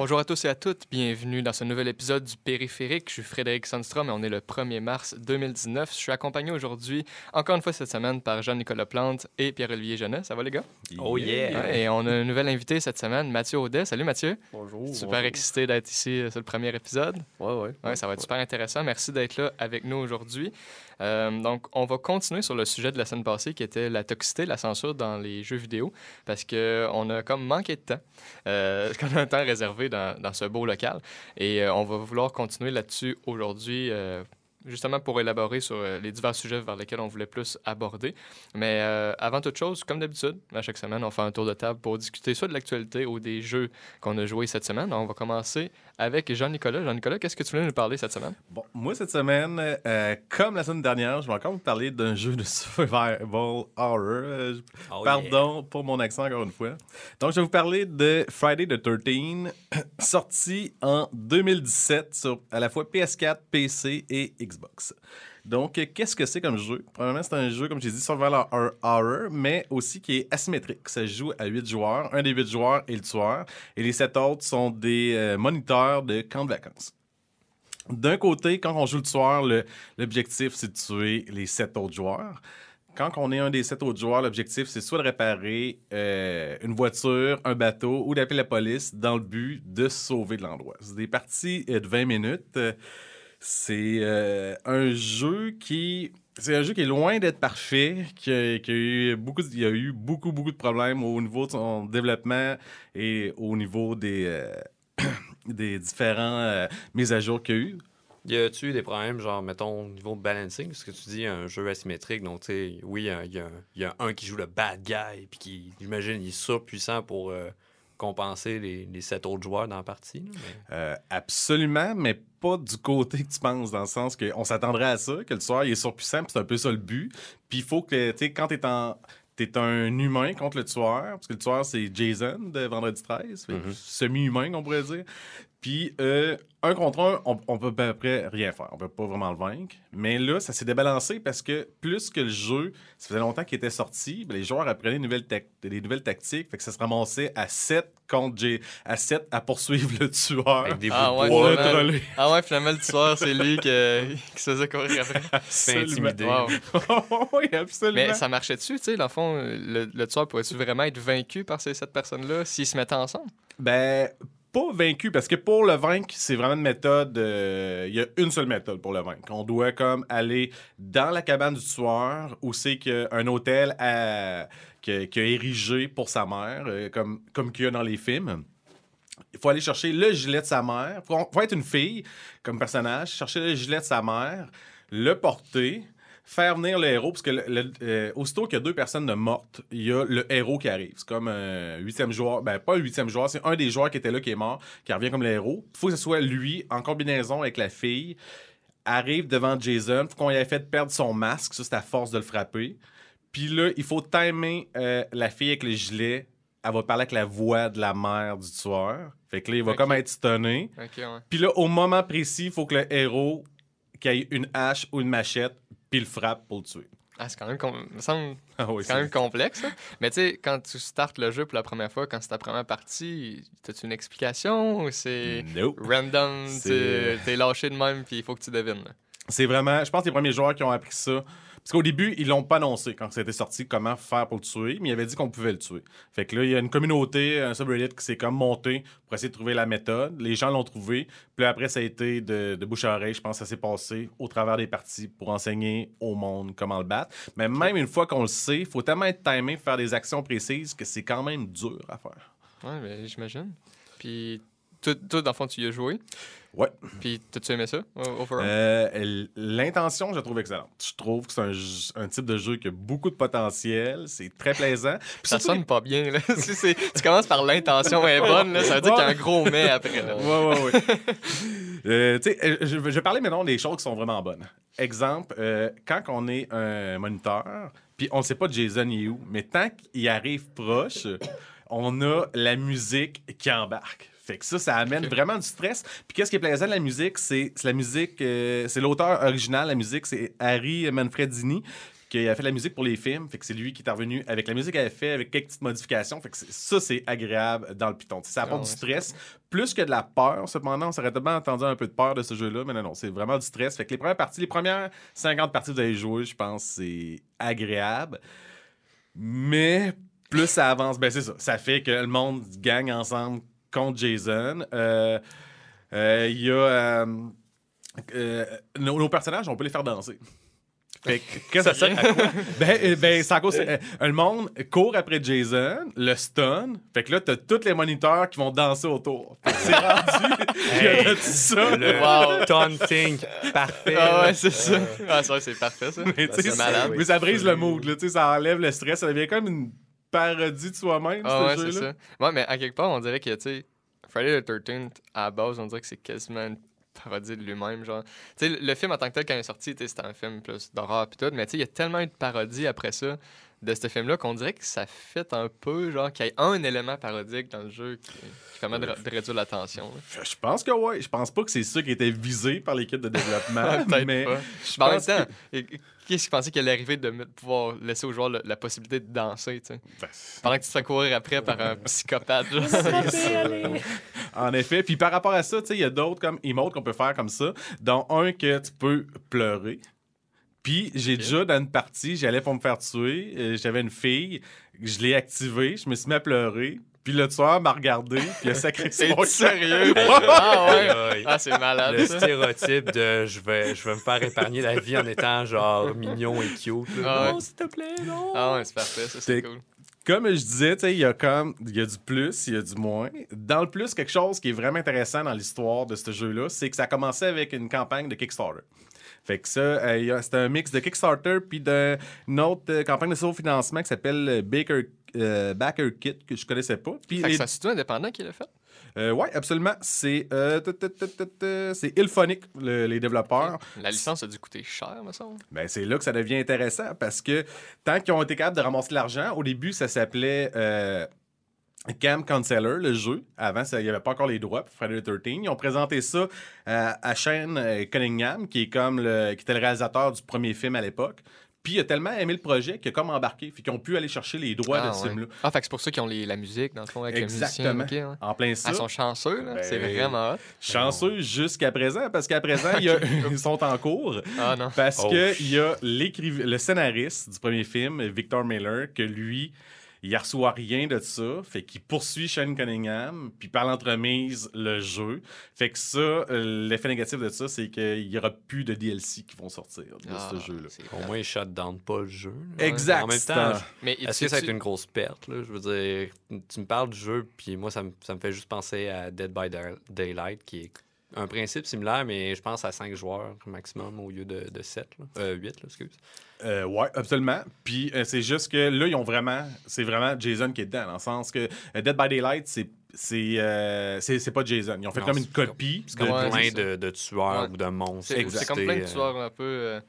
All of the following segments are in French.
Bonjour à tous et à toutes, bienvenue dans ce nouvel épisode du Périphérique. Je suis Frédéric Sandstrom et on est le 1er mars 2019. Je suis accompagné aujourd'hui, encore une fois cette semaine, par Jean-Nicolas Plante et Pierre-Olivier Jeunesse. Ça va les gars? Oh yeah! Ouais, et on a un nouvel invité cette semaine, Mathieu Audet. Salut Mathieu. Bonjour. Super excité d'être ici euh, sur le premier épisode. Ouais, ouais. Ouais, ça va être super intéressant. Merci d'être là avec nous aujourd'hui. Euh, donc, on va continuer sur le sujet de la semaine passée qui était la toxicité, la censure dans les jeux vidéo, parce qu'on a comme manqué de temps, euh, qu'on a un temps réservé dans, ce beau local. Et euh, on va vouloir continuer là-dessus aujourd'hui. euh, Justement pour élaborer sur euh, les divers sujets vers lesquels on voulait plus aborder. Mais euh, avant toute chose, comme d'habitude, à chaque semaine, on fait un tour de table pour discuter soit de l'actualité ou des jeux qu'on a joués cette semaine. On va commencer avec Jean-Nicolas. Jean-Nicolas, qu'est-ce que tu voulais nous parler cette semaine? Bon, moi, cette semaine, euh, comme la semaine dernière, je vais encore vous parler d'un jeu de survival horror. Euh, je- Oh Pardon pour mon accent encore une fois. Donc, je vais vous parler de Friday the 13, sorti en 2017 sur à la fois PS4, PC et Xbox. Donc, qu'est-ce que c'est comme jeu? Premièrement, c'est un jeu, comme j'ai dit, survival hor- horror, mais aussi qui est asymétrique. Ça se joue à 8 joueurs. Un des 8 joueurs est le tueur. Et les 7 autres sont des euh, moniteurs de camp de vacances. D'un côté, quand on joue le tueur, l'objectif, c'est de tuer les 7 autres joueurs. Quand on est un des 7 autres joueurs, l'objectif, c'est soit de réparer euh, une voiture, un bateau ou d'appeler la police dans le but de sauver de l'endroit. C'est des parties euh, de 20 minutes. C'est euh, un jeu qui... C'est un jeu qui est loin d'être parfait, qui a, eu beaucoup, il y a eu beaucoup, beaucoup de problèmes au niveau de son développement et au niveau des, euh, des différents euh, mises à jour qu'il y a eu. Y a-tu des problèmes, genre, mettons, au niveau de balancing? Parce que tu dis un jeu asymétrique, donc, tu sais, oui, il y a un qui joue le bad guy, puis qui, j'imagine, il est surpuissant pour euh, compenser les, les sept autres joueurs dans la partie. mais- Euh, absolument, mais pas du côté que tu penses, dans le sens qu'on s'attendrait à ça, que le tueur il est surpuissant, puis c'est un peu ça le but. Puis il faut que, tu sais, quand t'es en. T'es un humain contre le tueur, parce que le tueur, c'est Jason de Vendredi 13, fait que Mhm. semi-humain, on pourrait dire. Puis, euh, un contre un, on, on peut à peu près rien faire. On peut pas vraiment le vaincre. Mais là, ça s'est débalancé parce que plus que le jeu, ça faisait longtemps qu'il était sorti, ben, les joueurs apprenaient des nouvelles, tac- des nouvelles tactiques. Fait que ça se ramassait à 7 contre J- à 7 à poursuivre le tueur. Avec des Ah ouais, Pour le. Ah ouais, finalement, le tueur, c'est lui que- qui se faisait courir après. c'est intimidé. Wow. oui, absolument. Mais ça marchait dessus, tu sais, dans le fond, le, le tueur pourrait-tu vraiment être vaincu par ces sept personnes-là s'ils se mettaient ensemble? Ben, pas vaincu, parce que pour le vaincre, c'est vraiment une méthode. euh, Il y a une seule méthode pour le vaincre. On doit comme aller dans la cabane du tueur, où c'est qu'un hôtel qui, a, érigé pour sa mère, euh, comme, comme qu'il y a dans les films. Il faut aller chercher le gilet de sa mère. Il faut être une fille comme personnage, chercher le gilet de sa mère, le porter, faire venir le héros, parce que le- le- euh, aussitôt qu'il y a deux personnes de mortes, il y a le héros qui arrive. C'est comme un huitième joueur, ben pas un huitième joueur, c'est un des joueurs qui était là qui est mort, qui revient comme le héros. Il faut que ce soit lui, en combinaison avec la fille, arrive devant Jason, faut qu'on lui ait fait perdre son masque, ça c'est à force de le frapper. Puis là, il faut timer euh, la fille avec le gilet. Elle va parler avec la voix de la mère du tueur. Fait que là, il va comme être stunné. Ouais. Puis là, au moment précis, il faut que le héros qui ait une hache ou une machette, puis le frappe pour le tuer. Ah, c'est quand même, com- me semble, Ah oui, quand même complexe. hein. Mais tu sais, quand tu startes le jeu pour la première fois, quand c'est ta première partie, as-tu une explication ou c'est Nope. random, t'es lâché de même puis il faut que tu devines? C'est vraiment, je pense, les premiers joueurs qui ont appris ça. Parce qu'au début, ils l'ont pas annoncé quand c'était sorti comment faire pour le tuer, mais ils avaient dit qu'on pouvait le tuer. Fait que là, il y a une communauté, un subreddit qui s'est comme monté pour essayer de trouver la méthode. Les gens l'ont trouvé. Puis après, ça a été de, bouche à oreille. Je pense que ça s'est passé au travers des parties pour enseigner au monde comment le battre. Mais même une fois qu'on le sait, il faut tellement être timé, faire des actions précises que c'est quand même dur à faire. Ouais, mais j'imagine. Puis, toi, toi, dans tu y as joué? Ouais. Puis, t'as-tu aimé ça, overall? Euh, L'intention, je la trouve excellente. Je trouve que c'est un, type de jeu qui a beaucoup de potentiel. C'est très plaisant. Puis ça sonne pas bien, là. si tu commences par l'intention est bonne, là, ça veut dire qu'il y a un gros mais après. là. Ouais, ouais, ouais. Euh, tu sais, euh, je, vais parler maintenant des choses qui sont vraiment bonnes. Exemple, euh, quand on est un moniteur, puis on ne sait pas Jason est où, mais tant qu'il arrive proche, on a la musique qui embarque. Fait que ça, ça amène vraiment du stress. Puis qu'est-ce qui est plaisant de la musique, c'est la musique, euh, c'est l'auteur original, la musique, c'est Harry Manfredini. qu'il a fait la musique pour les films. Fait que c'est lui qui est revenu avec la musique qu'il avait fait, avec quelques petites modifications. Fait que ça, c'est agréable dans le Python. Ça apporte Ah du stress, plus que de la peur. Cependant, on s'aurait tellement entendu un peu de peur de ce jeu-là, mais non, non, c'est vraiment du stress. Fait que les premières parties, les premières 50 parties que vous avez jouées, je pense, c'est agréable. Mais plus ça avance, ben c'est ça. Ça fait que le monde gagne ensemble contre Jason. Euh, euh, Il y a. euh, euh, nos, nos personnages, on peut les faire danser. Fait que, qu'est-ce Ça que ça sert à quoi? ben, euh, ben, c'est à cause. euh, le monde court après Jason, le stun. Fait que là, t'as tous les moniteurs qui vont danser autour. C'est rendu. Il y a de ça. Le Wow. taunting, parfait. Ah ouais, c'est ça. Ah, c'est vrai, c'est parfait, ça. Mais, tu sais, c'est malade. mais ça brise le mood, là, tu sais, ça enlève le stress, ça devient comme une parodie de soi-même, Ah ouais, ce c'est jeu-là? ça. Ouais, mais à quelque part, on dirait que, tu sais, Friday the 13th, à la base, on dirait que c'est quasiment une parodie de lui-même, genre. Tu sais, le film en tant que tel, quand il est sorti, c'était un film plus d'horreur pis tout, mais tu sais, il y a tellement eu de parodies après ça de ce film-là qu'on dirait que ça fait un peu, genre, qu'il y ait un élément parodique dans le jeu qui, qui permet de, de réduire la tension. là. Je pense que ouais. Je pense pas que c'est ça qui était visé par l'équipe de développement. Mais je Mais en même pense temps, que- qui pensait qu'il allait arriver de pouvoir laisser aux joueurs le- la possibilité de danser, tu sais? Ben, Pendant que tu te fais courir après par un psychopathe, genre. En effet. Puis par rapport à ça, tu sais, il y a d'autres comme emotes qu'on peut faire comme ça, dont un que tu peux pleurer. Puis j'ai déjà dans une partie, j'allais pour me faire tuer, euh, j'avais une fille, je l'ai activée, je me suis mis à pleurer. Puis le tueur m'a regardé, puis il a sacré C'est son sérieux? ah ouais? Aïe. Ah, c'est malade, Le ça. stéréotype de je vais, je vais me faire épargner la vie en étant genre mignon et cute. Ah ouais. Non, s'il te plaît, non. Ah ouais, c'est parfait, ça, c'est cool. Comme je disais, tu sais, il y a comme il y a du plus, il y a du moins. Dans le plus, quelque chose qui est vraiment intéressant dans l'histoire de ce jeu-là, c'est que ça a commencé avec une campagne de Kickstarter. Fait que ça, euh, c'est un mix de Kickstarter puis d'une autre euh, campagne de financement qui s'appelle euh, Baker euh, Backer Kit que je connaissais pas. Puis les- c'est un indépendant qui l'a fait? euh, ouais, absolument. C'est euh, c'est Ilphonic, le- les développeurs. La licence a dû coûter cher, me semble. Ben, c'est là que ça devient intéressant parce que tant qu'ils ont été capables de ramasser l'argent, au début, ça s'appelait euh, Camp Counselor, le jeu. Avant, il n'y avait pas encore les droits pour Friday the 13. Ils ont présenté ça euh, à Shane Cunningham, qui, est comme le, qui était le réalisateur du premier film à l'époque. Puis il a tellement aimé le projet qu'il a comme embarqué. Fait qu'ils ont pu aller chercher les droits ah, de ce ouais. film-là. Ah, fait que c'est pour ça qu'ils ont les- la musique, dans le fond, avec Exactement. le musicien. ouais. En plein ça. Ah, ils sont chanceux, là. Ben- C'est vraiment hot. Chanceux jusqu'à présent, parce qu'à présent, il y a- ils sont en cours. Ah non. Parce Oh, que sh- il y a l'écriv- le scénariste du premier film, Victor Miller, que lui, il ne reçoit rien de ça. Fait qu'il poursuit Shane Cunningham, puis par l'entremise, le jeu. Fait que ça, euh, l'effet négatif de ça, c'est qu'il n'y aura plus de DLC qui vont sortir de Ah, ce jeu-là. Au moins, ils shut down pas le jeu. là. Exact. En même temps, Mais est-ce que tu- ça a été tu- une grosse perte? Là? Je veux dire, tu me parles du jeu, puis moi, ça me, ça me fait juste penser à Dead by Day- Daylight, qui est un principe similaire, mais je pense à 5 joueurs maximum au lieu de, de 7. Là. Euh, 8, là, excuse. Euh, ouais, absolument. Puis euh, c'est juste que là, ils ont vraiment. C'est vraiment Jason qui est dedans, dans le sens que euh, Dead by Daylight, c'est. C'est euh, pas Jason. Ils ont fait Non, comme une copie. C'est comme de- Ouais, plein de, de tueurs Ouais. ou de monstres. C'est comme plein de tueurs un peu euh,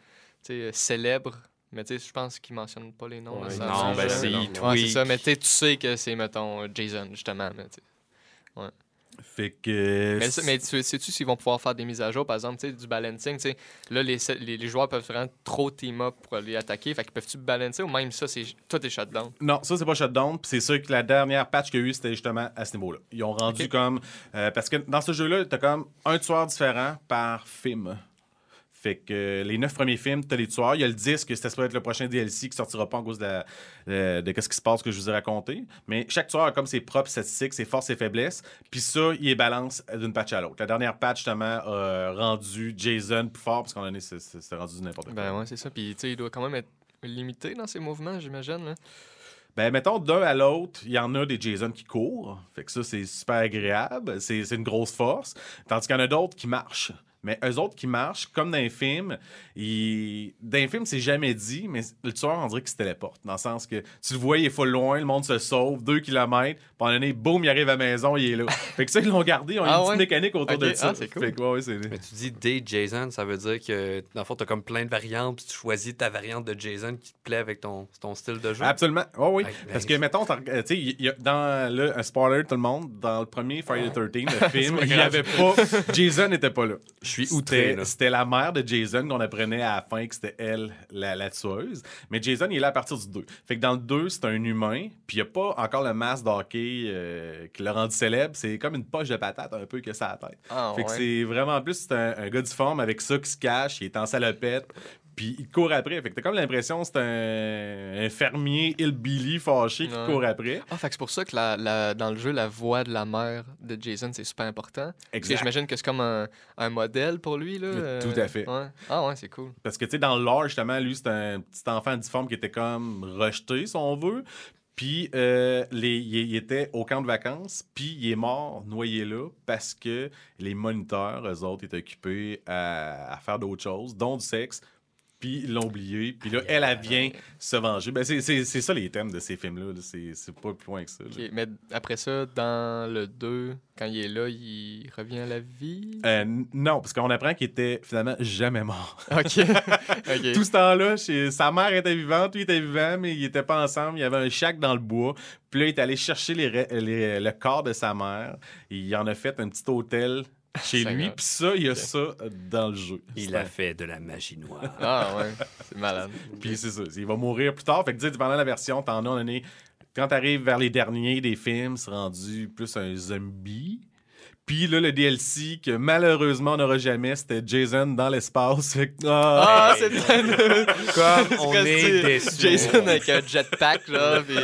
sais, célèbres. Mais tu sais, je pense qu'ils mentionnent pas les noms. Ouais, là, non, ben, c'est Ouais, ça. Mais tu sais, que c'est, mettons, Jason, justement. Mais. Fait que. mais, ça- mais tu- sais-tu s'ils vont pouvoir faire des mises à jour, par exemple, tu sais, du balancing, tu sais, là, les, les, les joueurs peuvent vraiment trop team-up pour aller attaquer, fait qu'ils peuvent-tu balancer ou même ça, c'est tout est shutdown? Non, ça, c'est pas shutdown. Puis c'est sûr que la dernière patch qu'il y a eu, c'était justement à ce niveau-là. Ils ont rendu comme. euh, parce que dans ce jeu-là, t'as comme un tueur différent par film. Fait que euh, les neuf premiers films, t'as les tueurs. Il y a le 10 que c'était supposé être le prochain DLC qui sortira pas en cause de, la- de, de ce qui se passe que je vous ai raconté. Mais chaque tueur a comme ses propres statistiques, ses forces et faiblesses. Puis ça, il les balance d'une patch à l'autre. La dernière patch, justement, a rendu Jason plus fort parce qu'on a c'est- rendu du n'importe quoi. Ben ouais, c'est ça. Puis, tu sais, il doit quand même être limité dans ses mouvements, j'imagine. Ben, mettons, d'un à l'autre, il y en a des Jason qui courent. Fait que ça, c'est super agréable. C'est une grosse force. Tandis qu'il y en a d'autres qui marchent. Mais eux autres qui marchent, comme dans les films, ils... dans les films, c'est jamais dit, mais le tueur, on dirait qu'il se téléporte. Dans le sens que tu le vois, il est full loin, le monde se sauve, deux kilomètres, puis un moment donné, boum, il arrive à la maison, il est là. fait que ça, ils l'ont gardé, ils ont Ah une petite ouais? mécanique autour de ça. ah, c'est cool. Fait que, ouais, ouais, c'est... Mais tu dis des Jason, ça veut dire que dans le fond, t'as comme plein de variantes, puis tu choisis ta variante de Jason qui te plaît avec ton, ton style de jeu? Absolument. Oui, oui. Ben, Parce que, mettons, t'as- tu sais, il y a- dans le un spoiler, tout le monde, dans le premier Friday the 13, le film, il y grave. avait pas. Jason n'était pas là. Je suis outré, C'était la mère de Jason qu'on apprenait à la fin que c'était elle, la, la tueuse. Mais Jason, il est là à partir du 2. Fait que dans le 2, c'est un humain, puis il n'y a pas encore le masque d'hockey euh, qui l'a rendu célèbre. C'est comme une poche de patate un peu que ça a la tête. Ah, fait que c'est vraiment plus c'est un, un gars difforme avec ça qui se cache, il est en salopette, puis il court après. Fait que t'as comme l'impression que c'est un, un fermier hillbilly fâché qui court après. Ah, fait que c'est pour ça que la, la- dans le jeu, la voix de la mère de Jason, c'est super important. Exact. j'imagine que c'est comme un, un modèle pour lui. Là, tout euh, à fait. ouais. Ah ouais, c'est cool. Parce que, tu sais, dans lore, justement, lui, c'est un petit enfant difforme qui était comme rejeté, si on veut. Puis, euh, les, il, il était au camp de vacances, puis il est mort noyé là parce que les moniteurs, eux autres, étaient occupés à, à faire d'autres choses, dont du sexe, puis ils l'ont oublié. Puis là, elle, elle vient se venger. Ben, c'est- ça les thèmes de ces films-là. là. C'est pas plus loin que ça. Mais après ça, dans le 2, quand il est là, il revient à la vie? Euh, non, parce qu'on apprend qu'il était finalement jamais mort. Ok. Tout ce temps-là, sa mère était vivante, lui était vivant, mais ils étaient pas ensemble. Il y avait un shack dans le bois. Puis là, il est allé chercher les re- les- le corps de sa mère. Il en a fait un petit hôtel chez lui. Puis ça, il y a ça dans le jeu. Il a fait de la magie noire. Ah ouais, c'est malade. Puis c'est ça. Il va mourir plus tard. Fait que, tu sais, pendant la version, t'en as donné. Quand t'arrives vers les derniers des films, c'est rendu plus un zombie. Puis là, le DLC que malheureusement on n'aura jamais, c'était Jason dans l'espace. Fait que- Ah, ah, c'est. Comme on est déçus. si Jason avec un jetpack, là, puis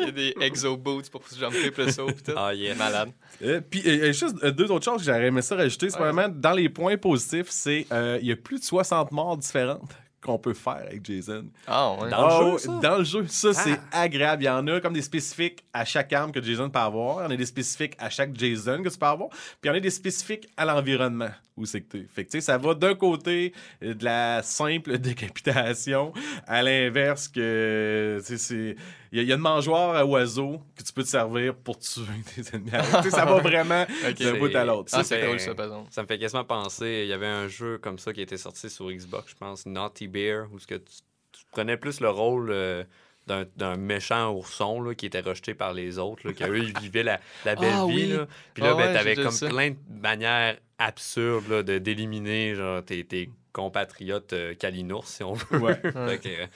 il y a des exo-boots pour jumper plus haut, pis tout. Ah, yeah. Malade. Euh, puis, euh, euh, juste euh, deux autres choses que j'aurais aimé ça rajouter. C'est Ouais. vraiment dans les points positifs, c'est euh, il y a plus de 60 morts différentes qu'on peut faire avec Jason. Ah ouais. Dans le Ah jeu, ça? Dans le jeu. Ça, c'est Ah. agréable. Il y en a comme des spécifiques à chaque arme que Jason peut avoir. Il y en a des spécifiques à chaque Jason que tu peux avoir. Puis il y en a des spécifiques à l'environnement où c'est que tu Fait que tu sais, ça va d'un côté euh, de la simple décapitation à l'inverse que tu sais, c'est. Il y, a- il y a une mangeoire à oiseaux que tu peux te servir pour tuer tes ennemis. Tu sais, ça va vraiment d'un bout à l'autre. Ah, Ça, c'est c'est- drôle, ça, par exemple. Ça me fait quasiment penser, il y avait un jeu comme ça qui était sorti sur Xbox, je pense, Naughty Bear, où ce que tu, tu prenais plus le rôle euh, d'un méchant ourson là, qui était rejeté par les autres, là, qu'eux, ils vivaient la, la belle Ah vie. oui. Là. Puis là, Ah ben, ouais, t'avais comme ça. plein de manières absurdes là, de- d'éliminer genre, tes, tes compatriotes euh, calinours, si on veut. Ouais. Euh,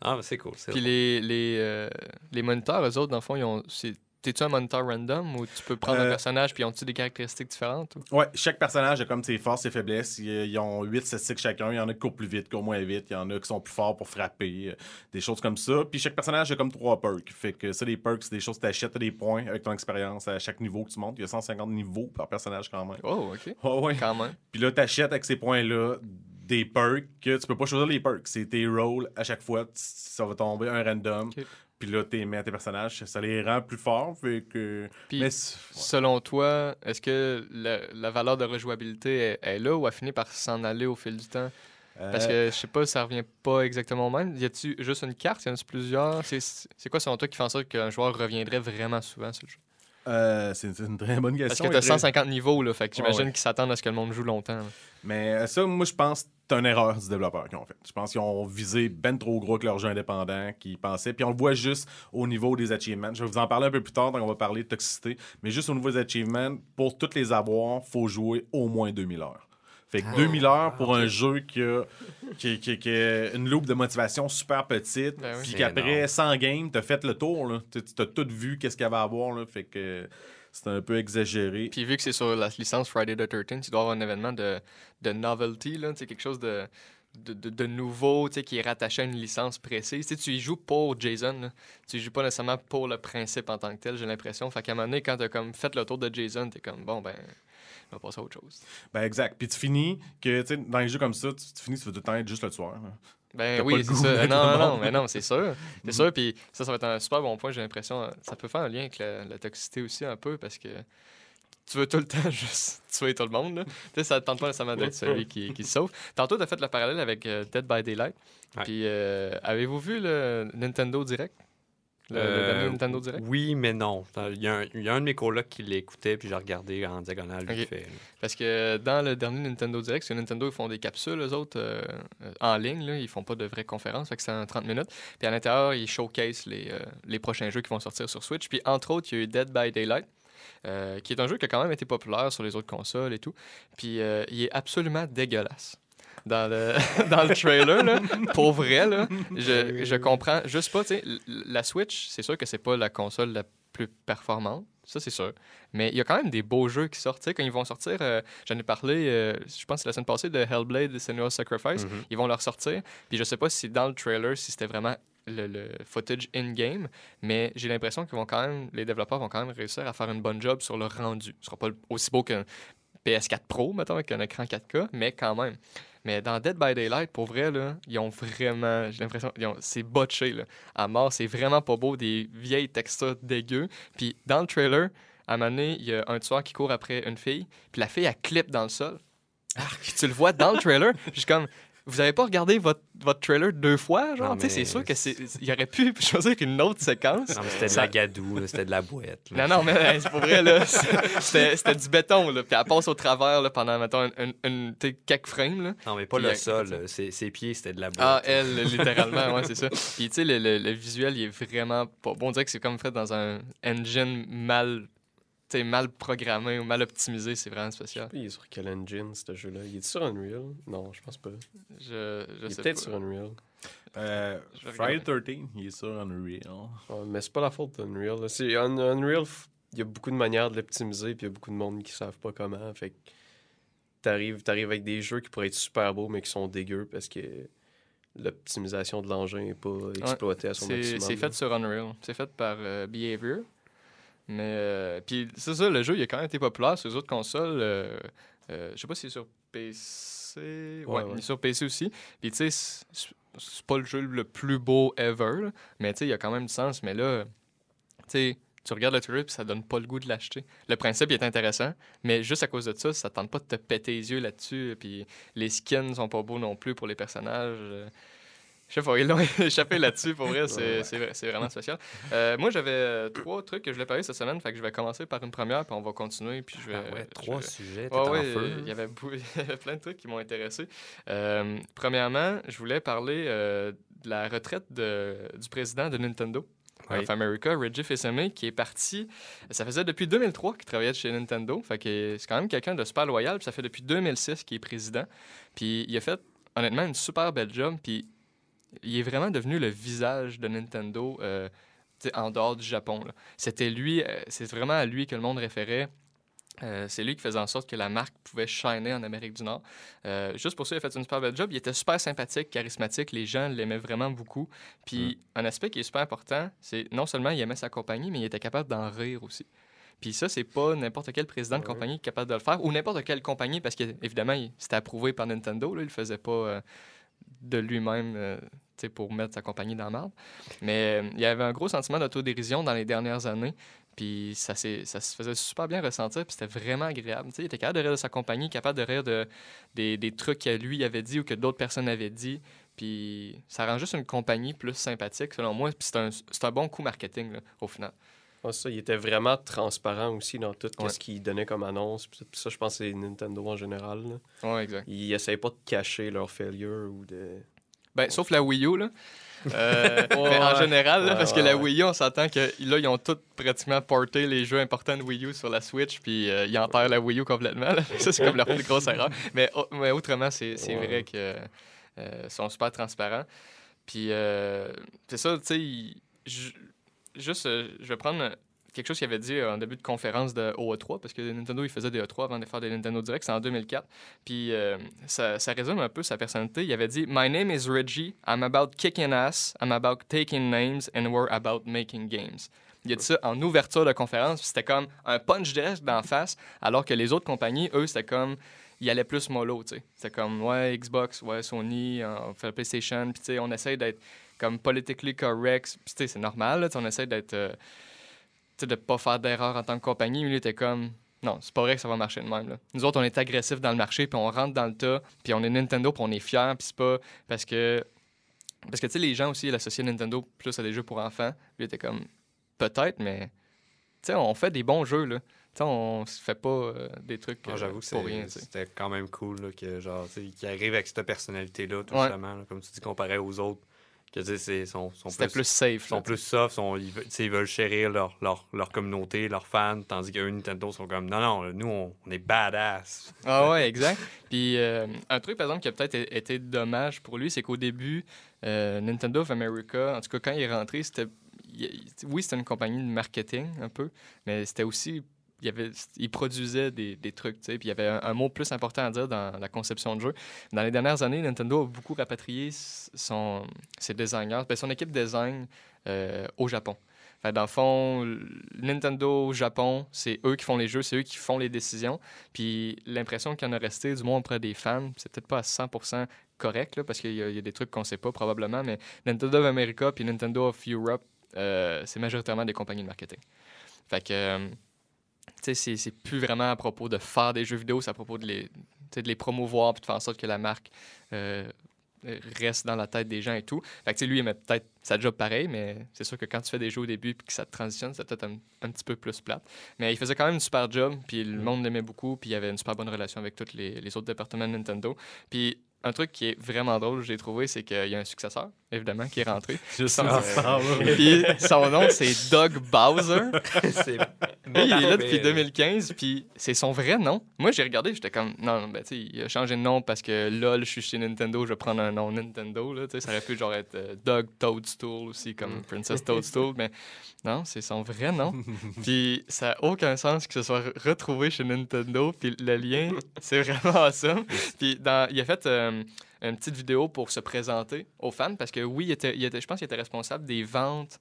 ah, mais c'est cool. c'est Puis drôle. les, les, euh, les moniteurs, eux autres, dans le fond, ils ont. c'est- T'es-tu un moniteur random ou tu peux prendre un Euh, personnage puis ont-tu des caractéristiques différentes? ou- Ouais, chaque personnage a comme ses forces, ses faiblesses. Ils, ils ont 8 statistiques chacun. Il y en a qui courent plus vite, qui courent moins vite. Il y en a qui sont plus forts pour frapper. euh, des choses comme ça. Puis chaque personnage a comme trois perks. Fait que ça, les perks, c'est des choses que tu achètes des points avec ton expérience à chaque niveau que tu montes. Il y a 150 niveaux par personnage quand même. Oh, ok. Ouais, ouais. Quand même. Puis là, tu achètes avec ces points-là des perks que tu peux pas choisir les perks. C'est tes rolls à chaque fois. Ça va tomber un random. Puis là, tu mets à tes personnages. Ça les rend plus forts. Fait que. Puis, Mais ouais. selon toi, est-ce que la, la valeur de rejouabilité est, est là ou a fini par s'en aller au fil du temps? Parce que je sais pas, ça revient pas exactement au même. Y a-tu juste une carte? Y en a plusieurs? C'est quoi selon toi qui fait en sorte qu'un joueur reviendrait vraiment souvent sur le jeu? euh, c'est une très bonne Parce question. que t'as et très- 150 niveaux, là, fait que j'imagine ouais. qu'ils s'attendent à ce que le monde joue longtemps. là. Mais euh, ça, moi, je pense c'est une erreur du développeur qu'ils ont fait. Je pense qu'ils ont visé ben trop gros que leur jeu indépendant qu'ils pensaient. Puis on le voit juste au niveau des achievements. Je vais vous en parler un peu plus tard, donc on va parler de toxicité. Mais juste au niveau des achievements, pour toutes les avoir, faut jouer au moins 2000 heures. Fait que Ah. 2000 heures pour Ah, un jeu qui a, qui, qui- qui a une loupe de motivation super petite, Ben oui. puis qu'après énorme. 100 games, t'as fait le tour. là. Tu as tout vu, qu'est-ce qu'il y avait à voir. Là. Fait que c'est un peu exagéré. Puis vu que c'est sur la licence Friday the 13 tu dois avoir un événement de, de novelty, là, quelque chose de, de, de- de nouveau tu sais, qui est rattaché à une licence précise. Tu sais, tu y joues pour Jason, là. tu y joues pas nécessairement pour le principe en tant que tel, j'ai l'impression. Fait qu'à un moment donné, quand tu as comme fait le tour de Jason, tu es comme bon, ben, on va passer à autre chose. Ben exact. Puis tu finis que, tu sais, dans les jeux comme ça, tu, tu finis, tu veux tout le temps être juste le tueur. Ben oui, c'est ça. Non, non, mais non, c'est sûr. C'est Mhm. sûr. Puis ça, ça va être un super bon point, j'ai l'impression. Ça peut faire un lien avec la, la toxicité aussi un peu parce que tu veux tout le temps juste tuer tout le monde. Là. Tu sais, ça ne tente pas nécessairement d'être celui qui, sauve. Tantôt, tu as fait le parallèle avec euh, Dead by Daylight. Ouais. Puis euh, avez-vous vu le Nintendo Direct? Le, le Euh, dernier Nintendo Direct? Oui, mais non. Il y, a un, il y a un de mes colocs qui l'écoutait, puis j'ai regardé en diagonale fait. Parce que dans le dernier Nintendo Direct, sur Nintendo, ils font des capsules, eux autres, euh, euh, en ligne. Là. Ils font pas de vraies conférences, fait que c'est en 30 minutes. Puis à l'intérieur, ils showcase les, euh, les prochains jeux qui vont sortir sur Switch. Puis entre autres, il y a eu Dead by Daylight. euh, qui est un jeu qui a quand même été populaire sur les autres consoles et tout. Puis euh, il est absolument dégueulasse. Dans le, dans le trailer, là, pour vrai, là, je, je comprends juste pas. tu sais, l- La Switch, c'est sûr que c'est pas la console la plus performante, ça c'est sûr. Mais il y a quand même des beaux jeux qui sortent. Quand ils vont sortir, euh, j'en ai parlé, euh, je pense que la semaine passée, de Hellblade et Senua's Sacrifice. Mhm. Ils vont leur sortir. Puis je sais pas si dans le trailer, si c'était vraiment le, le footage in-game, mais j'ai l'impression qu'ils vont quand même, les développeurs vont quand même réussir à faire une bonne job sur le rendu. Ce sera pas aussi beau qu'un PS4 Pro, mettons, avec un écran 4K, mais quand même. Mais dans Dead by Daylight, pour vrai, là, ils ont vraiment, j'ai l'impression, ils ont- c'est botché, là. À mort, c'est vraiment pas beau, des vieilles textures dégueu. Puis dans le trailer, à un moment donné, il y a un tueur qui court après une fille, puis la fille, elle clip dans le sol. Puis tu le vois dans le trailer, puis je suis comme, vous avez pas regardé votre, votre trailer deux fois, genre, sais, c'est mais sûr que c'est, il aurait pu choisir une autre séquence. Non, mais c'était de Ça- la gadoue, c'était de la boîte. là. Non, non, mais c'est pour vrai, là. C'était, c'était du béton, là. Puis elle passe au travers, là, pendant, mettons, une, une, une- quelques frames, là. Non, mais pas Puis, le euh, sol. Ses, ses pieds, c'était de la boîte. Ah, elle, littéralement, ouais, c'est ça. Puis, tu sais, le, le- le visuel, il est vraiment pas bon. On dirait que c'est comme fait dans un engine mal, mal programmé ou mal optimisé. C'est vraiment spécial. Il est sur quel engine, ce jeu-là Il est sur Unreal? Non, je pense pas. Je, je il est sais peut-être pas. sur Unreal. Euh, Friday 13, il est sur Unreal. Ouais, mais c'est pas la faute d'Unreal. un, Unreal, il y a beaucoup de manières de l'optimiser, puis il y a beaucoup de monde qui savent pas comment. Fait que t'arrives, t'arrives avec des jeux qui pourraient être super beaux, mais qui sont dégueux parce que l'optimisation de l'engin n'est pas exploitée à son maximum. c'est fait sur Unreal. C'est fait par euh, Behavior. Mais, euh, puis c'est ça, le jeu, il a quand même été populaire sur les autres consoles. euh, euh, je sais pas si c'est sur PC. Ouais, Ouais, ouais. il est sur PC aussi. Puis tu sais, c'est, pas le jeu le plus beau ever, là, mais tu sais, il y a quand même du sens. Mais là, tu sais, tu regardes le trailer puis ça donne pas le goût de l'acheter. Le principe il est intéressant, mais juste à cause de ça, ça tente pas de te péter les yeux là-dessus. Puis les skins sont pas beaux non plus pour les personnages. Je sais pas, ils l'ont échappé là-dessus, pour vrai, c'est, c'est, vrai- c'est vraiment spécial. Euh, moi, j'avais euh, trois trucs que je voulais parler cette semaine, fait que je vais commencer par une première, puis on va continuer, puis je vais... Ah ouais, trois sujets, t'es Ouais, il y avait bou- il y avait plein de trucs qui m'ont intéressé. Euh, premièrement, je voulais parler euh, de la retraite de- du président de Nintendo. Oui. of America, Reggie Fils-Aimé, qui est parti. Ça faisait depuis 2003 qu'il travaillait chez Nintendo. Fait que c'est quand même quelqu'un de super loyal. Puis ça fait depuis 2006 qu'il est président. Puis il a fait, honnêtement, une super belle job. Puis il est vraiment devenu le visage de Nintendo euh, en dehors du Japon. C'était lui, euh, c'est vraiment à lui que le monde référait. Euh, c'est lui qui faisait en sorte que la marque pouvait shiner en Amérique du Nord. Euh, juste pour ça, il a fait une super belle job. Il était super sympathique, charismatique. Les gens l'aimaient vraiment beaucoup. Puis un aspect qui est super important, c'est non seulement il aimait sa compagnie, mais il était capable d'en rire aussi. Puis ça, c'est pas n'importe quel président de Ouais. compagnie qui est capable de le faire, ou n'importe quelle compagnie, parce qu'évidemment, c'était approuvé par Nintendo. Là, il le faisait pas euh, de lui-même pour mettre sa compagnie dans la merde. Mais euh, il y avait un gros sentiment d'autodérision dans les dernières années. Puis ça, se faisait super bien ressentir, puis c'était vraiment agréable. Il était capable de rire de sa compagnie, capable de rire de, des, des trucs que lui avait dit ou que d'autres personnes avaient dit. Puis ça rend juste une compagnie plus sympathique, selon moi. Puis c'est un, bon coup marketing, là, au final. Ouais, ça, il était vraiment transparent aussi dans tout Ouais. ce qu'il donnait comme annonce. Puis ça- je pense que c'est Nintendo en général. là. Ouais, exact. Ils essayaient pas de cacher leur failure ou de. Ben, sauf la Wii U, là. Euh, mais en Ouais. général, Ouais, parce que la. Wii U, on s'entend que là, ils ont tous pratiquement porté les jeux importants de Wii U sur la Switch, puis euh, ils enterrent la Wii U complètement. là. Ça, c'est comme leur plus grosse erreur. Mais, au- mais autrement, c'est vrai que euh, sont super transparents. Puis euh, c'est ça, tu sais, juste, je vais prendre quelque chose qu'il avait dit en début de conférence de OE3, parce que Nintendo, il faisait des E3 avant de faire des Nintendo Direct, c'est en 2004. Puis euh, ça, résume un peu sa personnalité. Il avait dit My name is Reggie. I'm about kicking ass. I'm about taking names. And we're about making games. Il a dit ça en ouverture de conférence. C'était comme un punch direct d'en face, alors que les autres compagnies, eux, c'était comme. Ils allaient plus mollo, tu sais. C'était comme, ouais, Xbox, ouais, Sony, euh, on fait la PlayStation. Puis, tu sais, on essaye d'être comme politically correct. Tu sais, c'est normal, on essaie d'être. euh, de pas faire d'erreur en tant que compagnie. Il était comme, non, c'est pas vrai que ça va marcher de même. Là. Nous autres, on est agressifs dans le marché, puis on rentre dans le tas, puis on est Nintendo, puis on est fiers, puis c'est pas parce que. Parce que, tu sais, les gens aussi, ils associent Nintendo plus à des jeux pour enfants. Lui, il était comme, peut-être, mais. Tu sais, on fait des bons jeux, là. Tu sais, on se fait pas euh, des trucs Non, euh, J'avoue que pour rien, c'était quand même cool là, que genre, tu sais, qu'il arrive avec cette personnalité-là, tout Ouais. justement, là, comme tu dis, comparé aux autres Que, sont, sont C'était plus safe. sont plus soft, sont- ils, veulent- ils chérir leur, leur, leur communauté, leurs fans, tandis qu'eux, Nintendo, sont comme non, non, nous, on, on est badass. Ah ouais, exact. Puis euh, un truc, par exemple, qui a peut-être été dommage pour lui, c'est qu'au début, euh, Nintendo of America, en tout cas, quand il est rentré, c'était. Oui, c'était une compagnie de marketing, un peu, mais c'était aussi. Il, avait, produisait des, trucs, tu sais, puis il y avait un, mot plus important à dire dans la conception de jeu. Dans les dernières années, Nintendo a beaucoup rapatrié son, ses designers, ben, son équipe design euh, au Japon. Dans le fond, Nintendo Japon, c'est eux qui font les jeux, c'est eux qui font les décisions. Puis l'impression qu'il y en a resté, du moins auprès des fans, c'est peut-être pas à 100% correct, parce qu'il y, a- des trucs qu'on sait pas probablement, mais Nintendo of America puis Nintendo of Europe, euh, c'est majoritairement des compagnies de marketing. Fait que, euh, c'est- c'est plus vraiment à propos de faire des jeux vidéo, c'est à propos de les, de les promouvoir puis de faire en sorte que la marque euh, reste dans la tête des gens et tout. Fait que, lui, il aimait peut-être sa job pareil, mais c'est sûr que quand tu fais des jeux au début puis que ça te transitionne, c'est peut-être un, un petit peu plus plate. Mais il faisait quand même une super job, puis le monde l'aimait beaucoup, puis il avait une super bonne relation avec tous les, les autres départements de Nintendo. Puis un truc qui est vraiment drôle, j'ai trouvé, c'est qu'il y a un successeur, évidemment, qui est rentré. Juste Ah, ça, puis son nom, c'est Doug Bowser. Lui, il est là depuis 2015, puis c'est son vrai nom. Moi, j'ai regardé, j'étais comme, non, ben, tu sais, il a changé de nom parce que lol, je suis chez Nintendo, je vais prendre un nom Nintendo, là, tu ça aurait pu genre être euh, Doug Toadstool aussi, comme Princess Toadstool, mais non, c'est son vrai nom. puis ça n'a aucun sens que ce soit re- retrouvé chez Nintendo, puis le lien, c'est vraiment awesome. Puis dans, il a fait euh, une petite vidéo pour se présenter aux fans, parce que oui, il était, il était, je pense qu'il était responsable des ventes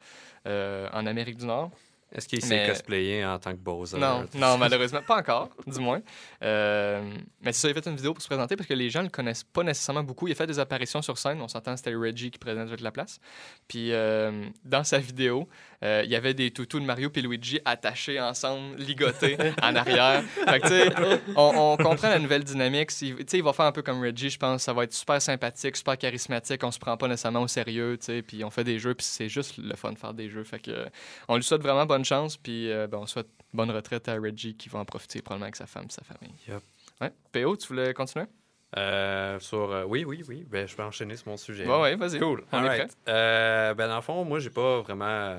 euh, en Amérique du Nord. Est-ce qu'il Mais- s'est cosplayé en tant que Bowser? Non, non, malheureusement, pas encore, du moins. Euh, mais c'est ça, il a fait une vidéo pour se présenter parce que les gens le connaissent pas nécessairement beaucoup. Il a fait des apparitions sur scène, on s'entend, c'était Reggie qui prenait toute la place. Puis euh, dans sa vidéo, euh, il y avait des toutous de Mario et Luigi attachés ensemble, ligotés en arrière. Fait que, on, on comprend la nouvelle dynamique. Sais, il va faire un peu comme Reggie, je pense. Ça va être super sympathique, super charismatique. On se prend pas nécessairement au sérieux. Puis on fait des jeux, puis c'est juste le fun de faire des jeux. Fait que on lui souhaite vraiment bonne chance, puis euh, ben, on souhaite bonne retraite à Reggie qui va en profiter probablement avec sa femme, sa famille. Ouais. PO, tu voulais continuer? Euh, sur, euh, oui, oui, oui. Ben, je peux enchaîner sur mon sujet. Ouais, vas-y. Cool. On est Alright. Euh, ben, dans le fond, moi, j'ai pas vraiment.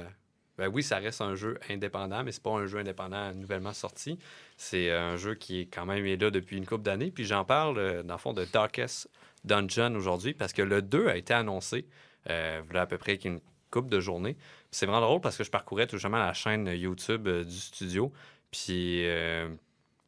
Ben oui, ça reste un jeu indépendant, mais c'est pas un jeu indépendant nouvellement sorti. C'est un jeu qui est quand même là depuis une couple d'années. Puis j'en parle, euh, dans le fond, de Darkest Dungeon aujourd'hui parce que le 2 a été annoncé euh, voilà à peu près qu'une couple de journées. C'est vraiment drôle parce que je parcourais tout simplement la chaîne YouTube euh, du studio. Puis, euh,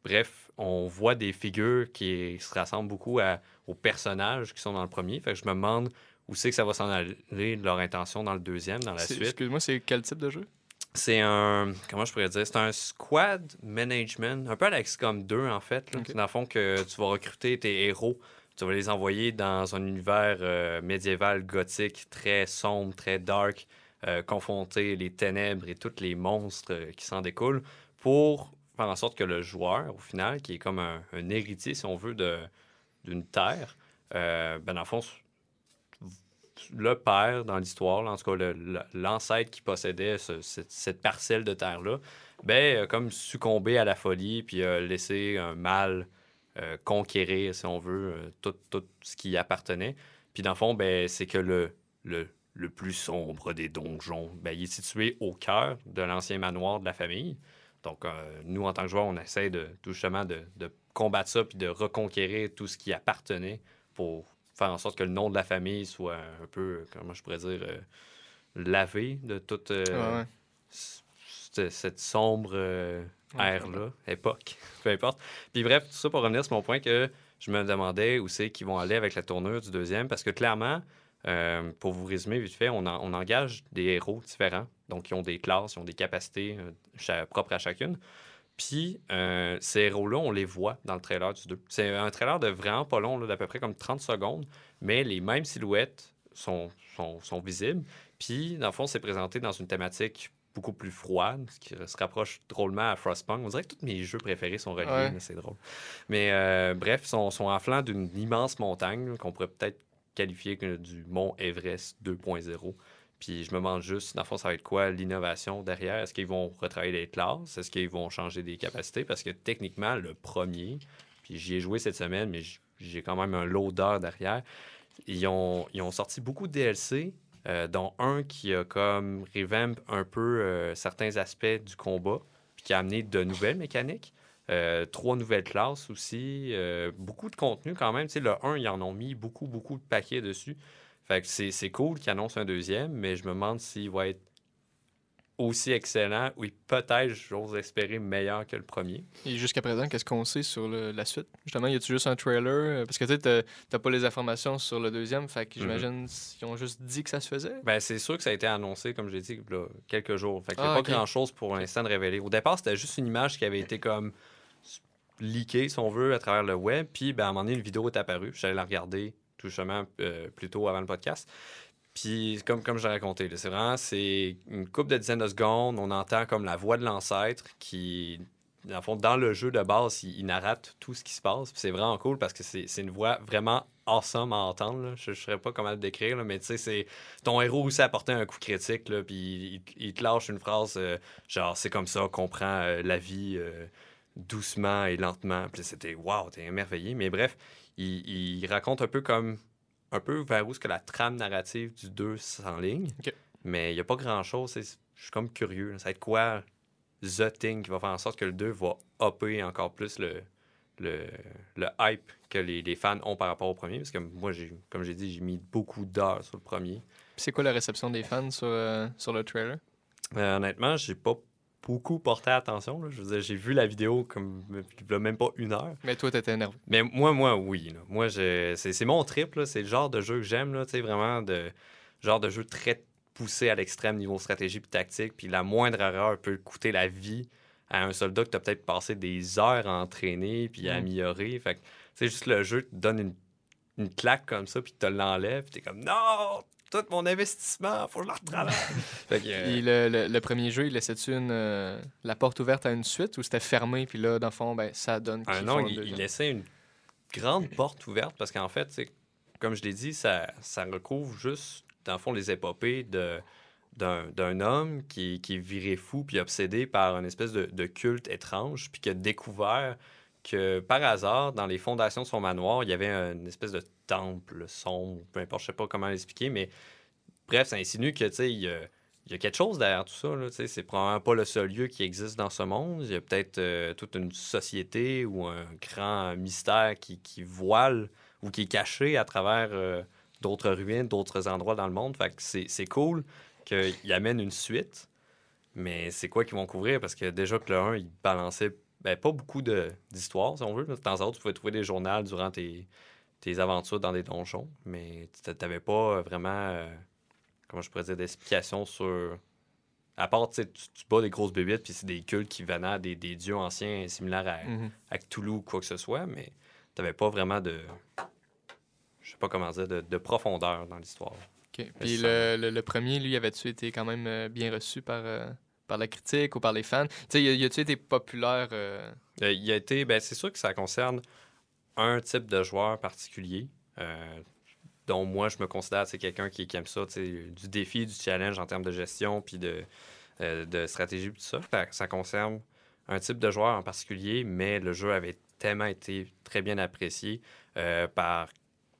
bref, on voit des figures qui se rassemblent beaucoup aux personnages qui sont dans le premier. Fait que je me demande où c'est que ça va s'en aller, leur intention dans le deuxième, dans la suite? Excuse-moi, c'est quel type de jeu? C'est un. Comment je pourrais dire? C'est un squad management, un peu à la XCOM 2, en fait. dans le fond que tu vas recruter tes héros. Tu vas les envoyer dans un univers euh, médiéval gothique très sombre, très dark, euh, confronter les ténèbres et tous les monstres euh, qui s'en découlent pour faire en sorte que le joueur, au final, qui est comme un, un héritier, si on veut, d'une terre, ben dans le fond, le père dans l'histoire, en tout cas l'ancêtre qui possédait ce- cette, parcelle de terre-là, ben, comme succombé à la folie, puis a laissé un mal euh, conquérir, si on veut, euh, tout, ce qui appartenait. Puis dans le fond, ben, c'est que le, le, plus sombre des donjons, ben, il est situé au cœur de l'ancien manoir de la famille. Donc, euh, nous, en tant que joueurs, on essaie de, tout justement de, de combattre ça, puis de reconquérir tout ce qui appartenait pour faire en sorte que le nom de la famille soit un peu, comment je pourrais dire, euh, lavé de toute euh, Ouais, c- cette, cette sombre euh, ère-là, époque, peu importe. Puis bref, tout ça pour revenir sur mon point que je me demandais où c'est qu'ils vont aller avec la tournure du deuxième, parce que clairement, pour vous résumer vite fait, on, en- on engage des héros différents, donc ils ont des classes, ils ont des capacités propres à chacune. Puis euh, ces héros-là, on les voit dans le trailer du 2. C'est un trailer de vraiment pas long, d'à peu près comme 30 secondes, mais les mêmes silhouettes sont, sont, sont visibles. Puis, dans le fond, c'est présenté dans une thématique beaucoup plus froide, ce qui se rapproche drôlement à Frostpunk. On dirait que tous mes jeux préférés sont reliés, Ouais. mais c'est drôle. Mais euh, bref, ils sont, sont en flanc d'une immense montagne qu'on pourrait peut-être qualifier du mont Everest 2.0. Puis je me demande juste, dans le fond, ça va être quoi l'innovation derrière? Est-ce qu'ils vont retravailler les classes? Est-ce qu'ils vont changer des capacités? Parce que techniquement, le premier, puis j'y ai joué cette semaine, mais j'ai quand même un lot d'heures derrière. Ils ont, ils ont sorti beaucoup de DLC euh, dont un qui a comme revamp un peu euh, certains aspects du combat, puis qui a amené de nouvelles mécaniques. Euh, trois nouvelles classes aussi. beaucoup de contenu quand même. Tu sais, le 1, ils en ont mis beaucoup, beaucoup de paquets dessus. Fait que c'est cool qu'ils annoncent un deuxième, mais je me demande s'il va être aussi excellent ou peut-être, j'ose espérer, meilleur que le premier. Et jusqu'à présent, qu'est-ce qu'on sait sur le- la suite? Justement, y a-tu juste un trailer? Euh, Parce que tu sais, t'as- t'as pas les informations sur le deuxième, fait que j'imagine qu'ils ont juste dit que ça se faisait. Ben, c'est sûr que ça a été annoncé, comme j'ai dit, là, quelques jours. Fait qu'il n'y a Ah, pas grand-chose pour l'instant de révéler. Au départ, c'était juste une image qui avait été comme leakée, si on veut, à travers le web. Puis, ben, à un moment donné, une vidéo est apparue. J'allais la regarder tout justement euh, avant le podcast. Puis, comme, comme je l'ai raconté, c'est vraiment c'est une couple de dizaines de secondes. On entend comme la voix de l'ancêtre qui, dans le fond, dans le jeu de base, il, narrate tout ce qui se passe. Puis c'est vraiment cool parce que c'est une voix vraiment awesome à entendre. Je ne saurais pas comment le décrire, mais tu sais, c'est ton héros aussi a porté un coup critique, puis il, te lâche une phrase euh, genre c'est comme ça qu'on prend euh, la vie euh, doucement et lentement. Puis c'était waouh, t'es émerveillé. Mais bref, il, il raconte un peu comme un peu vers où est-ce que la trame narrative du 2 s'enligne. Ok. Mais il n'y a pas grand-chose. Je suis comme curieux. là. Ça va être quoi The Thing qui va faire en sorte que le 2 va upper encore plus le, le, le hype que les, les fans ont par rapport au premier? Parce que moi, j'ai, comme j'ai dit, j'ai mis beaucoup d'heures sur le premier. C'est quoi la réception des fans sur, euh, sur le trailer? Euh, honnêtement, j'ai pas beaucoup porté attention. là. Je veux dire, j'ai vu la vidéo comme même pas une heure. Mais toi, t'étais énervé. Mais moi, moi, oui. là. Moi, je... c'est, c'est mon trip. C'est le genre de jeu que j'aime. Là, tu sais, vraiment de genre de jeu très poussé à l'extrême niveau stratégie puis tactique. Puis la moindre erreur peut coûter la vie à un soldat que tu as peut-être passé des heures à entraîner puis à Mm. améliorer. Fait que, c'est juste le jeu te donne une, une claque comme ça puis te l'enlève. Puis t'es comme non, tout mon investissement, faut que je le retravaille. fait que, euh, Puis le, le- le premier jeu, il laissait-tu une, euh, la porte ouverte à une suite ou c'était fermé? Puis là, dans le fond, ben, ça donne Ah non, il, laissait une grande porte ouverte parce qu'en fait, c'est- comme je l'ai dit, ça, ça recouvre juste, dans le fond, les épopées de, d'un, d'un homme qui, qui est viré fou puis obsédé par une espèce de, de culte étrange puis qui a découvert que par hasard, dans les fondations de son manoir, il y avait une espèce de temple sombre, peu importe, je sais pas comment l'expliquer, mais bref, ça insinue que, tu y a, quelque chose derrière tout ça. Tu sais, c'est probablement pas le seul lieu qui existe dans ce monde. Il y a peut-être euh, toute une société ou un grand mystère qui, voile ou qui est caché à travers euh, d'autres ruines, d'autres endroits dans le monde. Fait que c'est, cool qu'il amène une suite. Mais c'est quoi qu'ils vont couvrir? Parce que déjà que le 1, il balançait ben, pas beaucoup d'histoires, si on veut. De temps en temps, tu pouvais trouver des journaux durant tes, tes aventures dans des donjons. Mais tu n'avais pas vraiment, euh, comment je pourrais dire, d'explication sur... À part, tu, sais, tu tu bats des grosses bébites, puis c'est des cultes qui venaient à des, des dieux anciens similaires à, Mhm. à Cthulhu ou quoi que ce soit, mais t'avais pas vraiment de. Je sais pas comment dire, de, de profondeur dans l'histoire. OK. Puis le, le- le premier, lui, avait-tu été quand même euh, bien reçu par, euh, par la critique ou par les fans? Tu sais, y a-tu été populaire? euh, Euh, il a été. Ben, c'est sûr que ça concerne un type de joueur particulier. euh, dont moi, je me considère quelqu'un qui, aime ça, du défi, du challenge en termes de gestion, puis de, euh, de stratégie, tout ça. Ça concerne un type de joueur en particulier, mais le jeu avait tellement été très bien apprécié euh, par,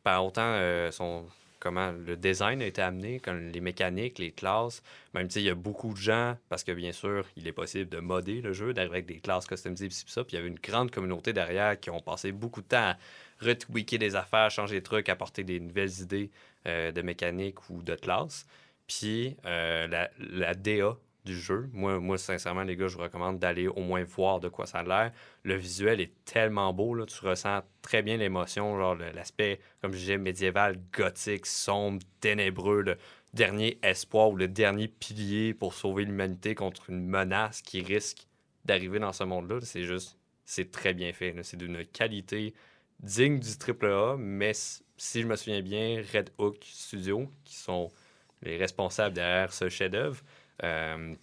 par autant son comment le design a été amené, comme les mécaniques, les classes. Même, sais, il y a beaucoup de gens, parce que bien sûr, il est possible de modder le jeu, d'arriver avec des classes customisées, pis ça. Puis il y avait une grande communauté derrière qui ont passé beaucoup de temps à retweaker des affaires, changer des trucs, apporter des nouvelles idées euh, de mécanique ou de classe. Puis euh, la DA jeu, moi, moi, sincèrement, les gars, je vous recommande d'aller au moins voir de quoi ça a l'air. Le visuel est tellement beau, là, tu ressens très bien l'émotion, genre l'aspect, comme je disais, médiéval, gothique, sombre, ténébreux, le dernier espoir ou le dernier pilier pour sauver l'humanité contre une menace qui risque d'arriver dans ce monde-là. C'est juste, c'est très bien fait. C'est d'une qualité digne du AAA, mais si je me souviens bien, Red Hook Studio, qui sont les responsables derrière ce chef-d'œuvre, euh,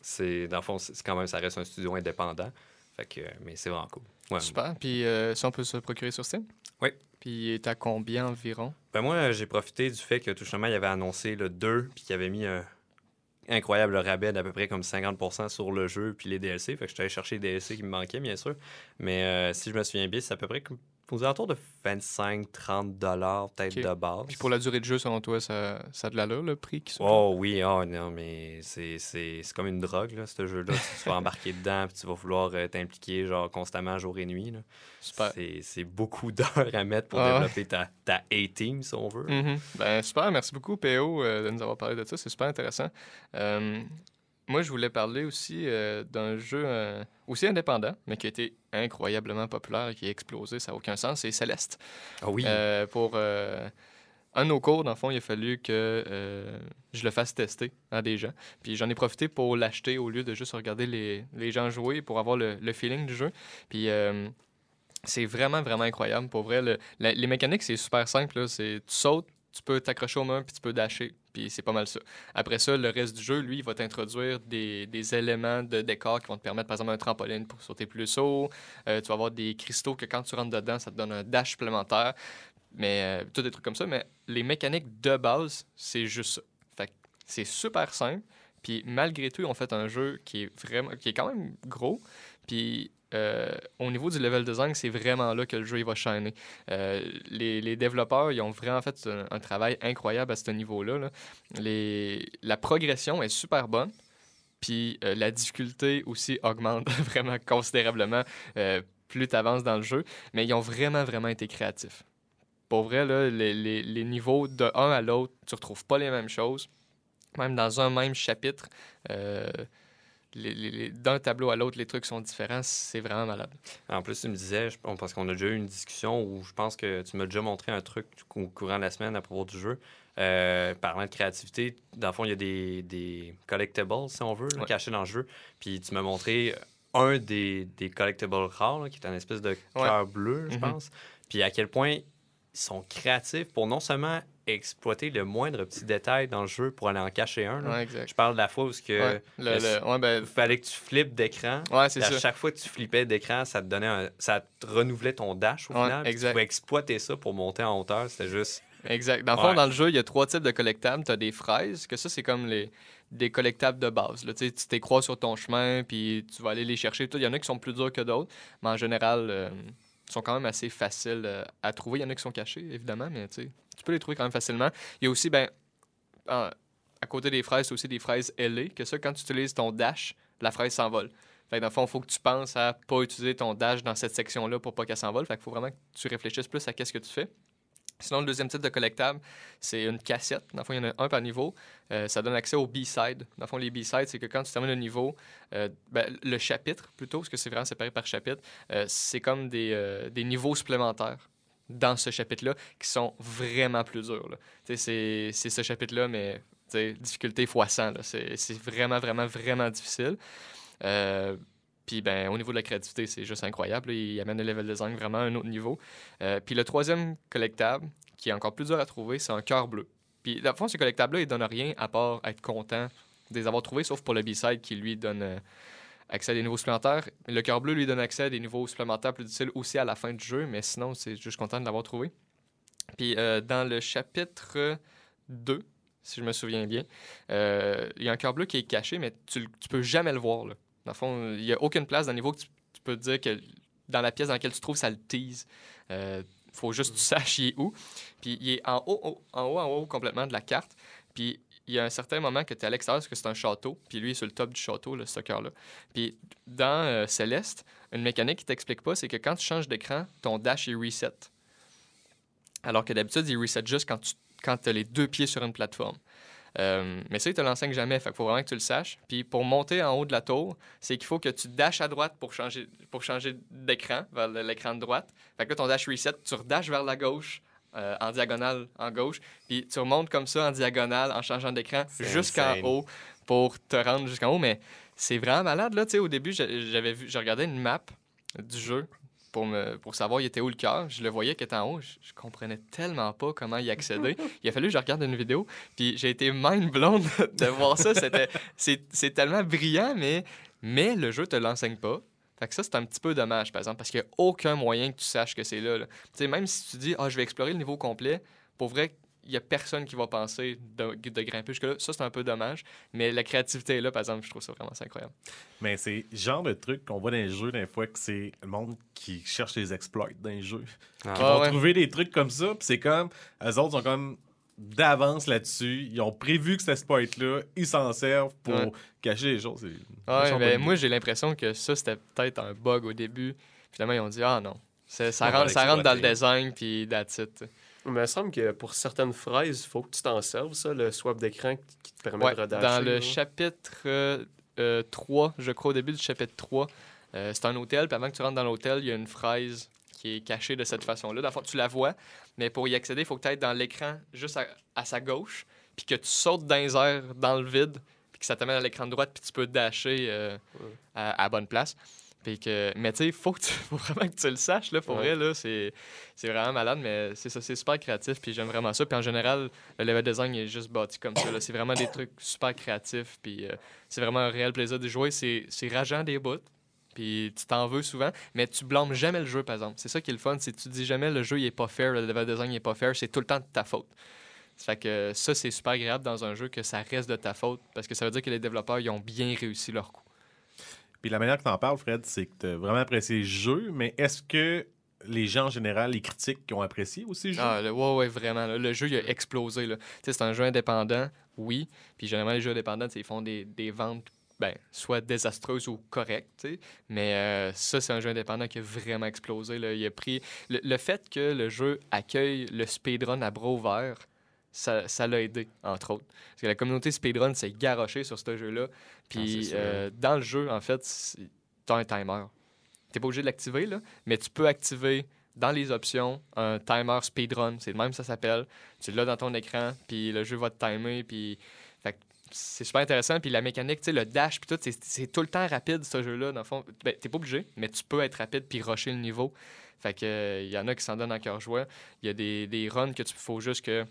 c'est dans le fond, c'est quand même, ça reste un studio indépendant. Fait que, mais c'est vraiment cool. Ouais. Super. Puis euh, ça, on peut se procurer sur Steam? Oui. Puis à combien environ? Ben moi, j'ai profité du fait que tout simplement, il avait annoncé le 2, puis qu'il avait mis un incroyable rabais d'à peu près comme 50% sur le jeu, puis les DLC. Fait que je suis allé chercher les DLC qui me manquaient, bien sûr. Mais euh, si je me souviens bien, c'est à peu près comme aux alentours de 25-30 dollars peut-être de base. Puis pour la durée de jeu, selon toi, ça, ça a de l'allure, le prix qui se Oh oui, oh non, mais c'est, c'est, c'est comme une drogue, là, ce jeu-là. tu vas embarquer dedans, puis tu vas vouloir euh, t'impliquer genre constamment jour et nuit. Là. Super. C'est, c'est beaucoup d'heures à mettre pour Ah développer ta, ta A-team, si on veut. Mhm. Ben, super, merci beaucoup, PO, euh, de nous avoir parlé de ça. C'est super intéressant. Euh, moi, je voulais parler aussi euh, d'un jeu euh, aussi indépendant, mais qui a été incroyablement populaire et qui a explosé, ça n'a aucun sens. C'est Céleste. Ah oui, Euh, pour un de nos cours, dans le fond, il a fallu que je le fasse tester à des gens. Puis j'en ai profité pour l'acheter au lieu de juste regarder les, les gens jouer pour avoir le, le feeling du jeu. Puis c'est vraiment, vraiment incroyable. Pour vrai, le- la- les mécaniques, c'est super simple. là. C'est, tu sautes, tu peux t'accrocher au mur, puis tu peux dasher. Puis c'est pas mal ça. Après ça, le reste du jeu, lui, il va t'introduire des, des éléments de décor qui vont te permettre, par exemple, un trampoline pour sauter plus haut. Euh, tu vas avoir des cristaux que quand tu rentres dedans, ça te donne un dash supplémentaire. Mais euh, tout des trucs comme ça. Mais les mécaniques de base, c'est juste ça. Fait c'est super simple. Puis malgré tout, ils ont fait un jeu qui est vraiment, qui est quand même gros. Puis euh, au niveau du level design, c'est vraiment là que le jeu va shiner. Euh, les, développeurs, ils ont vraiment fait un, travail incroyable à ce niveau-là. la progression est super bonne. Puis euh, la difficulté aussi augmente vraiment considérablement plus tu avances dans le jeu. Mais ils ont vraiment, vraiment été créatifs. Pour vrai, les, les- niveaux de un à l'autre, tu retrouves pas les mêmes choses. Même dans un même chapitre, les- d'un tableau à l'autre, les trucs sont différents. C'est vraiment malade. En plus, tu me disais, je- parce qu'on a déjà eu une discussion où je pense que tu m'as déjà montré un truc au courant de la semaine à propos du jeu. Euh, parlant de créativité, dans le fond, il y a des, des collectibles, si on veut, là, Ouais. cachés dans le jeu. Puis tu m'as montré un des, des collectibles rares, là, qui est un espèce de cœur bleu, je Mhm. pense. Puis à quel point ils sont créatifs pour non seulement exploiter le moindre petit détail dans le jeu pour aller en cacher un. Ouais. Je parle de la fois où ce que Ouais, le- le- ouais, ben, il fallait que tu flippes d'écran. à ça. chaque fois que tu flippais d'écran, ça te donnait un- ça te renouvelait ton dash au final. exact. Tu pouvais exploiter ça pour monter en hauteur. C'était juste. Exact. Dans le fond, dans le jeu, il y a trois types de collectables. Tu as des fraises, que ça, c'est comme les, des collectables de base. Là. Tu tu t'écrois sur ton chemin, puis tu vas aller les chercher. Il y en a qui sont plus durs que d'autres, mais en général, euh, ils sont quand même assez faciles euh, à trouver. Il y en a qui sont cachés, évidemment, mais tu sais, tu peux les trouver quand même facilement. Il y a aussi, ben, en- à côté des fraises, c'est aussi des fraises ailées, que ça, quand tu utilises ton dash, la fraise s'envole. Fait que dans le fond, il faut que tu penses à pas utiliser ton dash dans cette section-là pour pas qu'elle s'envole. Fait qu'il faut vraiment que tu réfléchisses plus à qu'est-ce que tu fais. Sinon, le deuxième type de collectable, c'est une cassette. Dans le fond, il y en a un par niveau. Euh, ça donne accès aux B-sides. Dans le fond, les B-sides, c'est que quand tu termines le niveau, euh, ben, le chapitre plutôt, parce que c'est vraiment séparé par chapitre, euh, c'est comme des niveaux supplémentaires dans ce chapitre-là qui sont vraiment plus durs. C'est ce chapitre-là, mais difficulté x 100. là. C'est vraiment, vraiment, vraiment difficile. Euh, puis ben, au niveau de la créativité, c'est juste incroyable. Il amène le level design vraiment à un autre niveau. Euh, puis le troisième collectable, qui est encore plus dur à trouver, c'est un cœur bleu. Puis, dans le fond, ce collectable-là, il donne rien à part être content de les avoir trouvés, sauf pour le B-side qui lui donne euh, accès à des niveaux supplémentaires. Le cœur bleu lui donne accès à des niveaux supplémentaires plus difficiles aussi à la fin du jeu, mais sinon, c'est juste content de l'avoir trouvé. Puis, euh, dans le chapitre 2, si je me souviens bien, euh, il y a un cœur bleu qui est caché, mais tu, tu peux jamais le voir. Là. Dans le fond, il n'y a aucune place dans le niveau que tu, tu peux te dire que dans la pièce dans laquelle tu trouves, ça le tease. Euh, faut juste que tu saches il est où. Puis il est en haut, haut- en haut, en haut complètement de la carte. Puis il y a un certain moment que tu es à l'extérieur parce que c'est un château. Puis lui est sur le top du château, là, ce cœur-là. Puis dans euh, Céleste, une mécanique qui t'explique pas, c'est que quand tu changes d'écran, ton dash est reset. Alors que d'habitude, il reset juste quand tu quand as les deux pieds sur une plateforme. Euh, mais ça, il te l'enseigne jamais. Fait qu'il faut vraiment que tu le saches. Puis pour monter en haut de la tour, c'est qu'il faut que tu dashes à droite pour changer, pour changer d'écran, vers le- l'écran de droite. Fait que là, ton dash reset, tu redashes vers la gauche, euh, en diagonale en gauche. Puis tu remontes comme ça en diagonale en changeant d'écran jusqu'en haut pour te rendre jusqu'en haut. Mais c'est vraiment malade, là. Tu sais, au début, j'a- j'avais vu, je regardais une map du jeu pour, me, pour savoir il était où le cœur. Je le voyais qu'il était en haut. Je, je comprenais tellement pas comment y accéder. il a fallu que je regarde une vidéo. Puis j'ai été mind blown de voir ça. C'était, c'est, c'est tellement brillant, mais, mais le jeu te l'enseigne pas. Fait que ça, c'est un petit peu dommage, par exemple, parce qu'il n'y a aucun moyen que tu saches que c'est là. là. Tu sais, même si tu dis, ah, je vais explorer le niveau complet, pour vrai, il y a personne qui va penser de, de grimper jusque-là. Ça, c'est un peu dommage. Mais la créativité est là, par exemple, je trouve ça vraiment incroyable. Mais c'est le genre de truc qu'on voit dans les jeux, des fois, que c'est le monde qui cherche les exploits dans les jeux. Ah. Ils Ah vont ouais. trouver des trucs comme ça, puis c'est comme, eux autres sont comme d'avance là-dessus. Ils ont prévu que cet exploit-là, ils s'en servent pour Ouais. cacher les choses. Ouais, ben, moi, j'ai l'impression que ça, c'était peut-être un bug au début. Finalement, ils ont dit, ah non. Ça, rentre, ça rentre dans le design, puis that's it. Mais il me semble que pour certaines fraises, il faut que tu t'en serves, ça, le swap d'écran qui te permet Ouais, de redasher. dans le là. chapitre euh, euh, 3, je crois, au début du chapitre 3, euh, c'est un hôtel, puis avant que tu rentres dans l'hôtel, il y a une fraise qui est cachée de cette façon-là. Dans le fond, tu la vois, mais pour y accéder, il faut que tu ailles dans l'écran juste à, à sa gauche, puis que tu sautes dans les airs, dans le vide, puis que ça te met à l'écran de droite, puis tu peux dasher euh, Ouais. à, bonne place. Puis que, mais tu sais, il faut, que tu- faut vraiment que tu le saches, là, pour Ouais. vrai, là, c'est c'est vraiment malade, mais c'est ça, c'est super créatif, puis j'aime vraiment ça. Puis en général, le level design est juste bâti comme ça, là. c'est vraiment des trucs super créatifs, puis euh, c'est vraiment un réel plaisir de jouer, c'est c'est rageant des bouts, puis tu t'en veux souvent, mais tu blâmes jamais le jeu, par exemple. C'est ça qui est le fun, c'est que tu dis jamais le jeu il est pas fair, le level design il est pas fair, c'est tout le temps de ta faute. Ça fait que ça, c'est super agréable dans un jeu que ça reste de ta faute, parce que ça veut dire que les développeurs, ils ont bien réussi leur coup. Puis la manière que tu en parles, Fred, c'est que tu as vraiment apprécié le jeu, mais est-ce que les gens en général, les critiques, qui ont apprécié aussi le jeu? Ah, ouais, ouais, vraiment. là. le jeu, il a explosé. C'est un jeu indépendant, oui. Puis généralement, les jeux indépendants, ils font des, des ventes ben, soit désastreuses ou sais. Mais euh, ça, c'est un jeu indépendant qui a vraiment explosé. là. Il a pris... Le, le fait que le jeu accueille le speedrun à bras ouverts, ça ça l'a aidé, entre autres. Parce que la communauté speedrun s'est garochée sur ce jeu-là. Puis Ah, euh, dans le jeu, en fait, tu as un timer. Tu pas obligé de l'activer, là, mais tu peux activer dans les options un timer speedrun. C'est le même, ça s'appelle. Tu l'as dans ton écran, puis le jeu va te timer, puis. C'est super intéressant. Puis la mécanique, tu sais, le dash, puis tout, c'est- tout le temps rapide, ce jeu-là. Dans le fond, ben, t'es pas obligé, mais tu peux être rapide puis rusher le niveau. Fait que euh, il y en a qui s'en donnent en cœur joie. Il y a des, des runs que tu faut juste que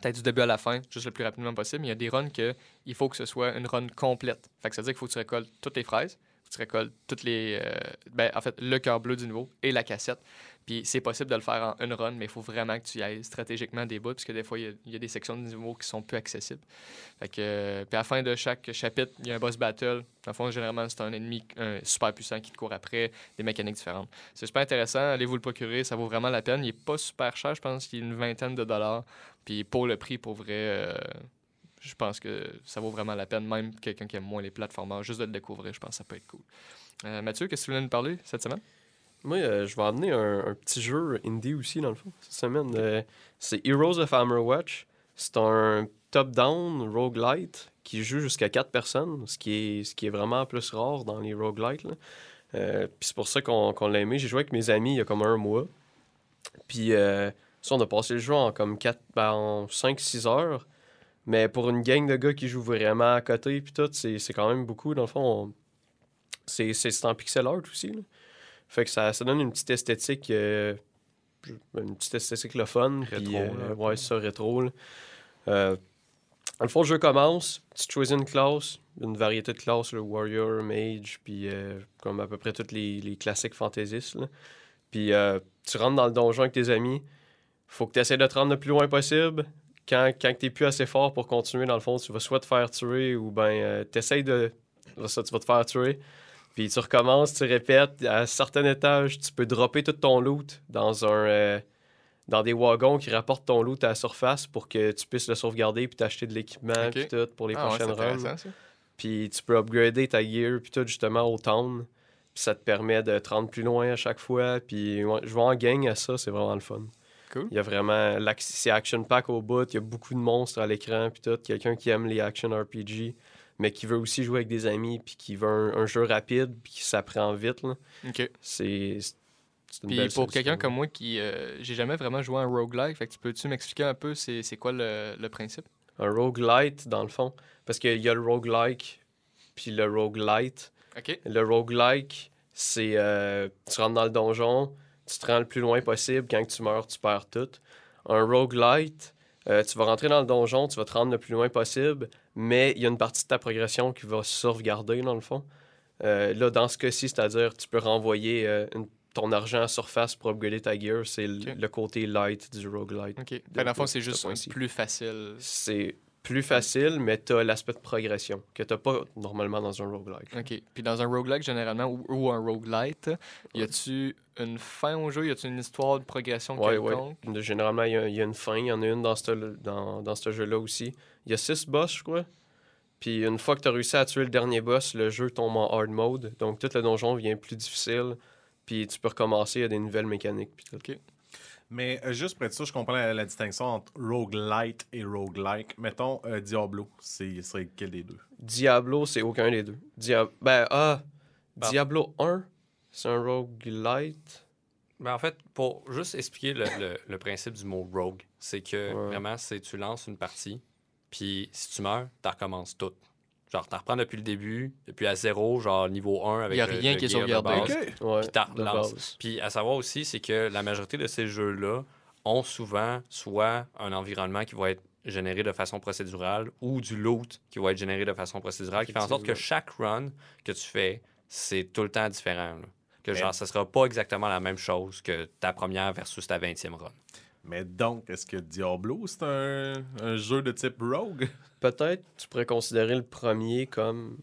peut-être du début à la fin, juste le plus rapidement possible. Il y a des runs que il faut que ce soit une run complète. Fait que ça veut dire qu'il faut que tu récoltes toutes les fraises, que tu récoltes toutes les euh, ben, en fait le cœur bleu du niveau et la cassette. Puis c'est possible de le faire en une run, mais il faut vraiment que tu y ailles stratégiquement des bouts, parce que des fois, il y a- des sections de niveau qui sont peu accessibles. Fait que, euh, puis à la fin de chaque chapitre, il y a un boss battle. En fond, généralement, c'est un ennemi super puissant qui te court après, des mécaniques différentes. C'est super intéressant, allez vous le procurer, ça vaut vraiment la peine. Il est pas super cher, je pense qu'il est une vingtaine de dollars. Puis pour le prix, pour vrai, euh, je pense que ça vaut vraiment la peine. Même quelqu'un qui aime moins les plateformers, juste de le découvrir, je pense que ça peut être cool. Euh, Mathieu, qu'est-ce que tu voulais nous parler cette semaine? Moi, euh, je vais amener un, un petit jeu indie aussi, dans le fond, cette semaine. Euh, c'est Heroes of Hammerwatch. C'est un top-down roguelite qui joue jusqu'à 4 personnes, ce qui est, ce qui est vraiment plus rare dans les roguelites. Euh, Puis c'est pour ça qu'on l'a aimé. J'ai joué avec mes amis il y a comme un mois. Puis ça, on a passé le jeu en comme 4, ben, en 5-6 heures. Mais pour une gang de gars qui jouent vraiment à côté, puis tout, c'est quand même beaucoup. Dans le fond, on- c'est c'est- c'est en pixel art aussi. là. Fait que ça, ça donne une petite esthétique, euh, une petite esthétique le fun. Rétro, euh, là, ouais, c'est ça, rétro. là. Euh, le fond, le jeu commence, tu choisis une classe, une variété de classes, le Warrior, Mage, puis euh, comme à peu près tous les, les classiques fantaisistes. là. Puis euh, tu rentres dans le donjon avec tes amis, faut que tu essaies de te rendre le plus loin possible. Quand, quand tu plus assez fort pour continuer, dans le fond, tu vas soit te faire tuer ou ben tu essaies de. Ça, tu vas te faire tuer. Puis tu recommences, tu répètes. À certains étages, tu peux dropper tout ton loot dans un. euh, dans des wagons qui rapportent ton loot à la surface pour que tu puisses le sauvegarder puis t'acheter de l'équipement puis tout pour les Ah ouais, prochaines c'est runs. Puis tu peux upgrader ta gear puis tout justement au town. Puis ça te permet de te rendre plus loin à chaque fois. Puis ouais, jouer en gang à ça, c'est vraiment le fun. Cool. Il y a vraiment. C'est action pack au bout. Il y a beaucoup de monstres à l'écran. Puis tout. Quelqu'un qui aime les action RPG, mais qui veut aussi jouer avec des amis. Puis qui veut un, un jeu rapide. Puis qui s'apprend vite. là. OK. C'est. Puis pour quelqu'un comme moi qui euh, j'ai jamais vraiment joué à un roguelike, fait que tu peux-tu m'expliquer un peu c'est c'est quoi le, le principe? Un roguelite, dans le fond. Parce qu'il y a le roguelike. Puis le roguelite. OK. Le roguelike, c'est euh, tu rentres dans le donjon, tu te rends le plus loin possible. Quand tu meurs, tu perds tout. Un roguelite, euh, tu vas rentrer dans le donjon, tu vas te rendre le plus loin possible, mais il y a une partie de ta progression qui va sauvegarder, dans le fond. Euh, là, dans ce cas-ci, c'est-à-dire tu peux renvoyer euh, une- ton argent à surface pour upgrader ta gear, c'est le côté light du roguelite. OK. Fait, dans le fond, c'est ce juste plus facile. C'est plus facile, mais t'as l'aspect de progression que t'as pas normalement dans un roguelike. OK. Puis dans un roguelike, généralement, ou, ou un roguelite, y a-tu une fin au jeu? Y a-tu une histoire de progression Ouais, ouais. quelconque? De- Généralement, il y, y a une fin. Il y en a une dans ce, dans, dans ce jeu-là aussi. Il y a six boss, je crois. Puis une fois que tu as réussi à tuer le dernier boss, le jeu tombe en hard mode. Donc tout le donjon devient plus difficile. Puis tu peux recommencer, il y a des nouvelles mécaniques. Puis tout. OK. Mais euh, juste pour être sûr, je comprends la, la distinction entre roguelite et roguelike. Mettons euh, Diablo, c'est ce serait quel des deux? Diablo, c'est aucun des deux. Dia ben, ah, Bah. Diablo 1, c'est un roguelite. Ben, en fait, pour juste expliquer le, le- le principe du mot rogue, c'est que Ouais. vraiment, c'est tu lances une partie, puis si tu meurs, tu recommences tout. Genre, tu reprends depuis le début, depuis à zéro, genre niveau 1 avec Y a le- rien le qui est sauvegardé. base. Ouais, Puis base. Puis à savoir aussi, c'est que la majorité de ces jeux-là ont souvent soit un environnement qui va être généré de façon procédurale ou du loot qui va être généré de façon procédurale, qui fait en sorte que chaque run que tu fais, c'est tout le temps différent. là. Que genre, ça sera pas exactement la même chose que ta première versus ta 20e run. Mais donc, est-ce que Diablo, c'est un, un jeu de type rogue? Peut-être tu pourrais considérer le premier comme,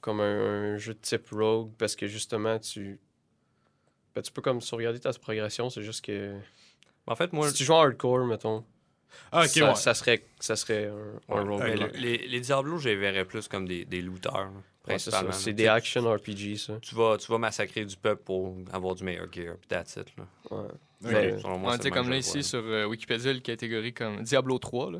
comme un, un jeu de type rogue parce que justement tu. ben, tu peux comme sauvegarder ta progression, c'est juste que. En fait, moi, si tu joues en hardcore, mettons, Ah, ok, ça, ouais. ça serait, ça serait un, un ouais, rogue. le- les, les Diablos, je les verrais plus comme des, des looters, Ouais, c'est des action RPG, ça. Tu vas, tu vas massacrer du peuple pour avoir du meilleur gear, puis that's it. Là. Ouais. Ok. Mais- Selon moi, Ouais, c'est tu sais, le comme là, ici, ouais. sur euh, Wikipédia, il catégorise comme Diablo 3. Là.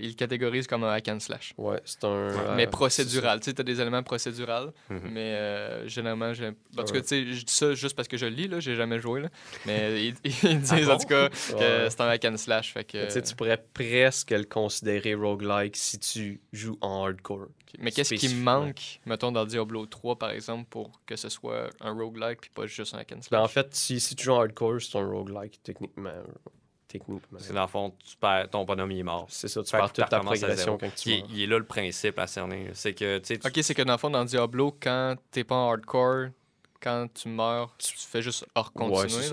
Il catégorise comme un hack and slash. Ouais, c'est un. euh, mais procédural. Tu sais, tu as des éléments procéduraux, Mhm. mais euh, généralement, j'ai... En tout cas, tu sais, je dis ça juste parce que je le lis, là, j'ai jamais joué, là. mais ils, ils disent Ah bon? en tout cas que Ouais. c'est un hack and slash. Fait que... Tu sais, tu pourrais presque le considérer roguelike si tu joues en hardcore. Mais qu'est-ce qui manque, mettons, dans Diablo 3, par exemple, pour que ce soit un roguelike puis pas juste un hack and Ben, slash? en fait, si, si tu joues en hardcore, c'est un roguelike, techniquement. Techniquement. C'est dans le fond, tu perds, ton bonhomme il est mort. C'est ça, tu perds toute ta progression quand tu Il, il est là le principe à cerner. C'est que, tu sais, Ok, c'est que dans le fond, dans Diablo, quand t'es pas en hardcore, quand tu meurs, tu fais juste hors continuer.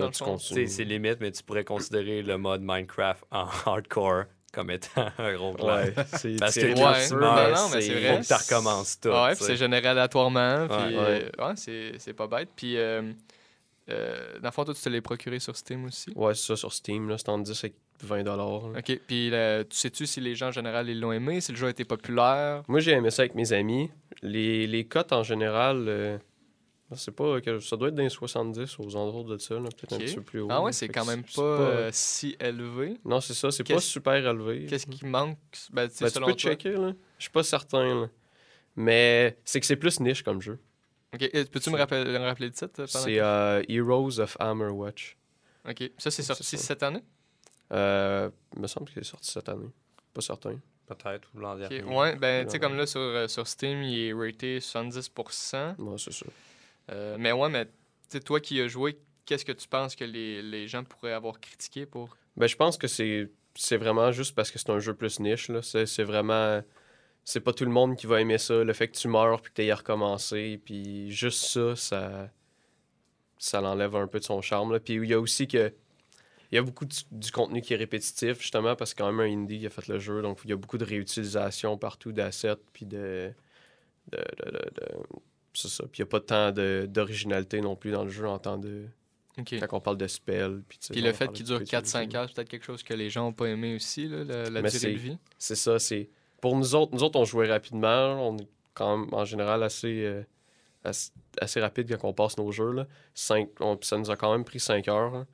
Ouais, c'est limite, mais tu pourrais considérer le mode Minecraft en hardcore comme étant un roguelike. Ouais, c'est Parce que quand Ouais, tu meurs, non, non, mais c'est vrai. faut que tu recommences tout. ouais, c'est généré aléatoirement. Puis, Ouais. euh, ouais, c'est, c'est pas bête. Puis, euh, euh, dans le fond, toi, tu te l'as procuré sur Steam aussi? Ouais, c'est ça sur Steam, là, c'est entre 10 et 20 dollars. Ok, puis euh, tu sais-tu si les gens en général ils l'ont aimé, si le jeu a été populaire? Moi, j'ai aimé ça avec mes amis. Les, les cotes en général, euh, je sais pas, ça doit être dans les 70 aux endroits de ça, peut-être un petit peu plus haut. Ah ouais, c'est quand même c'est pas, euh, si élevé. Non, c'est ça, c'est pas super élevé. Qu'est-ce qui manque? Ben, tu Ben, tu selon peux toi? checker, là. Je suis pas certain, là. Mais c'est que c'est plus niche comme jeu. Ok, euh, Peux-tu me rappeler, me rappeler le titre euh, C'est que- euh, Heroes of Hammerwatch. Ok, ça c'est c'est sorti ça. cette année? Euh, il me semble qu'il est sorti cette année. Pas certain. Peut-être, ou l'an dernier. Ouais, ben tu sais, comme là sur, euh, sur Steam, il est raté 70%. Ouais, c'est ça. Euh, mais ouais, mais tu sais, toi qui as joué, qu'est-ce que tu penses que les, les gens pourraient avoir critiqué pour? Ben, je pense que c'est c'est vraiment juste parce que c'est un jeu plus niche. là. C'est c'est vraiment. C'est pas tout le monde qui va aimer ça. Le fait que tu meurs puis que tu à recommencer. Puis juste ça, ça. Ça l'enlève un peu de son charme. là. Puis il y a aussi que. Il y a beaucoup du, du contenu qui est répétitif, justement, parce que quand même un indie qui a fait le jeu. Donc il y a beaucoup de réutilisation partout d'assets. Puis de. de, de, de- c'est ça. Puis il n'y a pas tant de- d'originalité non plus dans le jeu en temps de. Quand on parle de spell. Puis, le fait qu'il dure spécialité. 4-5 heures, c'est peut-être quelque chose que les gens n'ont pas aimé aussi, là, la, la durée de vie? C'est ça, c'est. Pour nous autres, nous autres, on jouait rapidement. On est quand même, en général, assez, euh, assez, assez rapide quand on passe nos jeux. Là. Cinq, on- ça nous a quand même pris 5 heures. hein.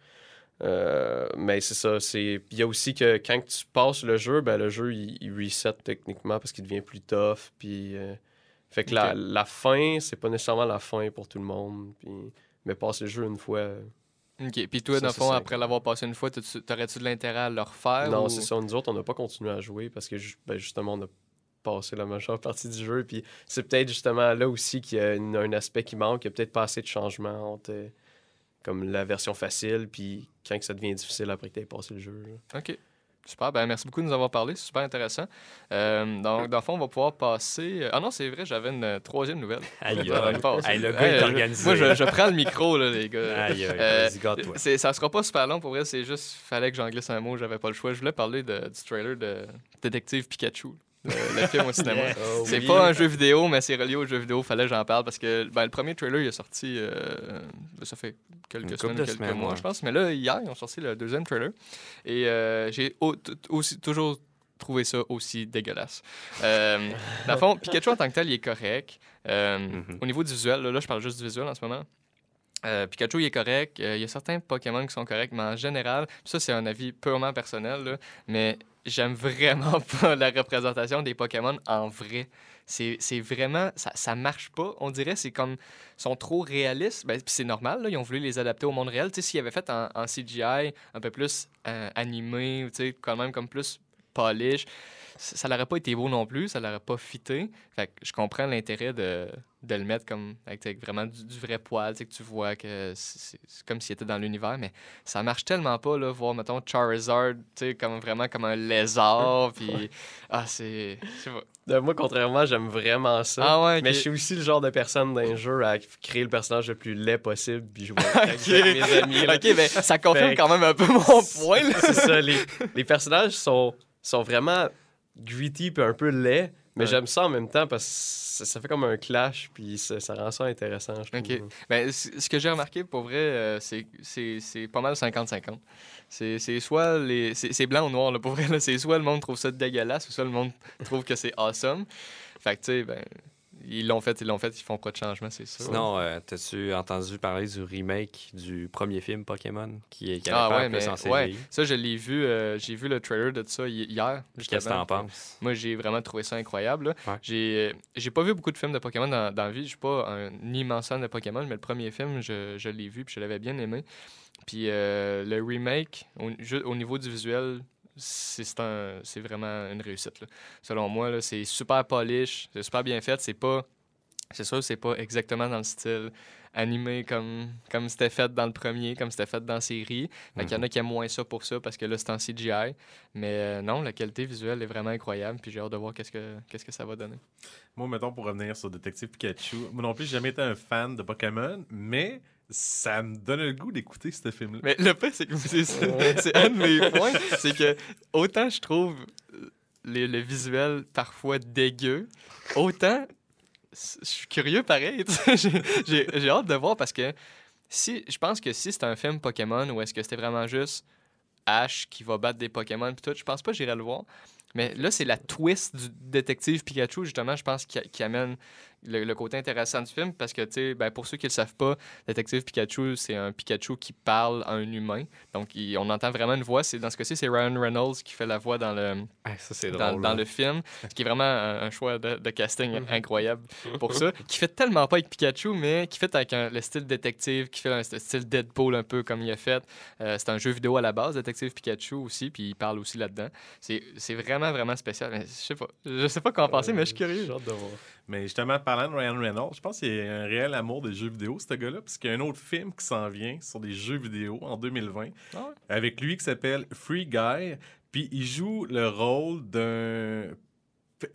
Euh, mais c'est ça. Il y a aussi que quand tu passes le jeu, ben, le jeu, il, il reset techniquement parce qu'il devient plus tough. Puis, euh, fait que la fin, c'est pas nécessairement la fin pour tout le monde. Puis, mais passer le jeu une fois. Ok. Puis toi, Ça, dans le fond, après l'avoir passé une fois, t'aurais-tu de l'intérêt à le refaire Non, ou- c'est ça. Nous autres, on n'a pas continué à jouer parce que ben, justement, on a passé la majeure partie du jeu. Puis c'est peut-être justement là aussi qu'il y a une- un aspect qui manque. Il n'y a peut-être pas assez de changements entre euh, comme la version facile, puis quand que ça devient difficile après que tu aies passé le jeu. là. Ok. Super, ben merci beaucoup de nous avoir parlé, c'est super intéressant. Euh, donc, dans le fond, on va pouvoir passer. Ah non, c'est vrai, j'avais une euh, troisième nouvelle. Aïe, aïe. le gars est organisé. Moi, je, je prends le micro, là, les gars. Aïe, aïe, Euh, Ça sera pas super long pour vrai, c'est juste fallait que j'en glisse un mot, j'avais pas le choix. Je voulais parler de- du trailer de Détective Pikachu, le, film au cinéma. Oh, C'est oui. pas un jeu vidéo, mais c'est relié au jeu vidéo. Fallait que j'en parle parce que ben, le premier trailer il est sorti, euh, ça fait quelques semaines, quelques semaines, mois, ouais. je pense. Mais là, hier, ils ont sorti le deuxième trailer. Et euh, j'ai au- aussi toujours trouvé ça aussi dégueulasse. Euh, dans le fond, Pikachu en tant que tel, il est correct. Euh, Mhm. Au niveau du visuel, là, là, je parle juste du visuel en ce moment. Euh, Pikachu, il est correct. Euh, Il y a certains Pokémon qui sont corrects, mais en général, ça, c'est un avis purement personnel, là, mais j'aime vraiment pas la représentation des Pokémon en vrai. C'est vraiment. Ça, ça marche pas. On dirait c'est comme. Ils sont trop réalistes. Ben, c'est normal, là, ils ont voulu les adapter au monde réel. Tu sais, s'ils avaient fait en, CGI, un peu plus euh, animé, ou tu sais, quand même comme plus polish, ça n'aurait pas été beau non plus, ça l'aurait pas fité. Fait que je comprends l'intérêt de, de le mettre comme avec, vraiment du, du vrai poil, que tu vois que c'est comme s'il était dans l'univers, mais ça marche tellement pas, là, voir, mettons, Charizard, tu comme vraiment comme un lézard, puis... Ah, c'est... Euh, Moi, contrairement, j'aime vraiment ça. Ah ouais. Mais je suis aussi le genre de personne d'un jeu à créer le personnage le plus laid possible, puis jouer avec mes amis. là. OK, ben ça confirme Fait- quand même un peu mon point. C'est ça, les, les personnages sont, sont vraiment gritty puis un peu laids, mais Ouais. j'aime ça en même temps parce que ça, ça fait comme un clash, puis ça, ça rend ça intéressant, je Ok. trouve. Ben, ce que j'ai remarqué, pour vrai, euh, c'est- pas mal 50-50. C'est soit les... C'est blanc ou noir, là, pour vrai. C'est soit le monde trouve ça dégueulasse, ou soit le monde trouve que c'est awesome. Fait que, tu sais, ben... Ils l'ont fait, ils l'ont fait, ils font pas de changement, c'est sûr. Sinon, euh, t'as-tu entendu parler du remake du premier film Pokémon qui, qui allait ah ouais, mais ouais, ça je l'ai vu, euh, j'ai vu le trailer de ça hi- hier. Qu'est-ce que t'en penses? Moi, j'ai vraiment trouvé ça incroyable. Ouais. J'ai euh, j'ai pas vu beaucoup de films de Pokémon dans, dans la vie. Je suis pas un immense fan de Pokémon, mais le premier film, je, je l'ai vu puis je l'avais bien aimé. Puis euh, le remake, au niveau du visuel, c'est un- vraiment une réussite. là. Selon moi, c'est super polish, c'est super bien fait. C'est pas... C'est sûr, c'est pas exactement dans le style animé comme comme c'était fait dans le premier, comme c'était fait dans la série. Fait qu'il y en a qui aiment moins ça pour ça parce que là, c'est en CGI. Mais euh, non, la qualité visuelle est vraiment incroyable. Puis j'ai hâte de voir qu'est-ce que, qu'est-ce que ça va donner. Moi, mettons, pour revenir sur Détective Pikachu, moi non plus, j'ai jamais été un fan de Pokémon, mais ça me donne le goût d'écouter ce film-là. Mais le fait, c'est que c'est, un de mes points. C'est que autant je trouve le visuel parfois dégueu, autant je suis curieux pareil. J'ai, j'ai- j'ai hâte de voir parce que si je pense que si c'est un film Pokémon ou est-ce que c'était vraiment juste Ash qui va battre des Pokémon puis tout, je pense pas que j'irai le voir. Mais là, c'est la twist du détective Pikachu, justement, je pense, qui, qui amène le, le côté intéressant du film parce que, tu sais, ben, pour ceux qui ne le savent pas, Détective Pikachu, c'est un Pikachu qui parle à un humain. Donc, il- on entend vraiment une voix. C'est, dans ce cas-ci, c'est Ryan Reynolds qui fait la voix dans le, Ah, ça, c'est dans, drôle. dans là. le film, ce qui est vraiment un, un choix de, de casting incroyable pour ça. Qui fait tellement pas avec Pikachu, mais qui fait avec un- le style détective, qui fait un st- style Deadpool un peu comme il a fait. Euh, c'est un jeu vidéo à la base, Détective Pikachu aussi, puis il parle aussi là-dedans. C'est, c'est vraiment, vraiment spécial. Mais je sais pas. Je sais pas quoi en penser, mais je suis curieux. J'ai hâte de voir. Mais justement, parlant de Ryan Reynolds, je pense qu'il y a un réel amour des jeux vidéo, ce gars-là, parce qu'il y a un autre film qui s'en vient sur des jeux vidéo en 2020, Ah ouais? avec lui qui s'appelle Free Guy, puis il joue le rôle d'un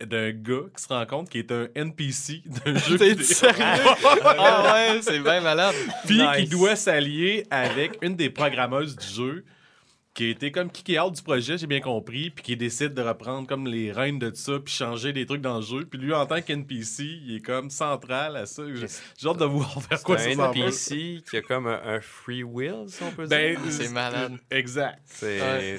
d'un gars qui se rend compte qu'il est un NPC d'un jeu T'es vidéo. sérieux? ah ouais, c'est bien malade. Puis Nice. qui doit s'allier avec une des programmeuses du jeu qui a été comme kické out du projet, j'ai bien compris, puis qui décide de reprendre comme les rênes de ça, puis changer des trucs dans le jeu. Puis lui, en tant qu'NPC, il est comme central à ça. J'ai hâte de voir vers quoi ça un. NPC qui a comme un, un free will, si on peut Ben, dire. c'est malade. Exact. C'est.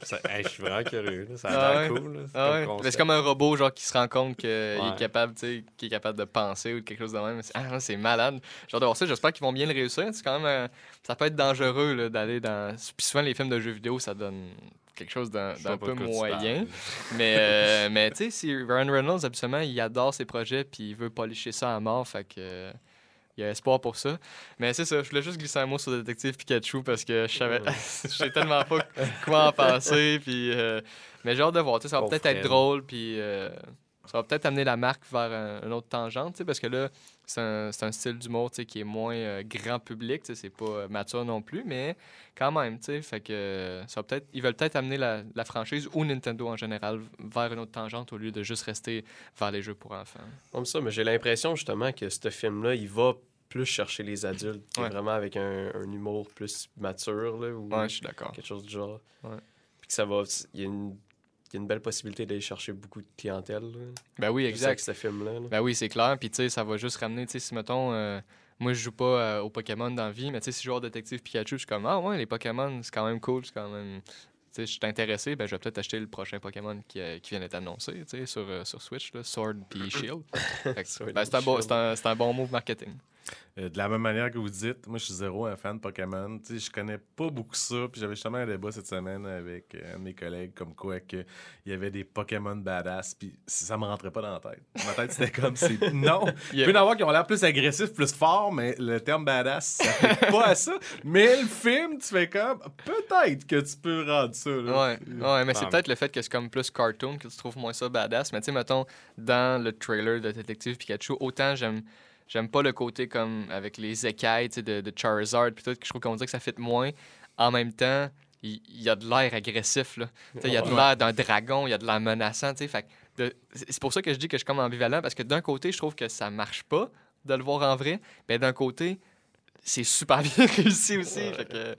Ouais. ça- hey, je suis vraiment curieux. là. Ça Ah a l'air ouais. cool. là. C'est Ah ouais. C'est comme un robot genre qui se rend compte qu'il est capable, tu sais, qu'il est capable de penser ou quelque chose de même. C'est- Ah, c'est malade. Genre de voir ça, j'espère qu'ils vont bien le réussir. C'est quand même euh, ça peut être dangereux là, d'aller dans puis souvent les films de jeux vidéo, ça donne quelque chose d'un peu moyen. Mais, euh, mais tu sais, si Ryan Reynolds, absolument, il adore ses projets puis il veut policher ça à mort. Fait que. Il y a espoir pour ça. Mais c'est ça, je voulais juste glisser un mot sur le détective Pikachu parce que je savais, je sais tellement pas quoi en penser. Puis, euh, mais j'ai hâte de voir. Ça va peut-être être drôle. Puis, euh, ça va peut-être amener la marque vers un, une autre tangente, parce que là, c'est un, un style d'humour qui est moins euh, grand public, c'est pas euh, mature non plus, mais quand même, tu sais, fait que euh, ça va peut-être, ils veulent peut-être amener la, la franchise ou Nintendo en général vers une autre tangente au lieu de juste rester vers les jeux pour enfants. Comme ça, mais j'ai l'impression justement que ce film-là, il va plus chercher les adultes, Ouais. vraiment avec un, un humour plus mature, là, ou Ouais, je suis d'accord. quelque chose du genre. Ouais. Puis que ça va, il y a une, y a une belle possibilité d'aller chercher beaucoup de clientèle, là, Ben oui, exact. ce film-là. là. Ben oui, c'est clair. Puis, tu sais, ça va juste ramener, tu sais, si, mettons, euh, moi, je joue pas euh, au Pokémon dans la vie, mais tu sais, si je joue au détective Pikachu, je suis comme, ah ouais, les Pokémon, c'est quand même cool, c'est quand même. Tu sais, je suis intéressé, ben, je vais peut-être acheter le prochain Pokémon qui, euh, qui vient d'être annoncé, tu sais, sur, euh, sur Switch, là, Sword puis Shield. Ben, c'est un, bon, un, c'est un bon move marketing. Euh, de la même manière que vous dites, moi, je suis zéro un fan de Pokémon. Tu sais, je connais pas beaucoup ça. Puis j'avais justement un débat cette semaine avec euh, un de mes collègues, comme quoi que il y avait des Pokémon badass. Puis ça me rentrait pas dans la tête. Ma tête, c'était comme c'est. Non! Il peut y en avoir qui ont l'air plus agressifs, plus forts, mais le terme badass, ça fait pas à ça. Mais le film, tu fais comme. Peut-être que tu peux rendre ça. là. Ouais, ouais mais c'est Ah, peut-être le fait que c'est comme plus cartoon que tu trouves moins ça badass. Mais tu sais, mettons, dans le trailer de Détective Pikachu, autant j'aime. J'aime pas le côté comme avec les écailles de, de Charizard, puis tout, que je trouve qu'on dirait que ça fit moins. En même temps, il y, a de l'air agressif, là. Il y a de l'air d'un dragon, il y a de l'air menaçant, tu sais. C'est pour ça que je dis que je suis comme ambivalent, parce que d'un côté, je trouve que ça marche pas de le voir en vrai, mais d'un côté, c'est super bien réussi aussi. Fait que,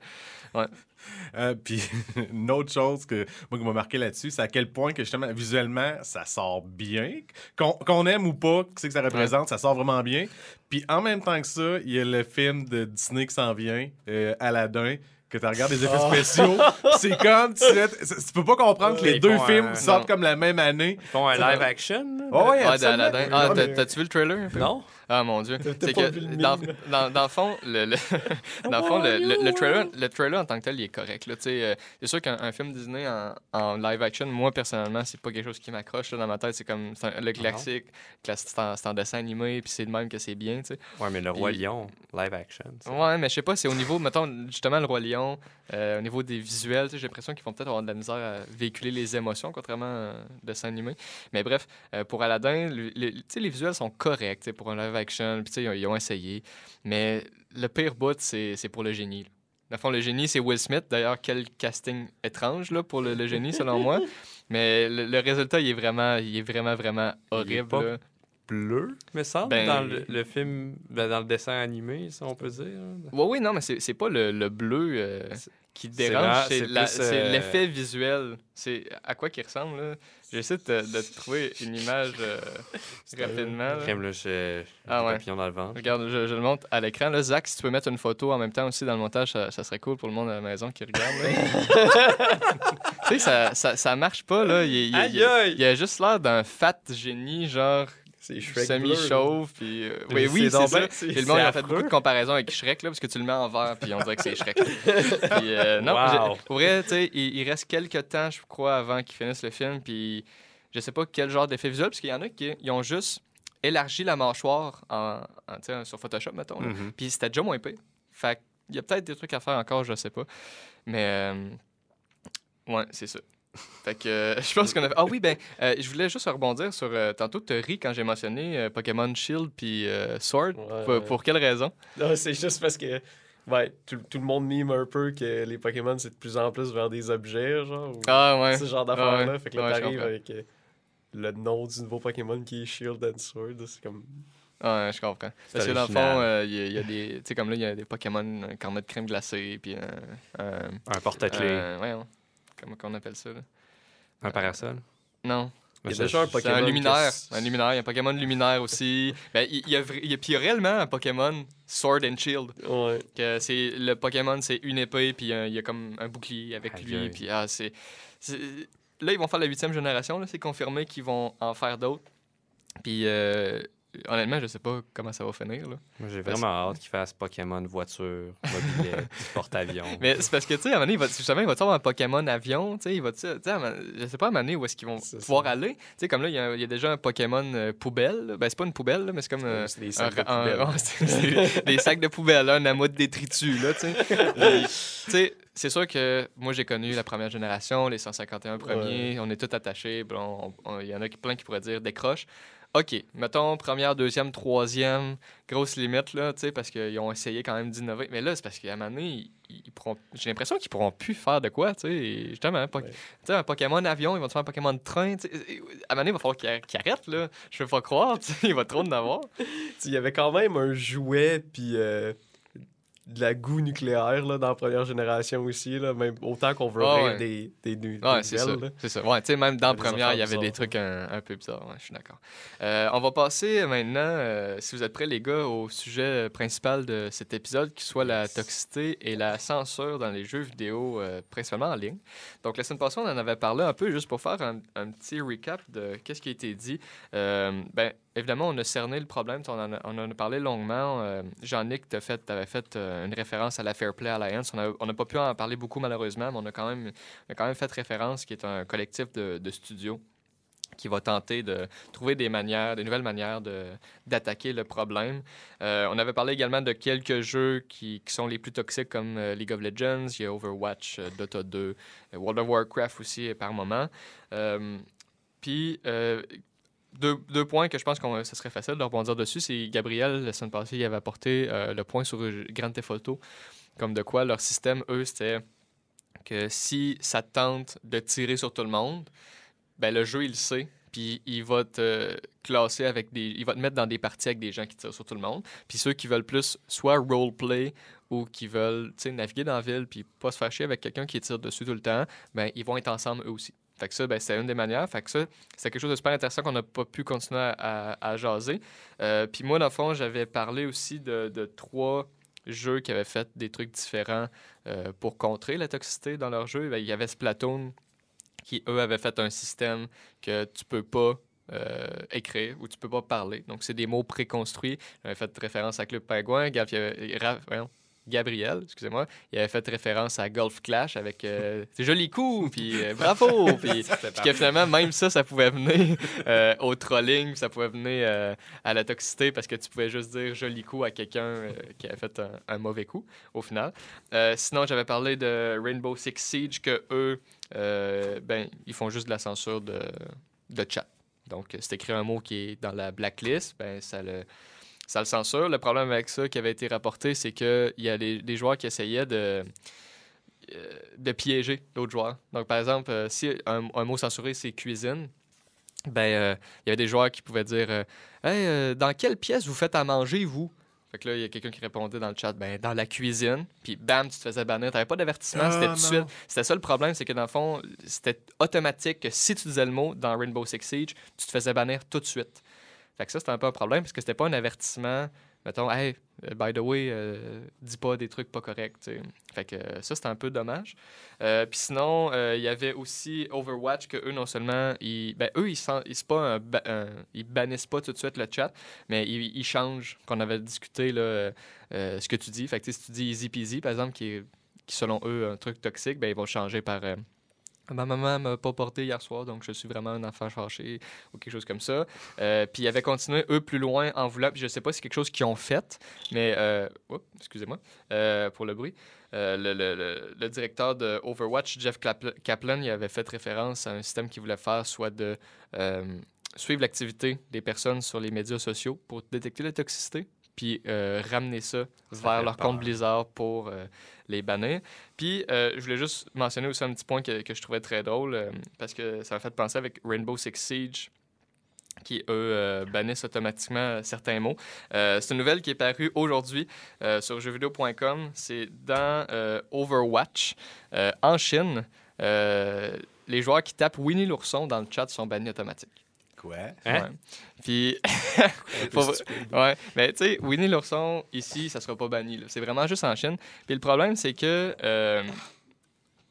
Euh, puis une autre chose que moi qui m'a marqué là-dessus, c'est à quel point que justement visuellement ça sort bien, qu'on aime ou pas, qu'est-ce que ça représente, ça sort vraiment bien. Puis en même temps que ça, il y a le film de Disney qui s'en vient, euh, Aladdin. Que tu regardes les effets Ah. spéciaux, c'est comme tu, tu peux pas comprendre que les Ils deux font films un- sortent non. comme la même année. Ils font un live action. Oh, ouais. Ah, t'as-tu vu le trailer un peu? Non? Ah mon dieu. C'est que dans, dans, dans le fond, le, le- dans le, fond le, le- le trailer, le trailer en tant que tel, il est correct. là. Tu sais, euh, c'est sûr qu'un un film Disney en, en live action, moi personnellement, c'est pas quelque chose qui m'accroche là, dans ma tête. C'est comme c'est un- le classique, cla- c'est en, c'est en dessin animé, puis c'est de même que c'est bien. tu sais. Ouais, mais le Roi Puis- Lion, live action. ça. Ouais, mais je sais pas, c'est au niveau, mettons, justement, le Roi Lion, euh, au niveau des visuels, tu sais, j'ai l'impression qu'ils vont peut-être avoir de la misère à véhiculer les émotions, contrairement au dessin animé. Mais bref, euh, pour Aladdin, les visuels sont corrects tu sais, pour un live action, puis sais, ils, ont- ils ont essayé. Mais le pire bout, c'est pour le génie. là. Dans le fond, le génie, c'est Will Smith. D'ailleurs, quel casting étrange là, pour le, le génie, selon moi. Mais le, le résultat, il est vraiment, il est vraiment, vraiment Il est horrible. pas. Bleu, me semble, Ben- dans le, le film, ben, dans le dessin animé, si on peut dire. Oui, oui, non, mais c'est pas le, le bleu euh, qui dérange, c'est euh, l'effet visuel. C'est à quoi qu'il ressemble, là? J'essaie de, te- de te trouver une image euh, rapidement. là. Crème, là, j'ai Ah ouais. dans le ventre. Regarde, je, je le montre à l'écran. Là, Zach, si tu peux mettre une photo en même temps aussi dans le montage, ça, ça serait cool pour le monde à la maison qui regarde. tu sais, ça, ça, ça marche pas, là. Il, il- il- Aïe, aïe! il a juste l'air d'un fat génie, genre C'est Shrek semi-chauve. Puis, euh, oui, oui, c'est ça. Puis le monde il a fait beaucoup de comparaisons avec Shrek, là, parce que tu le mets en vert, puis on dirait que c'est Shrek. puis, euh, non, Wow. pour vrai, tu sais, il, il reste quelques temps, je crois, avant qu'il finisse le film, puis je sais pas quel genre d'effet visuel, parce qu'il y en a qui ils ont juste élargi la mâchoire en, sur Photoshop, mettons. Mhm. puis c'était déjà moins pire. Fait qu'il y a peut-être des trucs à faire encore, je sais pas. Mais, euh, ouais, c'est ça. Fait que euh, je pense qu'on a. Ah oui, ben, euh, je voulais juste rebondir sur. euh, tantôt, tu ris quand j'ai mentionné euh, Pokémon Shield puis euh, Sword. Ouais, Pour, ouais. pour quelle raison? Non, c'est juste parce que ouais, tout, tout le monde mime un peu que les Pokémon, c'est de plus en plus vers des objets, genre. ou Ah ouais. Ce genre d'affaires-là. Ouais, Fait que là, ouais, t'arrives avec euh, le nom du nouveau Pokémon qui est Shield and Sword. C'est comme. Ouais, je comprends. Parce que dans le fond, euh, il y, a- il y a des. Tu sais, comme là, il y a des Pokémon, un carnet de crème glacée, puis un. un- Un porte-clés, un- ouais, comment qu'on appelle ça, là? Un parasol? Non. Il y a Ça, déjà un Pokémon. luminaire. Un luminaire. Il y a un Pokémon luminaire aussi. Ben, il y, a, il y a, puis il y a réellement un Pokémon Sword and Shield. Ouais. Que c'est le Pokémon, c'est une épée, puis euh, il y a comme un bouclier avec lui. Puis ah, c'est, c'est- Là, ils vont faire la huitième génération. là, C'est confirmé qu'ils vont en faire d'autres. Puis euh, honnêtement, je sais pas comment ça va finir. Là. Moi, j'ai Parce- vraiment hâte qu'il fasse Pokémon voiture, mobilette, porte-avions. Mais c'est parce que, tu sais, à un moment donné, il va, justement, il va avoir un Pokémon avion, tu sais, il va, tu sais, je sais pas à un moment donné où est-ce qu'ils vont C'est ça. pouvoir aller? Tu sais, comme là, il y, a, il y a déjà un Pokémon euh, poubelle. Ben, c'est pas une poubelle, là, mais c'est comme. euh, C'est des un- sacs de un- poubelle. ouais, c'est- c'est des sacs de poubelle, là, un amas de détritus, là, tu sais. Puis, tu sais, c'est sûr que moi, j'ai connu la première génération, les 151 premiers, on est tous attachés. bon, on- on- Il y en a qui- plein qui pourraient dire décroche. OK, mettons première, deuxième, troisième, grosse limite, là, tu sais, parce qu'ils ont essayé quand même d'innover. Mais là, c'est parce qu'à un moment donné, ils, ils pourront- j'ai l'impression qu'ils pourront plus faire de quoi, tu sais. Justement, po- Ouais. tu sais, un Pokémon avion, ils vont te faire un Pokémon de train, tu sais. À un moment donné, il va falloir qu'ils arr- qu'ils arrêtent, là. Je veux pas croire, tu sais, il va trop en avoir. Tu sais, Il y avait quand même un jouet, puis euh, de la goût nucléaire là, dans la première génération aussi, là, même autant qu'on veut Ah ouais. des, des, des Ouais, c'est ça. C'est ça. Ouais, tu sais, même dans la première, il y avait des trucs un, un peu bizarres. Ouais, je suis d'accord. Euh, on va passer maintenant, euh, si vous êtes prêts, les gars, au sujet principal de cet épisode, qui soit la toxicité et la censure dans les jeux vidéo, euh, principalement en ligne. Donc, la semaine passée, on en avait parlé un peu, juste pour faire un, un petit recap de qu'est-ce qui a été dit. Euh, ben, évidemment, on a cerné le problème, on en a, parlé longuement. Euh, Jean-Nic, tu fait, avais fait euh, une référence à la Fair Play Alliance. On n'a pas pu en parler beaucoup, malheureusement, mais on a quand même, fait référence, qui est un collectif de, studios qui va tenter de trouver des manières, des nouvelles manières d'attaquer le problème. Euh, on avait parlé également de quelques jeux qui, sont les plus toxiques comme euh, League of Legends, il y a Overwatch, Dota 2, euh, World of Warcraft aussi par moment. Puis deux, points que je pense que ce serait facile de rebondir dessus, c'est Gabriel, la semaine passée, il avait apporté euh, le point sur euh, Grand Theft Auto, comme de quoi leur système, eux, c'était que si ça te tente de tirer sur tout le monde, ben le jeu, il le sait, puis il va te classer avec des... Il va te mettre dans des parties avec des gens qui tirent sur tout le monde. Puis ceux qui veulent plus soit roleplay ou qui veulent, naviguer dans la ville puis pas se faire chier avec quelqu'un qui tire dessus tout le temps, ben ils vont être ensemble eux aussi. Fait que ça, ben, c'est une des manières. Fait que ça, c'est quelque chose de super intéressant qu'on n'a pas pu continuer à, jaser. Euh, puis moi, dans le fond, j'avais parlé aussi de, trois jeux qui avaient fait des trucs différents euh, pour contrer la toxicité dans leur jeu. Ben, il y avait Splatoon qui, eux, avaient fait un système que tu peux pas euh, écrire ou tu peux pas parler. Donc, c'est des mots préconstruits. J'avais fait référence à Club Pingouin. Y avait- Gabriel, excusez-moi, il avait fait référence à Golf Clash avec euh, c'est joli coup, puis euh, bravo, puis puis que finalement, même ça, ça pouvait venir euh, au trolling, ça pouvait venir euh, à la toxicité parce que tu pouvais juste dire joli coup à quelqu'un qui avait fait un, un mauvais coup au final. Sinon, j'avais parlé de Rainbow Six Siege que eux, ben, ils font juste de la censure de, de chat. Donc, c'est écrit un mot qui est dans la blacklist, ben, ça le, ça le censure. Le problème avec ça qui avait été rapporté, c'est qu'il y a des, joueurs qui essayaient de, euh, de piéger d'autres joueurs. Donc, par exemple, euh, si un, un mot censuré, c'est cuisine, ben, euh, il y avait des joueurs qui pouvaient dire euh, Hey, euh, dans quelle pièce vous faites à manger, vous? Fait que là, il y a quelqu'un qui répondait dans le chat Ben, dans la cuisine. Puis, bam, tu te faisais bannir. T'avais pas d'avertissement, Ah, c'était tout de suite. C'était ça le problème, c'est que dans le fond, c'était automatique que si tu disais le mot dans Rainbow Six Siege, tu te faisais bannir tout de suite. Fait que ça, c'était un peu un problème parce que c'était pas un avertissement. Mettons, hey, euh, by the way, euh, dis pas des trucs pas corrects. Fait que euh, ça, c'était un peu dommage. Puis sinon, il y avait aussi Overwatch que eux, non seulement, ils, ben, eux, ils, ils, ils bannissent pas tout de suite le chat, mais ils, ils changent, qu'on avait discuté, là, ce que tu dis. Fait que si tu dis easy peasy, par exemple, qui est qui selon eux un truc toxique, ben, ils vont changer par Ma maman m'a pas porté hier soir, donc je suis vraiment un enfant fâché ou quelque chose comme ça. Euh, puis ils avaient continué, eux, plus loin en voulant. Puis je sais pas si c'est quelque chose qu'ils ont fait, mais. Euh, excusez-moi euh, pour le bruit. Le, directeur de Overwatch, Jeff Kaplan, il avait fait référence à un système qu'il voulait faire, soit de suivre l'activité des personnes sur les médias sociaux pour détecter la toxicité, puis euh, ramener ça, vers leur peur. compte Blizzard pour euh, les bannir. Puis, euh, je voulais juste mentionner aussi un petit point que, que je trouvais très drôle, parce que ça m'a fait penser avec Rainbow Six Siege, qui, eux, bannissent automatiquement certains mots. C'est une nouvelle qui est parue aujourd'hui sur jeuxvideo.com. C'est dans Overwatch. En Chine, les joueurs qui tapent Winnie l'ourson dans le chat sont bannis automatiques. Quoi? Hein? Ouais. Puis, faut- ouais, mais tu sais, Winnie l'ourson, ici, ça sera pas banni. C'est vraiment juste en Chine. Puis le problème, c'est que, euh,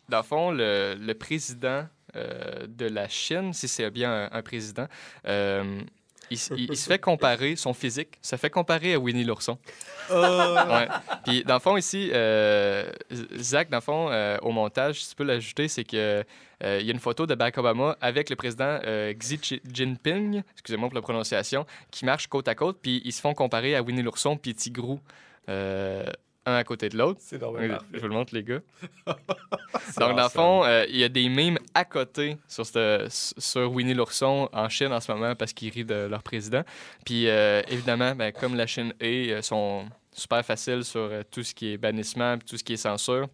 dans le fond, le, le président euh, de la Chine, si c'est bien un, un président, euh, il, s- il- il se fait comparer, son physique se fait comparer à Winnie l'ourson. Oh. Ouais. Puis, dans le fond, ici, euh, Zach, dans le fond, euh, au montage, si tu peux l'ajouter, c'est que euh, il y a une photo de Barack Obama avec le président euh, Xi Ji- Jinping, excusez-moi pour la prononciation, qui marchent côte à côte, puis ils se font comparer à Winnie l'ourson puis Tigrou, euh, un à côté de l'autre. C'est dans Oui, Je vous le montre, les gars. Donc, dans le fond, euh, il y a des mimes à côté sur, cette- sur Winnie l'ourson en Chine en ce moment parce qu'ils rient de leur président. Puis, euh, évidemment, ben, comme la Chine est, euh, sont super faciles sur euh, tout ce qui est bannissement tout ce qui est censure.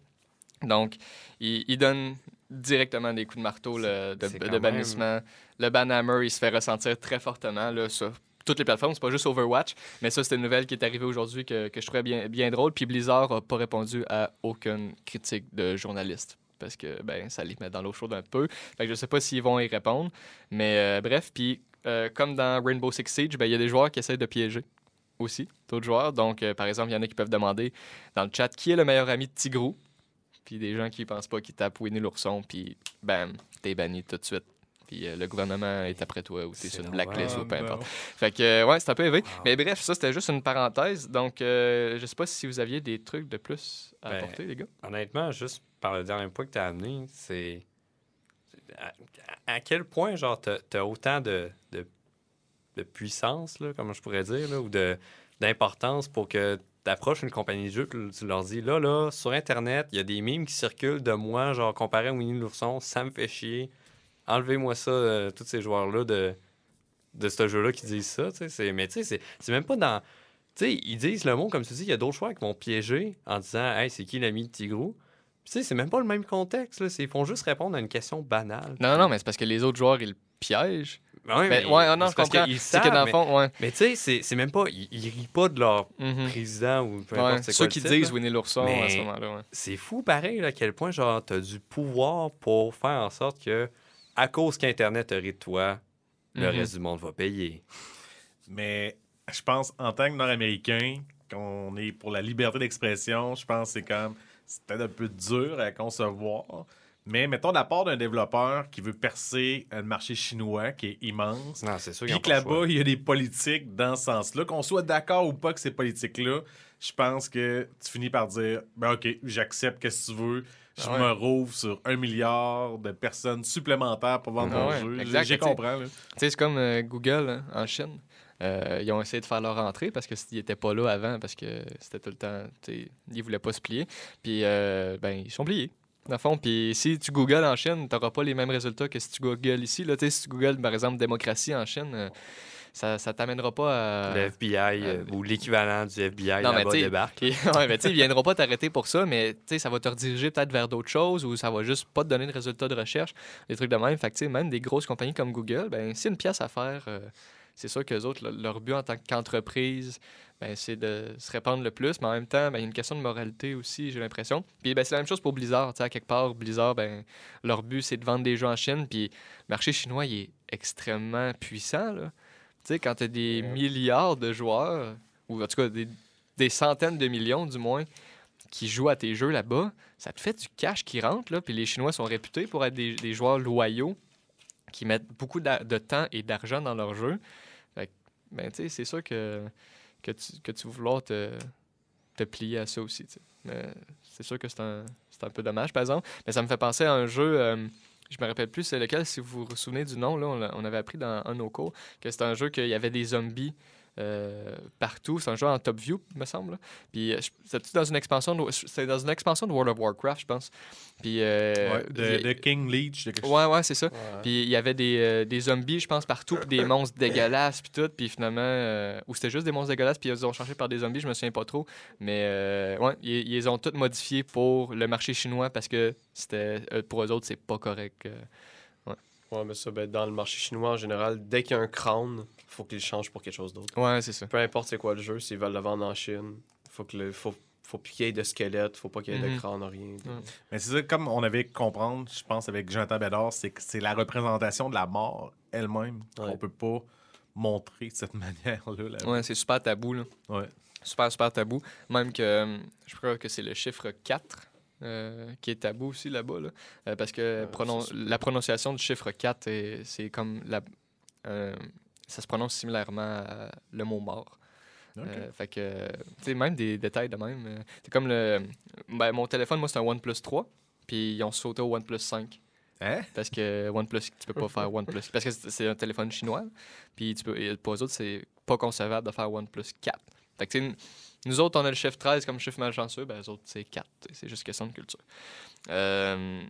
Donc, ils, ils donnent directement des coups de marteau là, de, quand même- bannissement. Le banhammer, il se fait ressentir très fortement là, sur toutes les plateformes. C'est pas juste Overwatch, mais ça, c'est une nouvelle qui est arrivée aujourd'hui que, que je trouvais bien, drôle. Puis Blizzard n'a pas répondu à aucune critique de journaliste parce que ben, ça les met dans l'eau chaude un peu. Fait que je sais pas s'ils vont y répondre. Mais euh, bref, puis euh, comme dans Rainbow Six Siege, ben, il y a des joueurs qui essaient de piéger aussi d'autres joueurs. Donc, euh, par exemple, il y en a qui peuvent demander dans le chat qui est le meilleur ami de Tigrou? Puis des gens qui pensent pas qu'ils tapent Winnie l'ourson, puis bam, t'es banni tout de suite. Puis euh, le gouvernement est après toi ou t'es C'est sur une blacklist ou peu importe. Fait que, euh, ouais, c'est un peu élevé. Wow. Mais bref, ça, c'était juste une parenthèse. Donc, euh, je sais pas si vous aviez des trucs de plus à Ben, apporter, les gars. Honnêtement, juste par le dernier point que tu as amené, c'est. À, à quel point, genre, tu as, autant de, de, de puissance, là, comment je pourrais dire, là, ou de- d'importance pour que tu approches une compagnie de jeu, tu leur dis là, là, sur Internet, il y a des mimes qui circulent de moi, genre, comparé à Winnie l'ourson, ça me fait chier. Enlevez-moi ça, euh, tous ces joueurs-là de, de ce jeu-là qui disent ça. tu sais, c'est- Mais tu sais, c'est- même pas dans. Tu sais, ils disent le mot, comme tu dis, il y a d'autres joueurs qui vont piéger en disant Hey, c'est qui l'ami de Tigrou? Puis, Tu sais, c'est même pas le même contexte. Là. Ils font juste répondre à une question banale. Non, non, non, mais c'est parce que les autres joueurs, ils piègent. Ben oui, Ben, mais ouais, ah non, c'est je parce comprends. C'est que savent, dans le mais- fond, ouais. Mais tu sais, c'est- c'est même pas. Ils, ils rient pas de leur Mhm. président ou peu Ouais, importe c'est Ceux quoi qui disent. Winnie l'ourson à Mais- ce moment-là, ouais. C'est fou pareil là, à quel point genre t'as du pouvoir pour faire en sorte que à cause qu'Internet rit de toi, le Mhm. reste du monde va payer. Mais je pense, en tant que Nord-Américain, qu'on est pour la liberté d'expression, je pense que c'est quand même c'est peut-être un peu dur à concevoir. Mais mettons de la part d'un développeur qui veut percer un marché chinois qui est immense, Non, c'est sûr puis que là-bas, il y a des politiques dans ce sens-là. Qu'on soit d'accord ou pas que ces politiques-là, je pense que tu finis par dire ben OK, j'accepte, qu'est-ce que tu veux. Je Ah ouais. me rouvre sur un milliard de personnes supplémentaires pour vendre Ah mon ouais, jeu. J'ai sais, c'est comme euh, Google hein, en Chine. Euh, ils ont essayé de faire leur entrée parce que s'ils n'étaient pas là avant, parce que c'était tout le temps, ils voulaient pas se plier. Puis, euh, ben, ils sont pliés. Dans le fond, puis si tu googles en Chine, tu n'auras pas les mêmes résultats que si tu googles ici. Là, si tu googles, par exemple, démocratie en Chine, euh, ça ne t'amènera pas à. Le FBI euh, ou l'équivalent du FBI là-bas débarque. Ouais, mais tu sais, ils viendront pas t'arrêter pour ça, mais tu sais, ça va te rediriger peut-être vers d'autres choses ou ça va juste pas te donner de résultats de recherche, des trucs de même. Fait que, même des grosses compagnies comme Google, ben, c'est une pièce à faire. euh, c'est sûr qu'eux autres, le- leur but en tant qu'entreprise, ben, c'est de se répandre le plus, mais en même temps, ben, il y a une question de moralité aussi, j'ai l'impression. Puis ben, c'est la même chose pour Blizzard. À quelque part, Blizzard, ben, leur but, c'est de vendre des jeux en Chine, puis le marché chinois, il est extrêmement puissant. Là. Tu sais, quand tu as des milliards de joueurs, ou en tout cas des, des centaines de millions du moins, qui jouent à tes jeux là-bas, ça te fait du cash qui rentre. Là, puis les Chinois sont réputés pour être des, des joueurs loyaux qui mettent beaucoup d'a- de temps et d'argent dans leurs jeux. Fait que, ben, tu sais, c'est sûr que, que, tu, que tu vas vouloir te, te plier à ça aussi. Mais c'est sûr que c'est un, c'est un peu dommage, par exemple. Mais ça me fait penser à un jeu, euh, je me rappelle plus c'est lequel, si vous vous souvenez du nom, là, on, avait appris dans un de que c'était un jeu qu'il y avait des zombies euh, partout. C'est un jeu en top view, me semble. Puis euh, c'était dans une expansion de, c'était dans une expansion de World of Warcraft, je pense. Puis euh, Ouais, de, de King Leech. de. Ouais, ouais, c'est ça. Ouais. Puis il y avait des, euh, des zombies, je pense, partout, puis des monstres dégueulasses, puis tout. Puis finalement, euh, ou c'était juste des monstres dégueulasses, puis ils ont changé par des zombies, je me souviens pas trop. Mais euh, ouais, ils, ils les ont toutes modifiés pour le marché chinois parce que c'était pour eux autres, c'est pas correct. Ouais, mais ça, ben, dans le marché chinois en général, dès qu'il y a un crâne, faut qu'ils le changent pour quelque chose d'autre. Ouais, c'est ça. Peu importe c'est quoi le jeu, s'ils veulent le vendre en Chine, faut que le, faut, faut plus qu'il y ait de squelette, faut pas qu'il y ait Mhm. de crâne, rien. Mais c'est ça, comme on avait comprendre, je pense, avec Jonathan Bédard, c'est que c'est la représentation de la mort elle-même Ouais. qu'on peut pas montrer de cette manière-là. là. Ouais, c'est super tabou, là. Ouais. Super, super tabou. Même que euh, je crois que c'est le chiffre 4 euh, qui est tabou aussi là-bas. Là. Euh, parce que Euh, pronon- la prononciation du chiffre 4, est- c'est comme la, ça se prononce similairement à le mot mort. Ok. Euh, fait que, tu sais, même des détails de même. euh, c'est comme le. Ben, mon téléphone, moi, c'est un OnePlus 3, puis ils ont sauté au OnePlus 5. Hein? Parce que OnePlus, tu peux pas faire OnePlus. Parce que c'est un téléphone chinois. Puis tu peux, et pour eux autres, c'est pas concevable de faire OnePlus 4. Fait que, tu nous autres, on a le chiffre 13 comme chiffre malchanceux. Ben, les autres, c'est 4. C'est juste question de culture. Euh,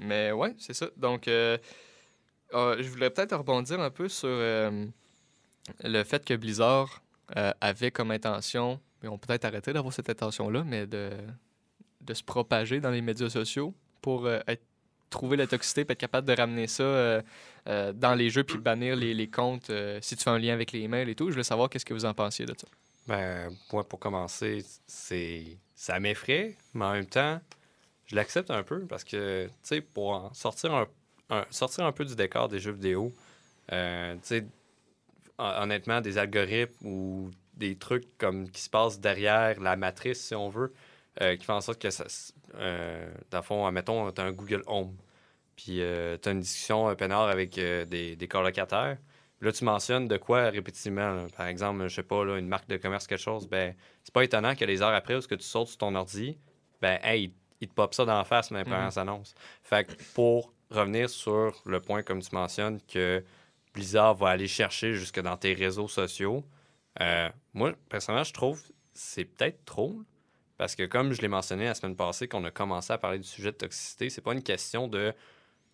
mais ouais, c'est ça. Donc, euh, euh, je voulais peut-être rebondir un peu sur euh, le fait que Blizzard avait comme intention, ils ont peut-être arrêté d'avoir cette intention-là, mais de, de se propager dans les médias sociaux pour être trouver la toxicité puis être capable de ramener ça dans les jeux puis bannir les, les comptes si tu fais un lien avec les emails et tout. Je voulais savoir qu'est-ce que vous en pensiez de ça. Ben, moi, pour commencer, c'est ça m'effraie, mais en même temps, je l'accepte un peu parce que, tu sais, pour sortir un, sortir un peu du décor des jeux vidéo, euh, tu sais, hon- honnêtement, des algorithmes ou des trucs comme qui se passent derrière la matrice, si on veut, euh, qui font en sorte que ça, euh, dans le fond, mettons, tu as un Google Home, puis tu as une discussion euh, peinard avec euh, des, des colocataires. Là, tu mentionnes de quoi répétitivement. là. Par exemple, je sais pas, là, une marque de commerce, quelque chose. Ben, c'est pas étonnant que les heures après, où ce que tu sautes sur ton ordi, ben, hey, il, te pop ça dans la face, mais premières annonces. Fait que pour revenir sur le point, comme tu mentionnes, que Blizzard va aller chercher jusque dans tes réseaux sociaux, euh, moi, personnellement, je trouve que c'est peut-être trop. là. Parce que comme je l'ai mentionné la semaine passée, qu'on a commencé à parler du sujet de toxicité, c'est pas une question de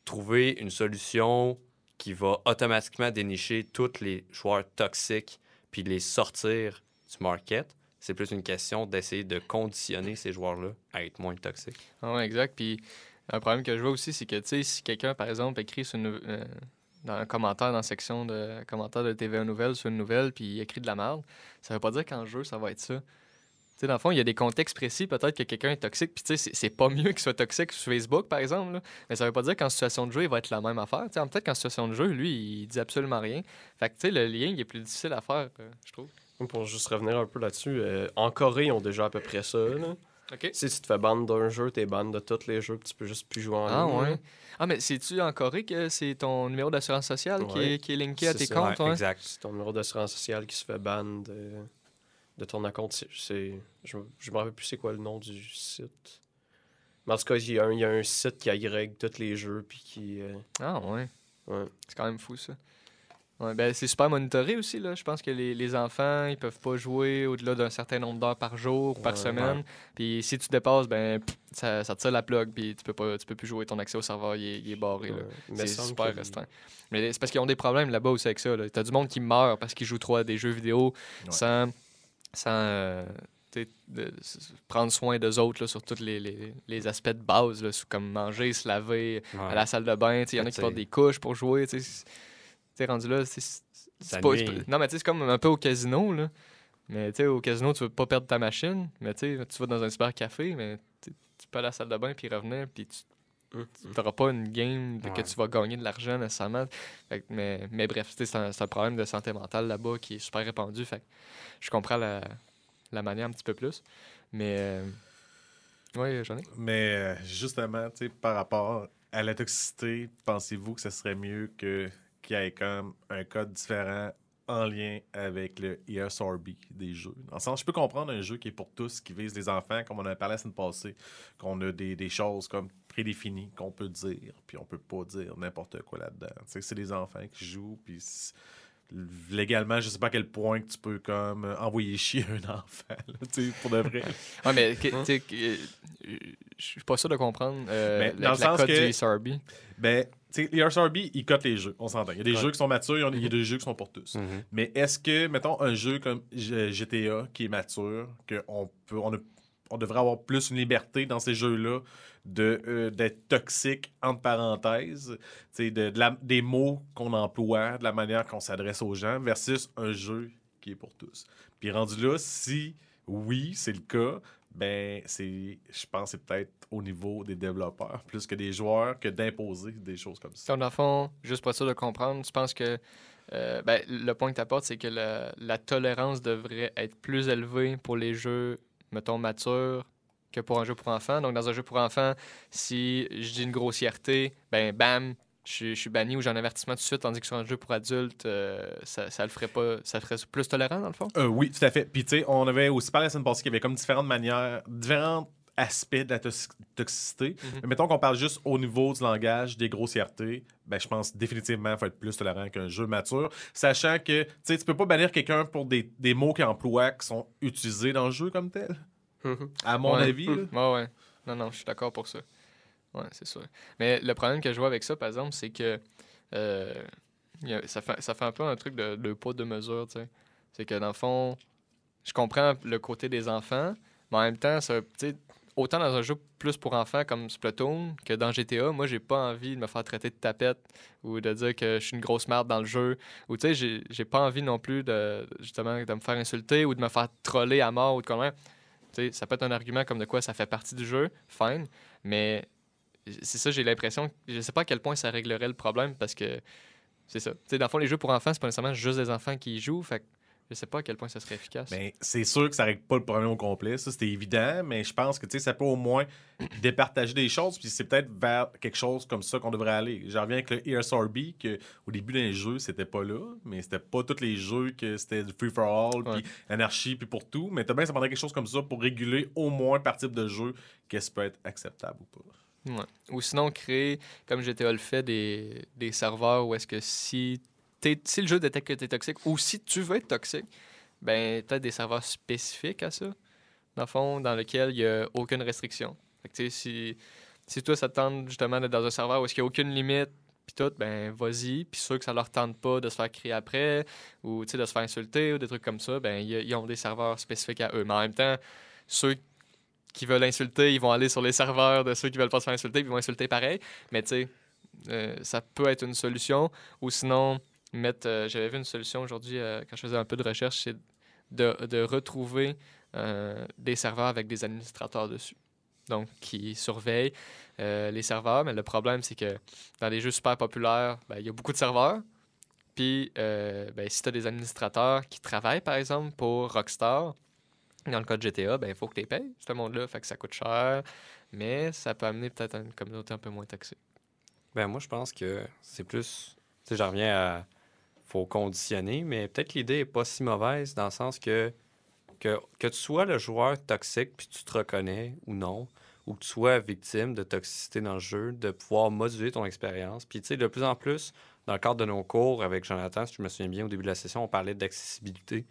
trouver une solution qui va automatiquement dénicher tous les joueurs toxiques puis les sortir du market. C'est plus une question d'essayer de conditionner ces joueurs-là à être moins toxiques. Ah ouais, exact. Puis un problème que je vois aussi, c'est que si quelqu'un, par exemple, écrit sur euh, dans un commentaire dans la section de commentaires de TVA Nouvelle sur une nouvelle, puis il écrit de la merde, ça veut pas dire qu'en jeu, ça va être ça. Sais, dans le fond, il y a des contextes précis, peut-être que quelqu'un est toxique, puis tu sais, c'est- pas mieux qu'il soit toxique sur Facebook, par exemple, là. mais ça veut pas dire qu'en situation de jeu, il va être la même affaire. Tu sais, peut-être qu'en situation de jeu, lui, il dit absolument rien. Fait que, tu sais, le lien, il est plus difficile à faire, euh, je trouve. Pour juste revenir un peu là-dessus, euh, en Corée, ils ont déjà à peu près ça. Là. Si tu te fais ban d'un jeu, t'es ban de tous les jeux, puis tu peux juste plus jouer en Ah ligne. ouais. Ah, mais c'est-tu en Corée que c'est ton numéro d'assurance sociale qui, est, qui est linké à tes ça. comptes? ouais? exact. C'est ton numéro d'assurance sociale qui se fait ban de, de ton compte. C'est- je je me rappelle plus c'est quoi le nom du site. Mais en tout cas, il y, a un- il y a un site qui agrègue tous les jeux, puis qui... euh, Ah ouais. ouais. C'est quand même fou, ça. Ouais, ben, c'est super monitoré aussi. Là. Je pense que les, les enfants, ils peuvent pas jouer au-delà d'un certain nombre d'heures par jour ou par Ouais, semaine. Puis si tu dépasses, ben, pff, ça, ça te tire la plug, puis tu peux, pas, tu peux plus jouer. Ton accès au serveur, il est, il est barré. C'est super restreint. Mais c'est parce qu'ils ont des problèmes là-bas aussi avec ça. là. T'as du monde qui meurt parce qu'ils jouent trop à des jeux vidéo Ouais. sans, sans euh, de- prendre soin d'eux autres là, sur tous les, les, les aspects de base, là, comme manger, se laver, Ouais. à la salle de bain. Il y en a qui portent des couches pour jouer. Tu sais, rendu là, c'est- pas- Non, mais c'est comme un peu au casino. Là. Mais tu sais, au casino, tu veux pas perdre ta machine. Mais tu vas dans un cybercafé, mais tu tu peux aller à la salle de bain puis revenir, puis tu Hum, n'auras pas une game de- que tu vas gagner de l'argent nécessairement. Fait mais, mais bref, tu c'est un, problème de santé mentale là-bas qui est super répandu. Fait je comprends la, la manière un petit peu plus. Mais. euh, Oui, j'en ai. Mais euh, justement, tu par rapport à la toxicité, pensez-vous que ce serait mieux que qu'il y ait comme un code différent en lien avec le ESRB des jeux? Dans le sens, je peux comprendre un jeu qui est pour tous, qui vise les enfants, comme on a parlé la semaine passée, qu'on a des, des choses comme prédéfinies qu'on peut dire, puis on peut pas dire n'importe quoi là-dedans. C'est des enfants qui jouent, puis légalement, je sais pas à quel point que tu peux comme euh, envoyer chier un enfant, là, pour de vrai. Ouais, mais euh, je suis pas sûr de comprendre euh, Mais la, dans le la sens code que- du SRB. Ben, les RSRB, ils cotent les jeux, on s'entend. Il y a des Ouais. jeux qui sont matures, il y a- il y a des jeux qui sont pour tous. Mhm. Mais est-ce que, mettons, un jeu comme GTA qui est mature, qu'on peut, on, a- on devrait avoir plus une liberté dans ces jeux-là de, euh, d'être toxique, entre parenthèses, de, la- des mots qu'on emploie, de la manière qu'on s'adresse aux gens, versus un jeu qui est pour tous. Puis rendu là, si oui, c'est le cas, ben, c'est, je pense c'est peut-être au niveau des développeurs, plus que des joueurs, que d'imposer des choses comme ça. Donc, dans le fond, juste pour être sûr de comprendre, tu penses que euh, ben, le point que tu apportes, c'est que la, la tolérance devrait être plus élevée pour les jeux, mettons, matures que pour un jeu pour enfants. Donc, dans un jeu pour enfants, si je dis une grossièreté, ben bam, je, suis- banni ou j'ai un avertissement tout de suite, tandis que sur un jeu pour adultes, euh, ça, le ferait pas. Ça ferait plus tolérant, dans le fond? Euh, oui, tout à fait. Puis, tu sais, on avait aussi parlé la semaine passée qu'il y avait comme différentes manières, différents aspects de la tox- toxicité. Mhm. Mais mettons qu'on parle juste au niveau du langage, des grossièretés, ben, je pense définitivement qu'il faut être plus tolérant qu'un jeu mature. Sachant que, tu tu peux pas bannir quelqu'un pour des, des mots qu'il emploie qui sont utilisés dans le jeu comme tel. Mhm. À mon Ouais. avis. là. Ouais, ouais. Non, non, je suis d'accord pour ça. Ouais, c'est sûr. Mais le problème que je vois avec ça, par exemple, c'est que euh, a- ça, fait, ça fait un peu un truc de, de poids de mesure, tu sais. C'est que dans le fond, je comprends le côté des enfants, mais en même temps, ça, autant dans un jeu plus pour enfants comme Splatoon que dans GTA, moi, j'ai pas envie de me faire traiter de tapette ou de dire que je suis une grosse merde dans le jeu. Ou tu sais, j'ai- pas envie non plus de, justement, de me faire insulter ou de me faire troller à mort ou de comment. Tu sais, ça peut être un argument comme de quoi ça fait partie du jeu, fine, mais c'est ça, j'ai l'impression, je sais pas à quel point ça réglerait le problème parce que c'est ça. Tu sais, dans le fond, les jeux pour enfants, c'est pas nécessairement juste des enfants qui y jouent, je sais pas à quel point ça serait efficace. Ben, c'est sûr que ça règle pas le problème au complet, ça c'était évident, mais je pense que ça peut au moins départager des choses, puis c'est peut-être vers quelque chose comme ça qu'on devrait aller. J'en reviens avec le ESRB, que au début d'un jeu, c'était pas là, mais c'était pas tous les jeux que c'était du free for all, Ouais. puis anarchie, puis pour tout, mais t'as bien, ça prendrait quelque chose comme ça pour réguler au moins par type de jeu qu'est-ce peut être acceptable ou pas. Ouais. Ou sinon, créer, comme GTA le fait, des, des serveurs où est-ce que si, si le jeu détecte que tu es toxique ou si tu veux être toxique, ben, peut-être des serveurs spécifiques à ça, dans le fond, dans lequel il n'y a aucune restriction. Fait tu si, si toi, ça te tente justement d'être dans un serveur où qu'il n'y a aucune limite, puis tout, ben, vas-y. Puis ceux que ça leur tente pas de se faire crier après ou, tu de se faire insulter ou des trucs comme ça, ben, ils ils ont des serveurs spécifiques à eux. Mais en même temps, ceux qui veulent insulter, ils vont aller sur les serveurs de ceux qui veulent pas se faire insulter, puis ils vont insulter pareil. Mais tu sais, euh, ça peut être une solution. Ou sinon, mettre. euh, J'avais vu une solution aujourd'hui euh, quand je faisais un peu de recherche, c'est de, de retrouver euh, des serveurs avec des administrateurs dessus. Donc, qui surveillent les serveurs. Mais le problème, c'est que dans les jeux super populaires, ben, il y a beaucoup de serveurs. Puis, ben, si tu as des administrateurs qui travaillent, par exemple, pour Rockstar, dans le cas de GTA, ben, il faut que tu les payes, ce monde-là. Fait que ça coûte cher, mais ça peut amener peut-être à une communauté un peu moins toxique. Ben moi, je pense que c'est plus. Tu sais, j'en reviens à. Faut conditionner, mais peut-être l'idée est pas si mauvaise dans le sens que, que que tu sois le joueur toxique puis tu te reconnais ou non, ou que tu sois victime de toxicité dans le jeu, de pouvoir moduler ton expérience. Puis tu sais, de plus en plus, dans le cadre de nos cours avec Jonathan, si je me souviens bien, au début de la session, on parlait d'accessibilité.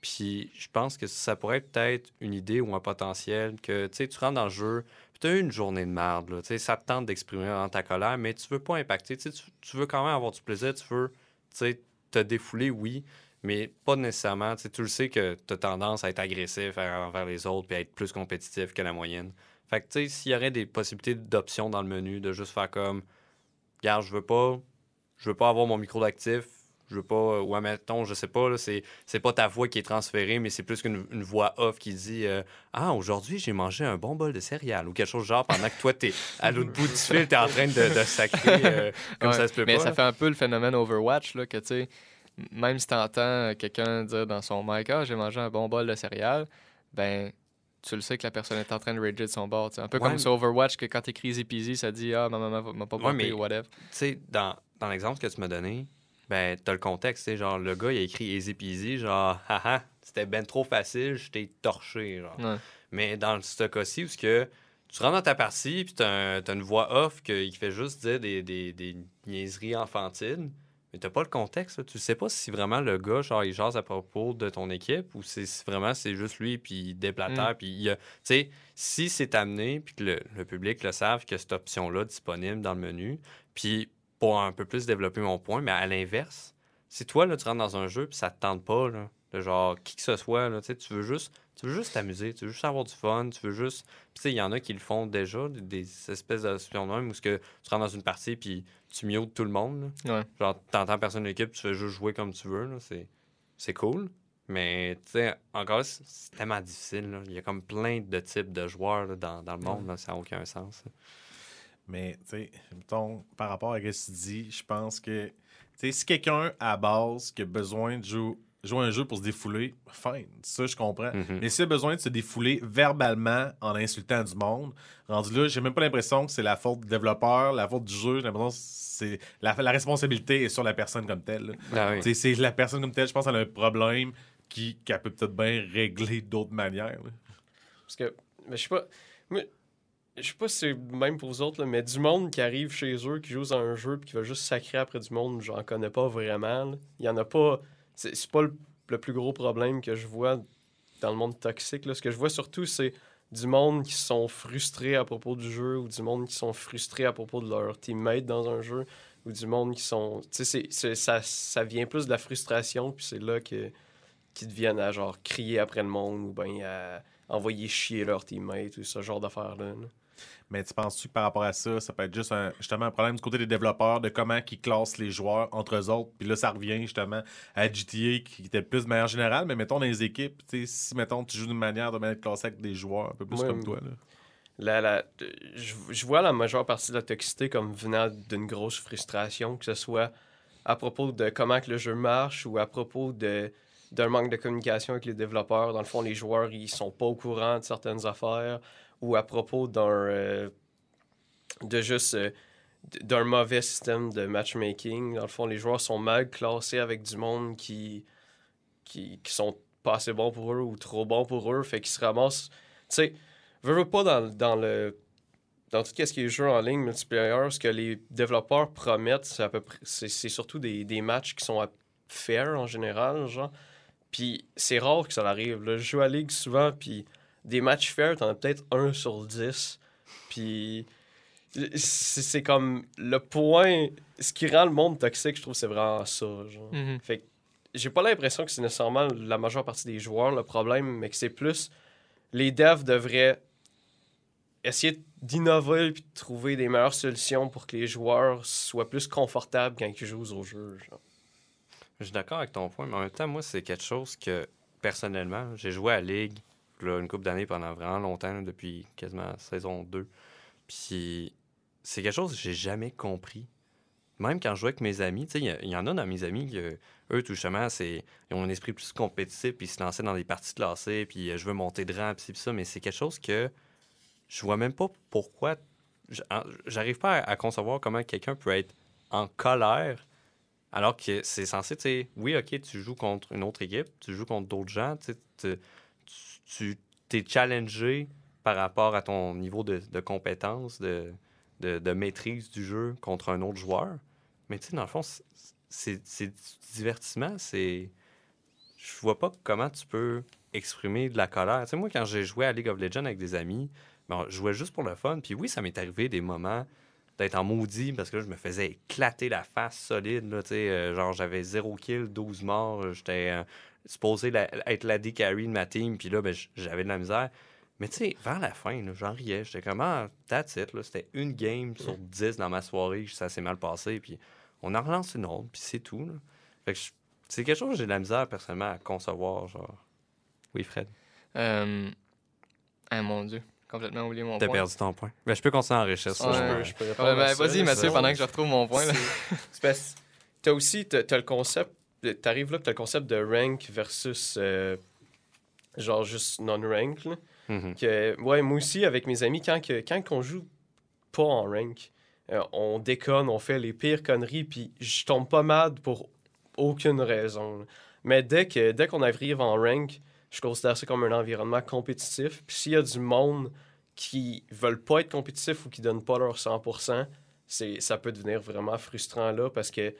Puis je pense que ça pourrait être peut-être une idée ou un potentiel que tu sais, tu rentres dans le jeu, puis tu as eu une journée de merde. Là, Tu sais, ça te tente d'exprimer dans ta colère, mais tu veux pas impacter. Tu- tu veux quand même avoir du plaisir, tu veux tu sais, te défouler, oui, mais pas nécessairement. Tu sais, tu le sais que tu as tendance à être agressif envers les autres puis à être plus compétitif que la moyenne. Fait que, tu sais, s'il y aurait des possibilités d'options dans le menu, de juste faire comme, regarde, je veux pas, je veux pas avoir mon micro d'actif, je veux pas, ou admettons, je sais pas, c'est, c'est pas ta voix qui est transférée, mais c'est plus qu'une une voix off qui dit, euh, ah, aujourd'hui, j'ai mangé un bon bol de céréales, ou quelque chose genre, pendant que toi, t'es à l'autre bout du fil, t'es en train de, de sacrer, euh, comme Ouais, ça se peut mais pas. ça là. fait un peu le phénomène Overwatch, là, que tu sais, même si t'entends quelqu'un dire dans son mic, ah, j'ai mangé un bon bol de céréales, ben, tu le sais que la personne est en train de rager de son bord. tu sais. Un peu Ouais, comme mais- sur Overwatch, que quand t'écris Easy Peasy, ça dit, ah, ma maman m'a pas Ouais, mais- ou whatever. tu sais, dans, dans l'exemple que tu m'as donné, ben, t'as le contexte, tu sais, genre, le gars, il a écrit easy peasy, genre, haha, c'était ben trop facile, je t'ai torché, genre. Ouais. Mais dans ce cas-ci, où que tu rentres dans ta partie, puis t'as, un- t'as une voix off qui fait juste dire des, des, des niaiseries enfantines, mais t'as pas le contexte, là. Tu sais pas si vraiment le gars, genre, il jase à propos de ton équipe, ou c'est si vraiment c'est juste lui, puis il déblatère, puis il y a... Tu sais, si c'est amené, puis que le, le public le savent que cette option-là disponible dans le menu, puis pour un peu plus développer mon point, mais à l'inverse, si toi, là, tu rentres dans un jeu, puis ça te tente pas, là, de genre, qui que ce soit, là, tu veux juste tu veux juste t'amuser, tu veux juste avoir du fun, tu veux juste... Puis tu sais, il y en a qui le font déjà, des- espèces de même où ce que tu rentres dans une partie, puis tu mutes tout le monde, là. Ouais. Genre, t'entends personne de l'équipe, tu fais juste jouer comme tu veux, là, c'est... C'est cool, mais tu sais, encore là, c'est c'est tellement difficile, là. Il y a comme plein de types de joueurs là, dans, dans le monde, là, ça n'a aucun sens. là. Mais, tu sais, mettons, par rapport à ce que tu dis, je pense que, tu sais, si quelqu'un à base qui a besoin de jou- jouer à un jeu pour se défouler, fine, ça, je comprends. Mhm. Mais s'il a besoin de se défouler verbalement en insultant du monde, rendu là, j'ai même pas l'impression que c'est la faute du développeur, la faute du jeu. J'ai l'impression que c'est la, la responsabilité est sur la personne comme telle. Ah oui. Tu sais, C'est la personne comme telle, je pense qu'elle a un problème qui- qu'elle peut peut-être bien régler d'autres manières. là. Parce que, mais je sais pas. Je sais pas si c'est même pour vous autres, là, mais du monde qui arrive chez eux, qui joue à un jeu, puis qui va juste sacrer après du monde, j'en connais pas vraiment. Il y en a pas. C'est pas le, le plus gros problème que je vois dans le monde toxique. Là. Ce que je vois surtout, c'est du monde qui sont frustrés à propos du jeu, ou du monde qui sont frustrés à propos de leur teammate dans un jeu, ou du monde qui sont. Tu sais, ça, ça vient plus de la frustration, puis c'est là que qu'ils deviennent à genre crier après le monde, ou bien à envoyer chier leur teammate ou ce genre d'affaires-là. là. Mais tu penses-tu que par rapport à ça, ça peut être juste un- justement un problème du côté des développeurs de comment ils classent les joueurs entre eux autres? Puis là, ça revient justement à GTA qui était plus de manière générale, mais mettons dans les équipes, si mettons tu joues d'une manière de être classé avec des joueurs un peu plus Ouais, comme toi. Là. La, la- je, je vois la majeure partie de la toxicité comme venant d'une grosse frustration, que ce soit à propos de comment que le jeu marche ou à propos de d'un manque de communication avec les développeurs. Dans le fond, les joueurs, ils sont pas au courant de certaines affaires ou à propos d'un... euh, de juste... euh, d'un mauvais système de matchmaking. Dans le fond, les joueurs sont mal classés avec du monde qui, qui, qui sont pas assez bons pour eux ou trop bons pour eux. Fait qu'ils se ramassent... Tu sais, veux, veux pas dans, dans le... Dans tout ce qui est jeu en ligne multiplayer, ce que les développeurs promettent, c'est à peu près... C'est surtout des, des matchs qui sont à fair en général, genre. Puis c'est rare que ça arrive. là. Je joue à Ligue souvent, puis des matchs fair, t'en as peut-être un sur 10. Puis c'est comme le point. Ce qui rend le monde toxique, je trouve, c'est vraiment ça. Genre. Mhm. Fait que j'ai pas l'impression que c'est nécessairement la majeure partie des joueurs le problème, mais que c'est plus les devs devraient essayer d'innover et de trouver des meilleures solutions pour que les joueurs soient plus confortables quand ils jouent au jeu. genre. Je suis d'accord avec ton point, mais en même temps, moi, c'est quelque chose que, personnellement, j'ai joué à Ligue là, une couple d'années pendant vraiment longtemps, depuis quasiment saison 2. Puis c'est quelque chose que j'ai jamais compris. Même quand je jouais avec mes amis, il y en a dans mes amis qui, eux, tout justement, ils ont un esprit plus compétitif, puis ils se lançaient dans des parties classées, puis euh, je veux monter de rang, puis ça, mais c'est quelque chose que je vois même pas pourquoi. J'arrive pas à, concevoir comment quelqu'un peut être en colère alors que c'est censé, tu sais, oui, ok, tu joues contre une autre équipe, tu joues contre d'autres gens, tu- tu t'es challengé par rapport à ton niveau de, de compétence, de, de, maîtrise du jeu contre un autre joueur. Mais tu sais, dans le fond, c'est- du divertissement, c'est... Je vois pas comment tu peux exprimer de la colère. Tu sais, moi, quand j'ai joué à League of Legends avec des amis, ben, je jouais juste pour le fun. Puis oui, ça m'est arrivé des moments d'être en maudit parce que je me faisais éclater la face solide. Là, euh, genre, j'avais 0 kill, 12 morts. J'étais supposé la- être la D-carry de ma team. Puis là, ben, j'avais de la misère. Mais tu sais, vers la fin, là, j'en riais. J'étais comme, ah, that's it. là. C'était une game sur 10 dans ma soirée. Ça s'est mal passé. Puis on en relance une autre. Puis c'est tout. là. Fait que je- c'est quelque chose que j'ai de la misère personnellement à concevoir. Genre. Oui, Fred? Euh, Ah mon Dieu, complètement oublié mon T'as point. perdu ton point. Ben, je peux continuer en richesse. Ouais. ça, Je peux- je Ouais, ben, Vas-y, Mathieu, pendant que je retrouve mon point. là. C'est c'est parce t'as aussi t'as, t'as le concept t'arrives là t'as le concept de rank versus euh, genre juste non-rank. Mhm. que ouais moi aussi avec mes amis quand que quand qu'on joue pas en rank euh, on déconne on fait les pires conneries puis je tombe pas mad pour aucune raison là. mais dès que dès qu'on arrive en rank je considère ça comme un environnement compétitif puis s'il y a du monde qui veulent pas être compétitifs ou qui donnent pas leur 100% c'est ça peut devenir vraiment frustrant là parce que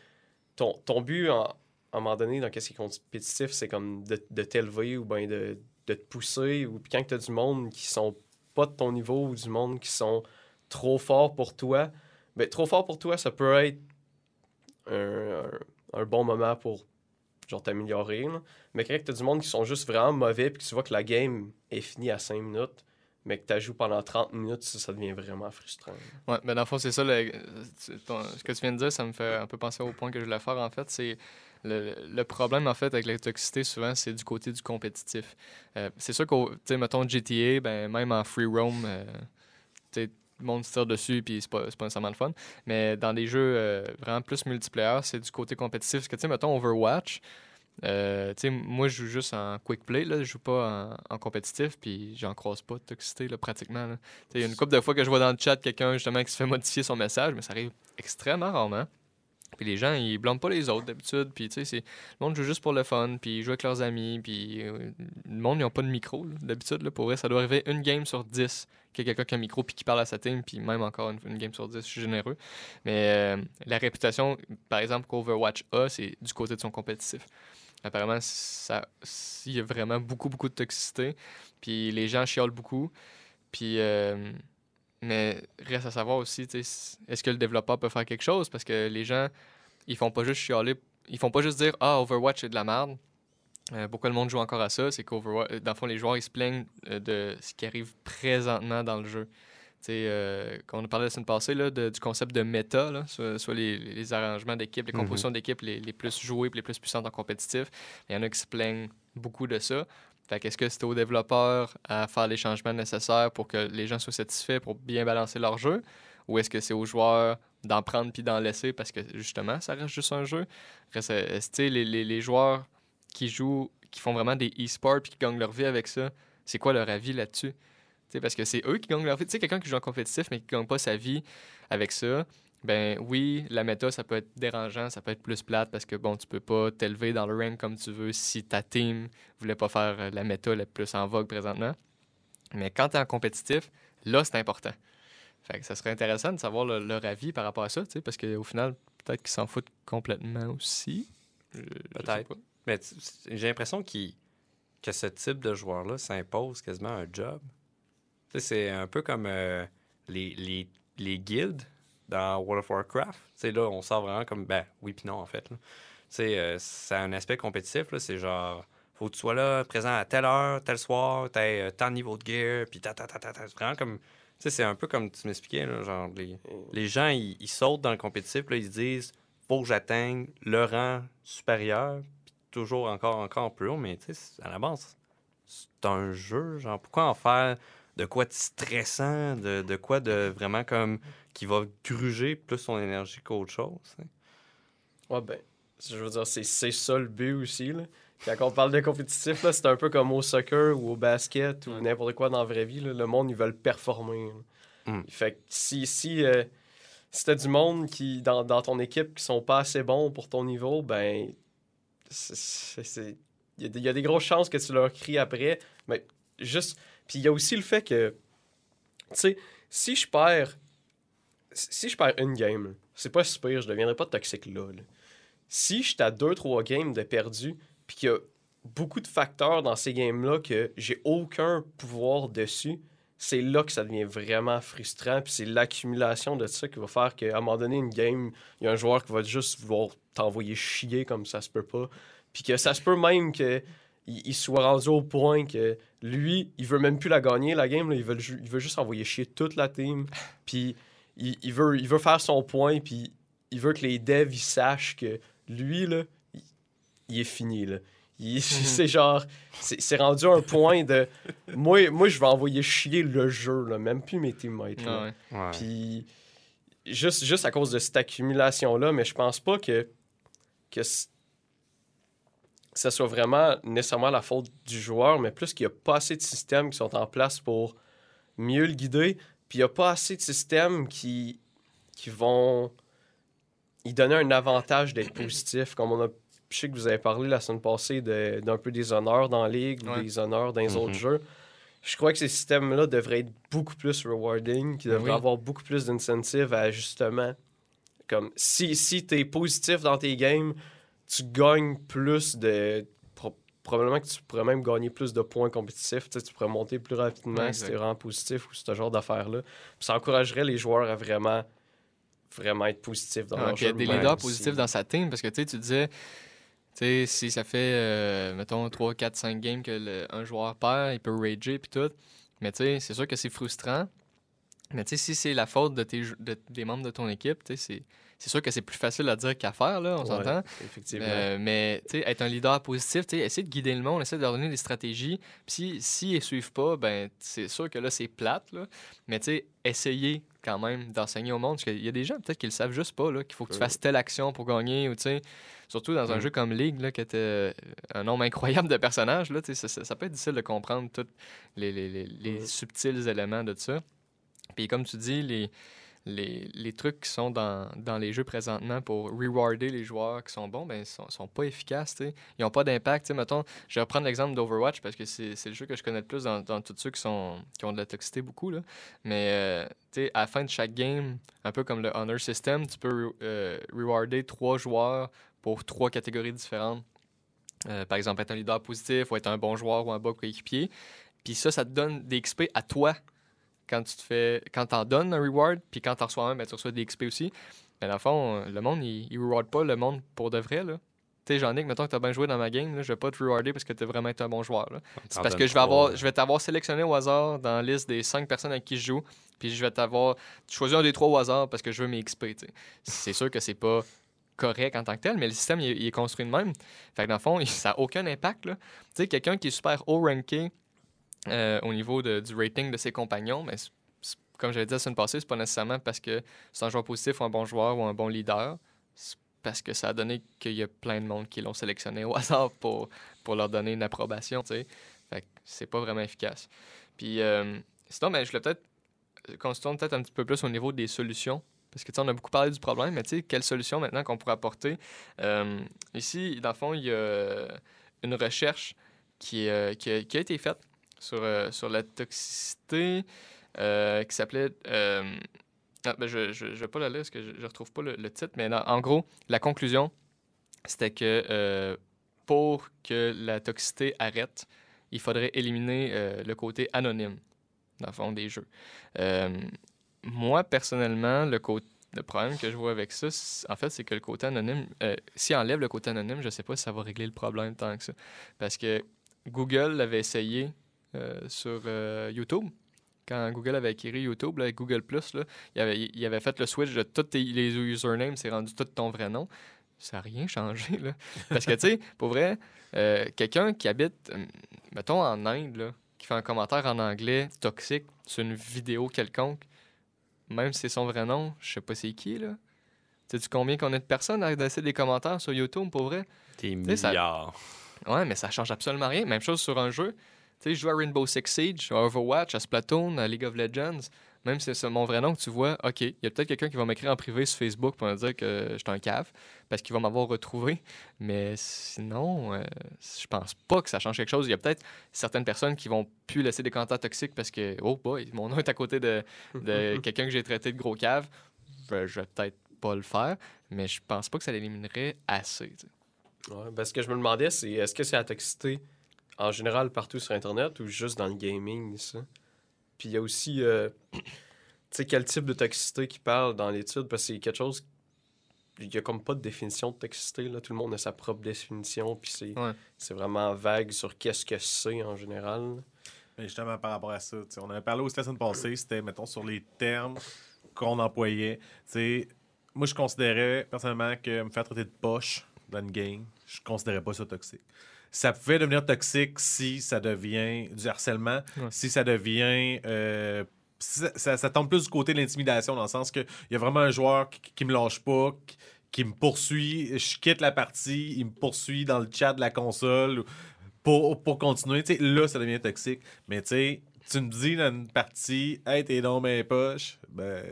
ton, ton but en, à un moment donné dans qu'est-ce qui est compétitif c'est comme de, de t'élever ou bien de, de te pousser ou puis quand tu as du monde qui sont pas de ton niveau ou du monde qui sont trop forts pour toi ben trop fort pour toi ça peut être un, un- bon moment pour genre t'améliorer mais quand tu as du monde qui sont juste vraiment mauvais puis que tu vois que la game est finie à 5 minutes mais que tu joues pendant 30 minutes ça, devient vraiment frustrant Ouais, mais dans le fond, c'est ça. ce que tu viens de dire, ça me fait un peu penser au point que je voulais faire, en fait. C'est le, le problème, en fait, avec la toxicité, souvent, c'est du côté du compétitif. Euh, c'est sûr qu'au, tu sais, mettons GTA, ben, même en free roam, euh, tu le monde se tire dessus, puis c'est pas, pas nécessairement le fun. Mais dans des jeux euh, vraiment plus multiplayer, c'est du côté compétitif. Parce que, tu sais, mettons Overwatch, Euh, moi, je joue juste en quick play, là. Je joue pas en, en compétitif, puis j'en croise pas de toxicité, là, pratiquement. Il y a une couple de fois que je vois dans le chat quelqu'un, justement, qui se fait modifier son message, mais ça arrive extrêmement rarement. Puis les gens, ils blâment pas les autres d'habitude. Puis tu sais, le monde joue juste pour le fun, puis ils jouent avec leurs amis, puis euh, le monde, ils ont pas de micro, d'habitude. Pour vrai, ça doit arriver une game sur 10 qu'il y a quelqu'un qui a un micro, puis qui parle à sa team, puis même encore une, game sur 10, je suis généreux. Mais euh, la réputation, par exemple, qu'Overwatch a, c'est du côté de son compétitif. Apparemment, ça, il y a vraiment beaucoup, beaucoup de toxicité, puis les gens chiolent beaucoup. Puis, euh, mais reste à savoir aussi, est-ce que le développeur peut faire quelque chose? Parce que les gens, ils font pas juste chialer, ils font pas juste dire Ah, Overwatch c'est de la merde. Euh, pourquoi le monde joue encore à ça? C'est qu'Overwatch, dans le fond, les joueurs ils se plaignent euh, de ce qui arrive présentement dans le jeu. Euh, quand on a parlé la semaine passée là, de- du concept de méta, là, soit, soit les, les arrangements d'équipe, les Mhm. compositions d'équipe les, les plus jouées et les plus puissantes en compétitif, il y en a qui se plaignent beaucoup de ça. Fait qu'est-ce que c'est aux développeurs à faire les changements nécessaires pour que les gens soient satisfaits pour bien balancer leur jeu? Ou est-ce que c'est aux joueurs d'en prendre puis d'en laisser parce que justement, ça reste juste un jeu? Reste, les, les, les joueurs qui jouent, qui font vraiment des e-sports puis qui gagnent leur vie avec ça, c'est quoi leur avis là-dessus? Parce que c'est eux qui gagnent leur vie. Tu sais, quelqu'un qui joue en compétitif mais qui ne gagne pas sa vie avec ça, ben oui, la méta, ça peut être dérangeant, ça peut être plus plate parce que bon, tu peux pas t'élever dans le rank comme tu veux si ta team voulait pas faire euh, la méta la plus en vogue présentement. Mais quand tu es en compétitif, là, c'est important. Fait que ça serait intéressant de savoir le- leur avis par rapport à ça, parce qu'au final, peut-être qu'ils s'en foutent complètement aussi. Sais Peut-être. Mais j'ai l'impression que ce type de joueur-là s'impose quasiment un job. C'est un peu comme euh, les, les, les guildes dans World of Warcraft. Tu sais, là, on sort vraiment comme... Ben, oui puis non, en fait. euh, a un aspect compétitif. C'est genre... Faut que tu sois là, présent à telle heure, tel soir, t'as euh, tant de niveau de gear, puis ta, ta, ta, ta, ta. C'est vraiment comme... Tu sais, c'est un peu comme tu m'expliquais, là, genre... Les, les gens, ils, ils sautent dans le compétitif, là, ils se disent faut que j'atteigne le rang supérieur, puis toujours encore, encore plus haut, mais tu sais, c'est- à la base, c'est un jeu, genre, pourquoi en faire de quoi de stressant, de, de quoi de vraiment comme qui va gruger plus son énergie qu'autre chose. Ouais, ben, je veux dire, c'est ça le but aussi. Là. Quand on parle de compétitif, c'est un peu comme au soccer ou au basket ou n'importe quoi dans la vraie vie. là. Le monde, ils veulent performer. Mm. Fait que si, si, euh, si t'as du monde qui, dans, dans ton équipe qui sont pas assez bons pour ton niveau, ben, il y, a des- il y a des grosses chances que tu leur cries après. Mais juste. Puis il y a aussi le fait que, tu sais, si je perds. Si je perds une game, c'est pas si pire, je deviendrai pas toxique là. là. Si je suis à 2-3 games de perdu, puis qu'il y a beaucoup de facteurs dans ces games-là que j'ai aucun pouvoir dessus, c'est là que ça devient vraiment frustrant. Puis c'est l'accumulation de ça qui va faire qu'à un moment donné, une game, il y a un joueur qui va juste vouloir t'envoyer chier comme ça se peut pas. Puis que ça se peut même que il, soit rendu au point que lui, il veut même plus la gagner, la game. Là, il, veut, il veut juste envoyer chier toute la team. Puis il, il veut, il veut faire son point, puis il veut que les devs ils sachent que lui, là, il, il est fini. Là. Il- c'est genre, c'est c'est rendu un point de. Moi, moi, je vais envoyer chier le jeu, là, même plus mes teammates. là. Ah ouais. Ouais. Puis juste, juste à cause de cette accumulation-là, mais je pense pas que, que ça soit vraiment nécessairement la faute du joueur, mais plus qu'il n'y a pas assez de systèmes qui sont en place pour mieux le guider, puis il n'y a pas assez de systèmes qui, qui vont y donner un avantage d'être positif, comme on a je sais que vous avez parlé la semaine passée de- d'un peu des honneurs dans la ligue ou des honneurs dans les Mhm. autres jeux. Je crois que ces systèmes-là devraient être beaucoup plus rewarding, qui devraient Oui. avoir beaucoup plus d'incentives à justement. Comme si, si tu es positif dans tes games, tu gagnes plus de. Pro- probablement que tu pourrais même gagner plus de points compétitifs. Tu pourrais monter plus rapidement Ouais, si exact. tu es vraiment positif ou ce genre d'affaires-là. Ça encouragerait les joueurs à vraiment, vraiment être positifs dans Ah, leur puis il y a jeu. des leaders si- positifs dans sa team parce que tu sais, tu disais, tu si ça fait, euh, mettons, 3, 4, 5 games que le- un joueur perd, il peut rager puis tout. Mais tu sais, c'est sûr que c'est frustrant. Mais tu sais, si c'est la faute de tes, jou- de- des membres de ton équipe, tu sais, c'est- c'est sûr que c'est plus facile à dire qu'à faire, là, on Ouais, s'entend. Effectivement. Euh, mais tu sais, être un leader positif, essayer de guider le monde, essayer de leur donner des stratégies. Puis si, si ils suivent pas, ben c'est sûr que là, c'est plate. Là. Mais essayer quand même d'enseigner au monde. Parce qu'il y a des gens peut-être qui le savent juste pas, qu'il faut que tu Ouais. fasses telle action pour gagner, ou surtout dans un Mm. jeu comme League, là, qui était euh, un nombre incroyable de personnages, là, ça, ça- ça peut être difficile de comprendre tous les, les- les- les Mm. subtils éléments de ça. Puis comme tu dis, les, les, trucs qui sont dans, les jeux présentement pour rewarder les joueurs qui sont bons, ben, ils sont, sont pas efficaces. Ils n'ont pas d'impact. je vais reprendre l'exemple d'Overwatch parce que c'est le jeu que je connais le plus dans, tous ceux qui, ont de la toxicité beaucoup. Mais euh, à la fin de chaque game, un peu comme le Honor System, tu peux euh, rewarder trois joueurs pour trois catégories différentes. Euh, par exemple, être un leader positif ou être un bon joueur ou un bon coéquipier. Puis ça, ça te donne des XP à toi quand tu te fais quand t'en donnes un reward, puis quand t'en reçois un, ben, tu reçois des XP aussi. Mais dans le fond, euh, le monde, il, il reward pas le monde pour de vrai. Là. Tu sais, Jean-Nic, mettons que t'as bien joué dans ma game, là, je vais pas te rewarder parce que t'as vraiment été un bon joueur. C'est parce que je vais, trois, avoir, là. je vais t'avoir sélectionné au hasard dans la liste des cinq personnes avec qui je joue, puis je vais t'avoir choisi un des trois au hasard parce que je veux mes XP. C'est sûr que c'est pas correct en tant que tel, mais le système, il, est- il est construit de même. Fait que dans le fond, ça n'a aucun impact. Tu sais, quelqu'un qui est super haut ranké euh, au niveau de- du rating de ses compagnons, mais comme j'avais dit la semaine passée, c'est pas nécessairement parce que c'est un joueur positif ou un bon joueur ou un bon leader. C'est parce que ça a donné qu'il y a plein de monde qui l'ont sélectionné au hasard pour, pour leur donner une approbation, tu sais. Fait que c'est pas vraiment efficace. Puis euh, sinon, ben, je voulais peut-être qu'on se tourne peut-être un petit peu plus au niveau des solutions. Parce que tu on a beaucoup parlé du problème, mais tu sais, quelle solution maintenant qu'on pourrait apporter? Euh, ici, dans le fond, il y a une recherche qui, euh, qui a été faite sur, euh, sur la toxicité euh, qui s'appelait. euh, ah, ben, je ne vais pas la lire parce que je ne retrouve pas le, le titre, mais en gros, la conclusion, c'était que pour que la toxicité arrête, il faudrait éliminer le côté anonyme, dans le fond, des jeux. Moi, personnellement, le, cô- le problème que je vois avec ça, en fait, c'est que le côté anonyme, si on enlève le côté anonyme, je sais pas si ça va régler le problème tant que ça. Parce que Google l'avait essayé sur euh, YouTube. Quand Google avait acquis YouTube, là, avec Google Plus, là, il, avait, il avait fait le switch de tous tes- les usernames, c'est rendu tout ton vrai nom. Ça n'a rien changé. Là. Parce que, tu sais, pour vrai, euh, quelqu'un qui habite, euh, mettons, en Inde, là, qui fait un commentaire en anglais toxique sur une vidéo quelconque, même si c'est son vrai nom, je sais pas c'est qui, là. Sais-tu combien qu'on a de personnes à laisser des commentaires sur YouTube, pour vrai? Des sais, ça- milliards. Ouais, mais ça change absolument rien. Même chose sur un jeu. Tu sais, je joue à Rainbow Six Siege, à Overwatch, à Splatoon, à League of Legends. Même si c'est mon vrai nom que tu vois, OK, il y a peut-être quelqu'un qui va m'écrire en privé sur Facebook pour me dire que je suis un cave parce qu'il va m'avoir retrouvé. Mais sinon, euh, je pense pas que ça change quelque chose. Il y a peut-être certaines personnes qui vont plus laisser des commentaires toxiques parce que, oh boy, mon nom est à côté de, de quelqu'un que j'ai traité de gros cave. Je, je vais peut-être pas le faire, mais je pense pas que ça l'éliminerait assez. Ouais, ben, ce que je me demandais, c'est est-ce que c'est la toxicité en général partout sur Internet ou juste dans le gaming, ça? Puis il y a aussi, euh, tu sais, quel type de toxicité qui parle dans l'étude, parce que c'est quelque chose, il y a comme pas de définition de toxicité, là. Tout le monde a sa propre définition, puis c'est Ouais. vraiment vague sur qu'est-ce que c'est en général. Mais justement, par rapport à ça, on avait parlé aussi la semaine passée, c'était, mettons, sur les termes qu'on employait. Sais, moi, je considérais personnellement que me faire traiter de poche dans une game, je considérais pas ça toxique. Ça pouvait devenir toxique si ça devient du harcèlement, Ouais. si ça devient. euh, ça, ça- ça tombe plus du côté de l'intimidation, dans le sens qu'il y a vraiment un joueur qui, qui me lâche pas, qui, qui me poursuit, je quitte la partie, il me poursuit dans le chat de la console pour, pour continuer. Là, ça devient toxique. Mais tu sais, tu me dis dans une partie, hey, t'es dans mes poches, ben,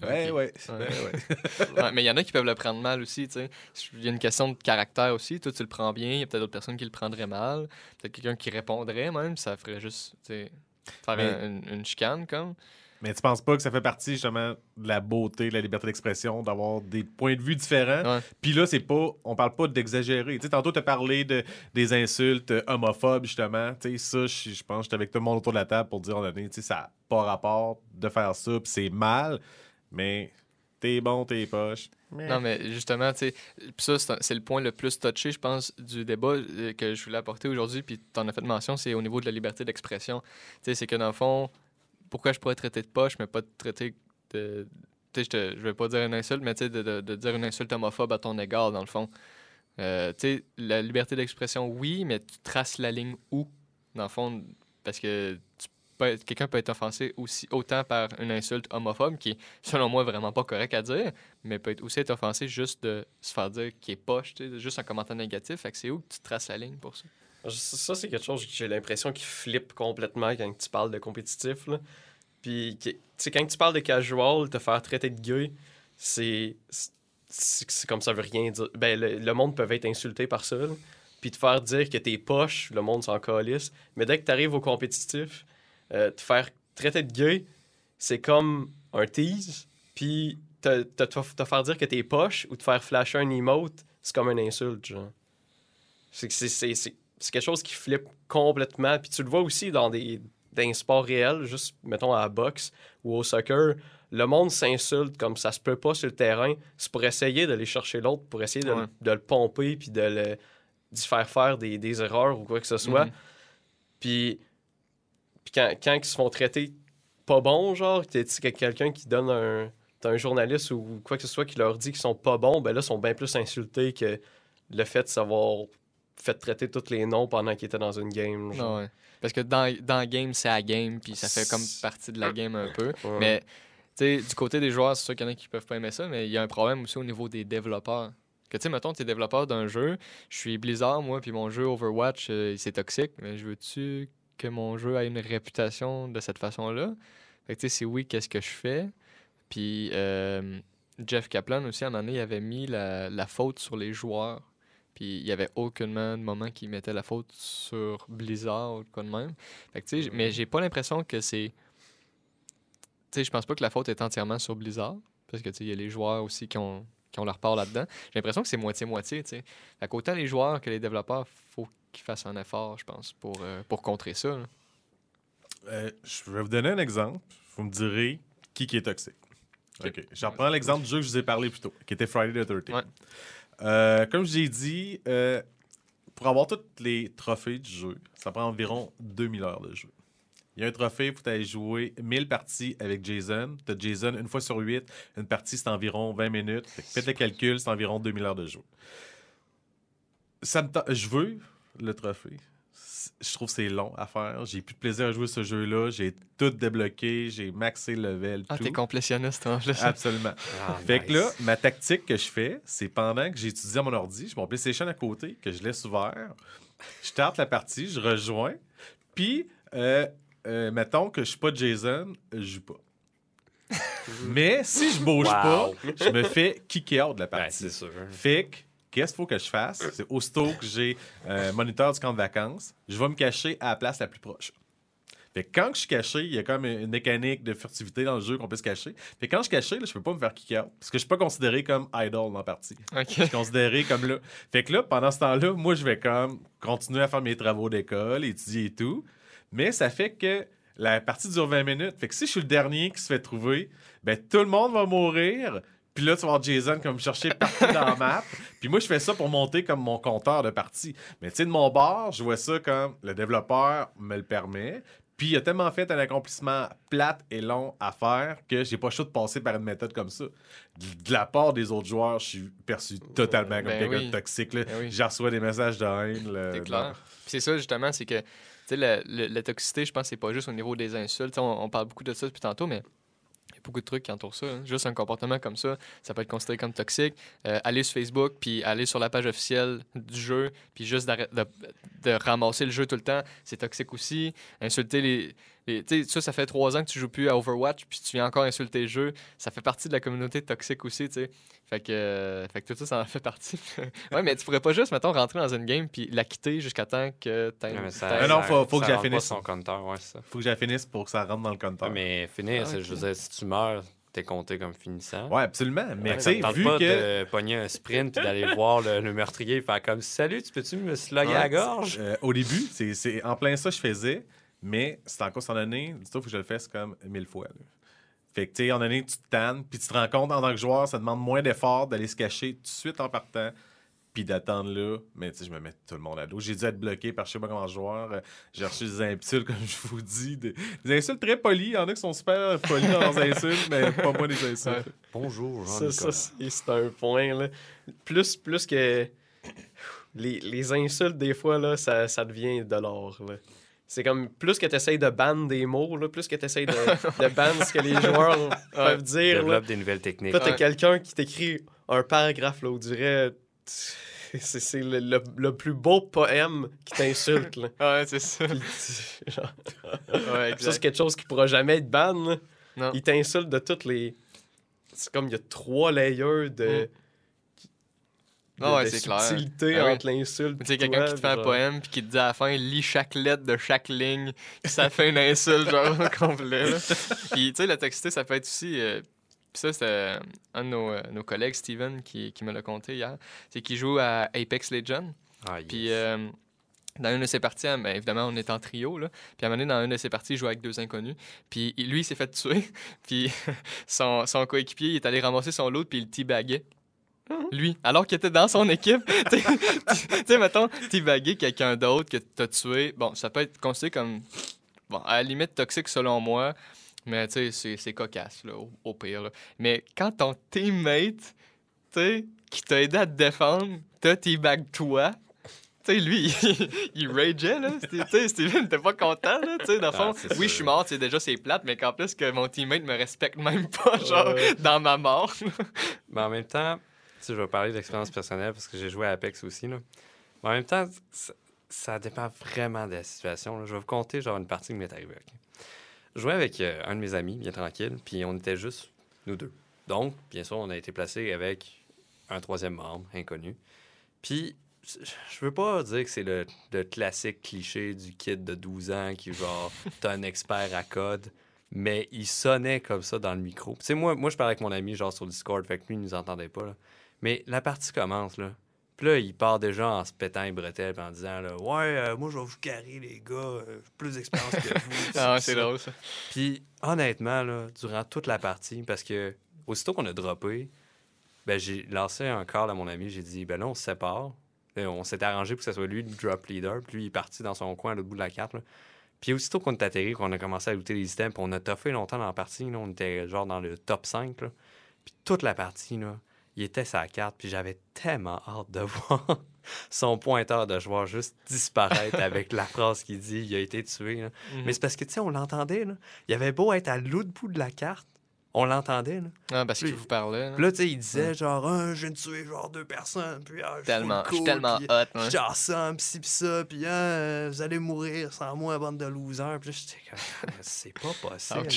ben ouais. Ouais. ben ouais. Ouais, mais il y en a qui peuvent le prendre mal aussi, tu sais. Il y a une question de caractère aussi. Toi, tu le prends bien. Il y a peut-être d'autres personnes qui le prendraient mal. Peut-être quelqu'un qui répondrait même. Ça ferait juste, tu sais, faire Mais- un- une, une chicane, comme. Mais tu penses pas que ça fait partie justement de la beauté, de la liberté d'expression, d'avoir des points de vue différents? Ouais. Puis là, c'est pas, on parle pas d'exagérer. Tu sais, tantôt, tu as parlé de, des insultes euh, homophobes, justement. Tu sais, ça, je je pense que j'étais avec tout le monde autour de la table pour dire, on tu sais, ça n'a pas rapport de faire ça, puis c'est mal, mais t'es bon, t'es poche. Non, mais justement, tu sais, ça, c'est le point le plus touché, je pense, du débat euh, que je voulais apporter aujourd'hui, puis tu en as fait mention, c'est au niveau de la liberté d'expression. Tu sais, c'est que dans le fond, pourquoi je pourrais te traiter de poche, mais pas te traiter de. Tu sais, je vais pas dire une insulte, mais tu sais, de, de- de dire une insulte homophobe à ton égard, dans le fond. Euh, tu sais, la liberté d'expression, oui, mais tu traces la ligne où, dans le fond, parce que quelqu'un peut être offensé aussi autant par une insulte homophobe qui est, selon moi, vraiment pas correct à dire, mais peut être aussi être offensé juste de se faire dire qu'il est poche, juste un commentaire négatif. Fait que c'est où que tu traces la ligne pour ça? Ça, c'est quelque chose que j'ai l'impression qui flippe complètement quand tu parles de compétitif. Là. Puis, tu sais, quand tu parles de casual, te faire traiter de gay, c'est. Comme ça veut rien dire. Ben, le, le monde peut être insulté par ça. là. Puis te faire dire que t'es poche, le monde s'en calisse. Mais dès que tu arrives au compétitif, euh, te faire traiter de gay, c'est comme un tease. Puis te, te, te- faire dire que t'es poche ou te faire flasher un emote, c'est comme une insulte, genre. C'est c'est- quelque chose qui flippe complètement. Puis tu le vois aussi dans des, dans des sports réels, juste, mettons, à la boxe ou au soccer. Le monde s'insulte comme ça se peut pas sur le terrain. C'est pour essayer d'aller chercher l'autre, pour essayer de, le- Ouais. de le pomper, puis de le d'y faire faire des, des erreurs ou quoi que ce soit. Mhm. Puis, puis quand, quand ils se font traiter pas bons, genre, t'es quelqu'un qui donne un. T'as un journaliste ou quoi que ce soit qui leur dit qu'ils sont pas bons, ben là, ils sont bien plus insultés que le fait de savoir fait traiter tous les noms pendant qu'ils étaient dans une game. genre. Ouais. Parce que dans, dans game, c'est la game, puis ça fait comme partie de la game un peu. Ouais. Mais tu sais, du côté des joueurs, c'est sûr qu'il y en a qui peuvent pas aimer ça, mais il y a un problème aussi au niveau des développeurs. Que tu sais, mettons, tu es développeur d'un jeu, je suis Blizzard, moi, puis mon jeu Overwatch, euh, c'est toxique, mais je veux-tu que mon jeu ait une réputation de cette façon-là? Fait que tu sais, c'est oui, qu'est-ce que je fais? Puis euh, Jeff Kaplan aussi, à un moment donné, il avait mis la, la faute sur les joueurs. Puis il y avait aucunement de moment qu'il mettait la faute sur Blizzard ou quoi de même. Fait que, mais j'ai pas l'impression que c'est. Tu sais, je pense pas que la faute est entièrement sur Blizzard. Parce que, tu sais, il y a les joueurs aussi qui ont, qui ont leur part là-dedans. J'ai l'impression que c'est moitié-moitié, tu sais. Fait qu'autant les joueurs que les développeurs, faut qu'ils fassent un effort, je pense, pour, euh, pour contrer ça. Euh, je vais vous donner un exemple. Vous me direz qui, qui est toxique. OK. Je reprends l'exemple du jeu que je vous ai parlé plus tôt, qui était Friday the 13 Ouais. Euh, comme je l'ai dit, euh, pour avoir tous les trophées du jeu, ça prend environ 2000 heures de jeu. Il y a un trophée pour aller jouer 1000 parties avec Jason. Tu as Jason une fois sur 8. Une partie, c'est environ 20 minutes. Faites le calcul, c'est environ 2000 heures de jeu. Ça me je veux le trophée. Je trouve que c'est long à faire. J'ai plus de plaisir à jouer ce jeu-là. J'ai tout débloqué. J'ai maxé le level. Ah, tout. t'es complétionniste en plus. Absolument. Ah, Fait que là, ma tactique que je fais, c'est pendant que j'étudie à mon ordi, j'ai mon PlayStation à côté, que je laisse ouvert, je starte la partie, je rejoins, puis, euh, euh, mettons que je suis pas Jason, je joue pas. Mais si je bouge Wow. pas, je me fais kicker out de la Ben, partie. c'est sûr. Fait que, qu'est-ce qu'il faut que je fasse? C'est aussitôt que j'ai un moniteur du camp de vacances, je vais me cacher à la place la plus proche. Fait que quand je suis caché, il y a comme une mécanique de furtivité dans le jeu qu'on peut se cacher. Fait que quand je suis caché, là, je peux pas me faire kick out. Parce que je suis pas considéré comme idol dans la partie. Je suis considéré comme là. Fait que là, pendant ce temps-là, moi, je vais comme continuer à faire mes travaux d'école, étudier et tout. Mais ça fait que la partie dure 20 minutes. Fait que si je suis le dernier qui se fait trouver, ben tout le monde va mourir. Puis là, tu vas voir Jason comme me chercher partout dans la map. Puis moi, je fais ça pour monter comme mon compteur de partie. Mais tu sais, de mon bord, je vois ça comme le développeur me le permet. Puis il a tellement fait un accomplissement plate et long à faire que j'ai pas chaud de passer par une méthode comme ça. De, la part des autres joueurs, je suis perçu totalement comme Ben quelqu'un oui. de toxique. là. Ben oui. J'ai reçu des messages de haine. C'est clair. Puis c'est ça, justement, c'est que, tu sais, la, la- la toxicité, je pense, c'est pas juste au niveau des insultes. On parle beaucoup de ça depuis tantôt, mais il y a beaucoup de trucs qui entourent ça. hein. Juste un comportement comme ça, ça peut être considéré comme toxique. Euh, aller sur Facebook, puis aller sur la page officielle du jeu, puis juste de ramasser le jeu tout le temps, c'est toxique aussi. Insulter les. Sais, ça, ça fait trois ans que tu joues plus à Overwatch, puis tu viens encore insulter le jeu. Ça fait partie de la communauté toxique aussi, tu sais. Fait que, euh, fait que tout ça, ça en fait partie. ouais, mais tu pourrais pas juste, mettons, rentrer dans une game puis la quitter jusqu'à temps que t'aies. Ça- Ah non, ça- faut- faut que ça rentre pas finisse. son compteur, ouais, ça. Faut que je la finisse pour que ça rentre dans le compteur. Ouais, mais finir, Ah, je veux dire, si tu meurs, t'es compté comme finissant. Ouais, absolument. Mais Ouais, tu sais, vu pas que. de pogner un sprint puis d'aller voir le, le meurtrier et faire comme Salut, tu peux-tu me slugger à la gorge? Euh, au début, c'est c'est en plein ça que je faisais, mais c'est en course en année, dis-toi, faut que je le fasse comme mille fois. là. Fait que, tu sais, en année, tu te tannes, puis tu te rends compte en tant que joueur, ça demande moins d'efforts d'aller se cacher tout de suite en partant, puis d'attendre là. Mais tu sais, je me mets tout le monde à dos. J'ai dû être bloqué par je sais pas comment joueur. J'ai reçu des insultes, comme je vous dis, des, des insultes très polies. Il y en a qui sont super polis dans leurs insultes, mais pas moi des insultes. Bonjour, Ça, ça, c'est c'est un point. Là. Plus, plus que les, les insultes, des fois, là, ça, ça devient de l'or. là. C'est comme plus que tu essayes de ban des mots, là, plus que tu essayes de, de ban ce que les joueurs peuvent dire. là. Développe des nouvelles techniques. Là, t'as Ouais. quelqu'un qui t'écrit un paragraphe, là, où dirait. C'est c'est le, le- le plus beau poème qui t'insulte. là. Ouais, c'est ça. Puis tu- genre, Ouais, ça, c'est quelque chose qui pourra jamais être ban. là. Non. Il t'insulte de toutes les. C'est comme il y a trois layers de. de- Ah ouais, c'est clair. subtilité Ah oui. entre l'insulte. Tu sais, pis quelqu'un qui te fait un poème puis qui te dit à la fin, lis chaque lettre de chaque ligne, ça fait une insulte, genre, complet. Puis, tu sais, la toxicité, ça peut être aussi. euh, puis ça, c'est euh, un de nos, euh, nos collègues, Steven, qui, qui me l'a conté hier. C'est qu'il joue à Apex Legends. Ah, yes. Puis, euh, dans une de ses parties, ben, évidemment, on est en trio, là. Puis, à un moment donné, dans une de ses parties, il joue avec deux inconnus. Puis, lui, il s'est fait tuer. Puis, son, son coéquipier, il est allé ramasser son loot, puis il le teabaguait. Lui, alors qu'il était dans son équipe. Tu sais, mettons, teabaguer quelqu'un d'autre que t'as tué. Bon, ça peut être considéré comme, bon, à la limite toxique selon moi, mais tu sais, c'est- cocasse, là, au, au pire. là. Mais quand ton teammate, tu sais, qui t'a aidé à te défendre, te teabag toi, tu sais, lui, il, il rageait, là. C'était- Tu sais, Steven n'était pas content, là. Tu sais, dans le fond, Ah, c'est oui, je suis mort, c'est déjà, c'est plate, mais qu'en plus que mon teammate me respecte même pas, genre, dans ma mort. Mais en même temps, je vais parler d'expérience personnelle parce que j'ai joué à Apex aussi. Là. Mais en même temps, ça, dépend vraiment de la situation. là. Je vais vous conter genre une partie qui m'est arrivée. ok? Je jouais avec euh, un de mes amis, bien tranquille, puis on était juste nous deux. Donc, bien sûr, on a été placé avec un troisième membre inconnu. Puis, je veux pas dire que c'est le, le classique cliché du kid de 12 ans qui, genre, t'es un expert à code, mais il sonnait comme ça dans le micro. Tu sais, moi, moi, je parlais avec mon ami, genre, sur Discord, fait que lui, il nous entendait pas, là. Mais la partie commence, là. Puis là, il part déjà en se pétant les bretelles en disant, là, ouais, euh, moi, je vais vous carrer, les gars, euh, j'ai plus d'expérience que vous. Ah, ouais, c'est drôle, ça. Puis honnêtement, là, durant toute la partie, parce que aussitôt qu'on a droppé, ben, j'ai lancé un call à mon ami, j'ai dit, ben là, on se sépare. Là, on s'est arrangé pour que ce soit lui le drop leader, puis lui, il est parti dans son coin à l'autre bout de la carte. là. Puis aussitôt qu'on est atterri, qu'on a commencé à looter les items, puis on a toffé longtemps dans la partie, là, on était genre dans le top 5. là. Puis toute la partie, là, il était sa carte, puis j'avais tellement hâte de voir son pointeur de joueur juste disparaître avec la phrase qu'il dit il a été tué. là. Mhm. Mais c'est parce que, tu sais, on l'entendait. Il avait beau être à l'autre bout de la carte, on l'entendait, là. Ah, parce qu'il vous parlait. là. Puis là, tu sais, il disait, genre, ah, je viens de tuer, genre, deux personnes, puis, ah, je suis Tellement, je full suis cool, tellement puis, hot, je hein. suis awesome, pis ci, pis ça, puis, ah, vous allez mourir sans moi, bande de losers. Puis là, j'étais comme, c'est pas possible.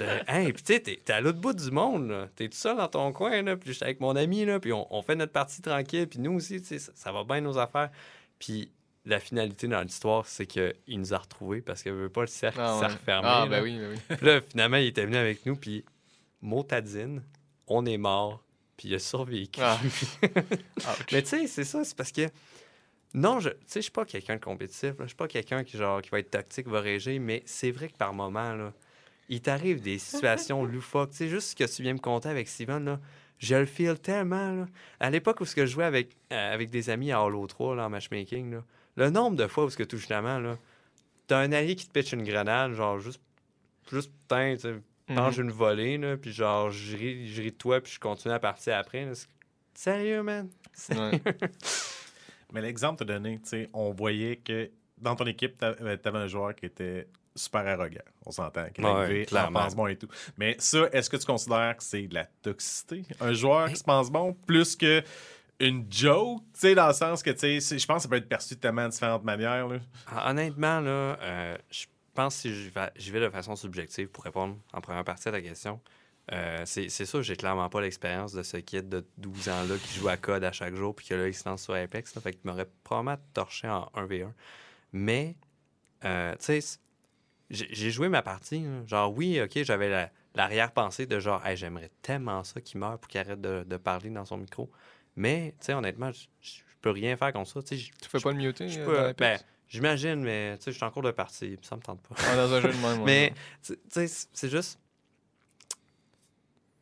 Hey, puis tu sais, t'es t'es à l'autre bout du monde, là. T'es tout seul dans ton coin, là. Puis j'étais avec mon ami, là. Puis on, on fait notre partie tranquille. Puis nous aussi, tu sais, ça, ça va bien nos affaires. Puis la finalité dans l'histoire, c'est qu'il nous a retrouvés parce qu'il veut pas le cercle Ah, s'est ouais. refermé. Ah, là. ben oui, ben oui. Puis là, finalement, il était venu avec nous. Puis motadine, on est mort. Puis il a survécu. Ah. Mais tu sais, c'est ça, c'est parce que. Non, je tu sais, je suis pas quelqu'un de compétitif. Je suis pas quelqu'un qui, genre, qui va être tactique, va réger, mais c'est vrai que par moment, là, il t'arrive des situations loufoques. Tu sais, juste ce que tu viens me conter avec Steven, là, je le feel tellement. Là. À l'époque où ce que je jouais avec, euh, avec des amis à Halo 3, là, en matchmaking, là, le nombre de fois où ce que tout justement, là, t'as un allié qui te pitch une grenade, genre juste, juste putain, tu sais, Mhm. mange une volée, là, puis genre, je ris, je ris de toi, puis je continue à partir après. là. C'est- Sérieux, man? Ouais. Mais l'exemple que tu as donné, tu sais, on voyait que dans ton équipe, tu avais un joueur qui était super arrogant. On s'entend, Ouais, pense bon et tout. Mais ça, est-ce que tu considères que c'est de la toxicité? Un joueur qui se pense bon plus que une joke, tu sais, dans le sens que, tu sais, je pense que ça peut être perçu de tellement différentes manières. Là. Ah, Honnêtement, là, euh, je pense que si je vais, je vais de façon subjective pour répondre en première partie à ta question, euh, c'est c'est sûr, j'ai clairement pas l'expérience de ce kid de 12 ans-là qui joue à code à chaque jour puis que là, il se lance sur Apex. Là, fait qu'il m'aurait probablement torché en 1v1. Mais, euh, tu sais, j'ai joué ma partie. là. Genre, oui, OK, j'avais la- l'arrière-pensée de genre, Hey, j'aimerais tellement ça qu'il meure pour qu'il arrête de, de parler dans son micro. Mais, tu sais, honnêtement, je peux rien faire comme ça. Tu fais pas le muter? je euh, ben, j'imagine, mais tu sais, je suis en cours de partie, ça me tente pas. Ah, dans un jeu de même, mais, tu sais, c'est juste.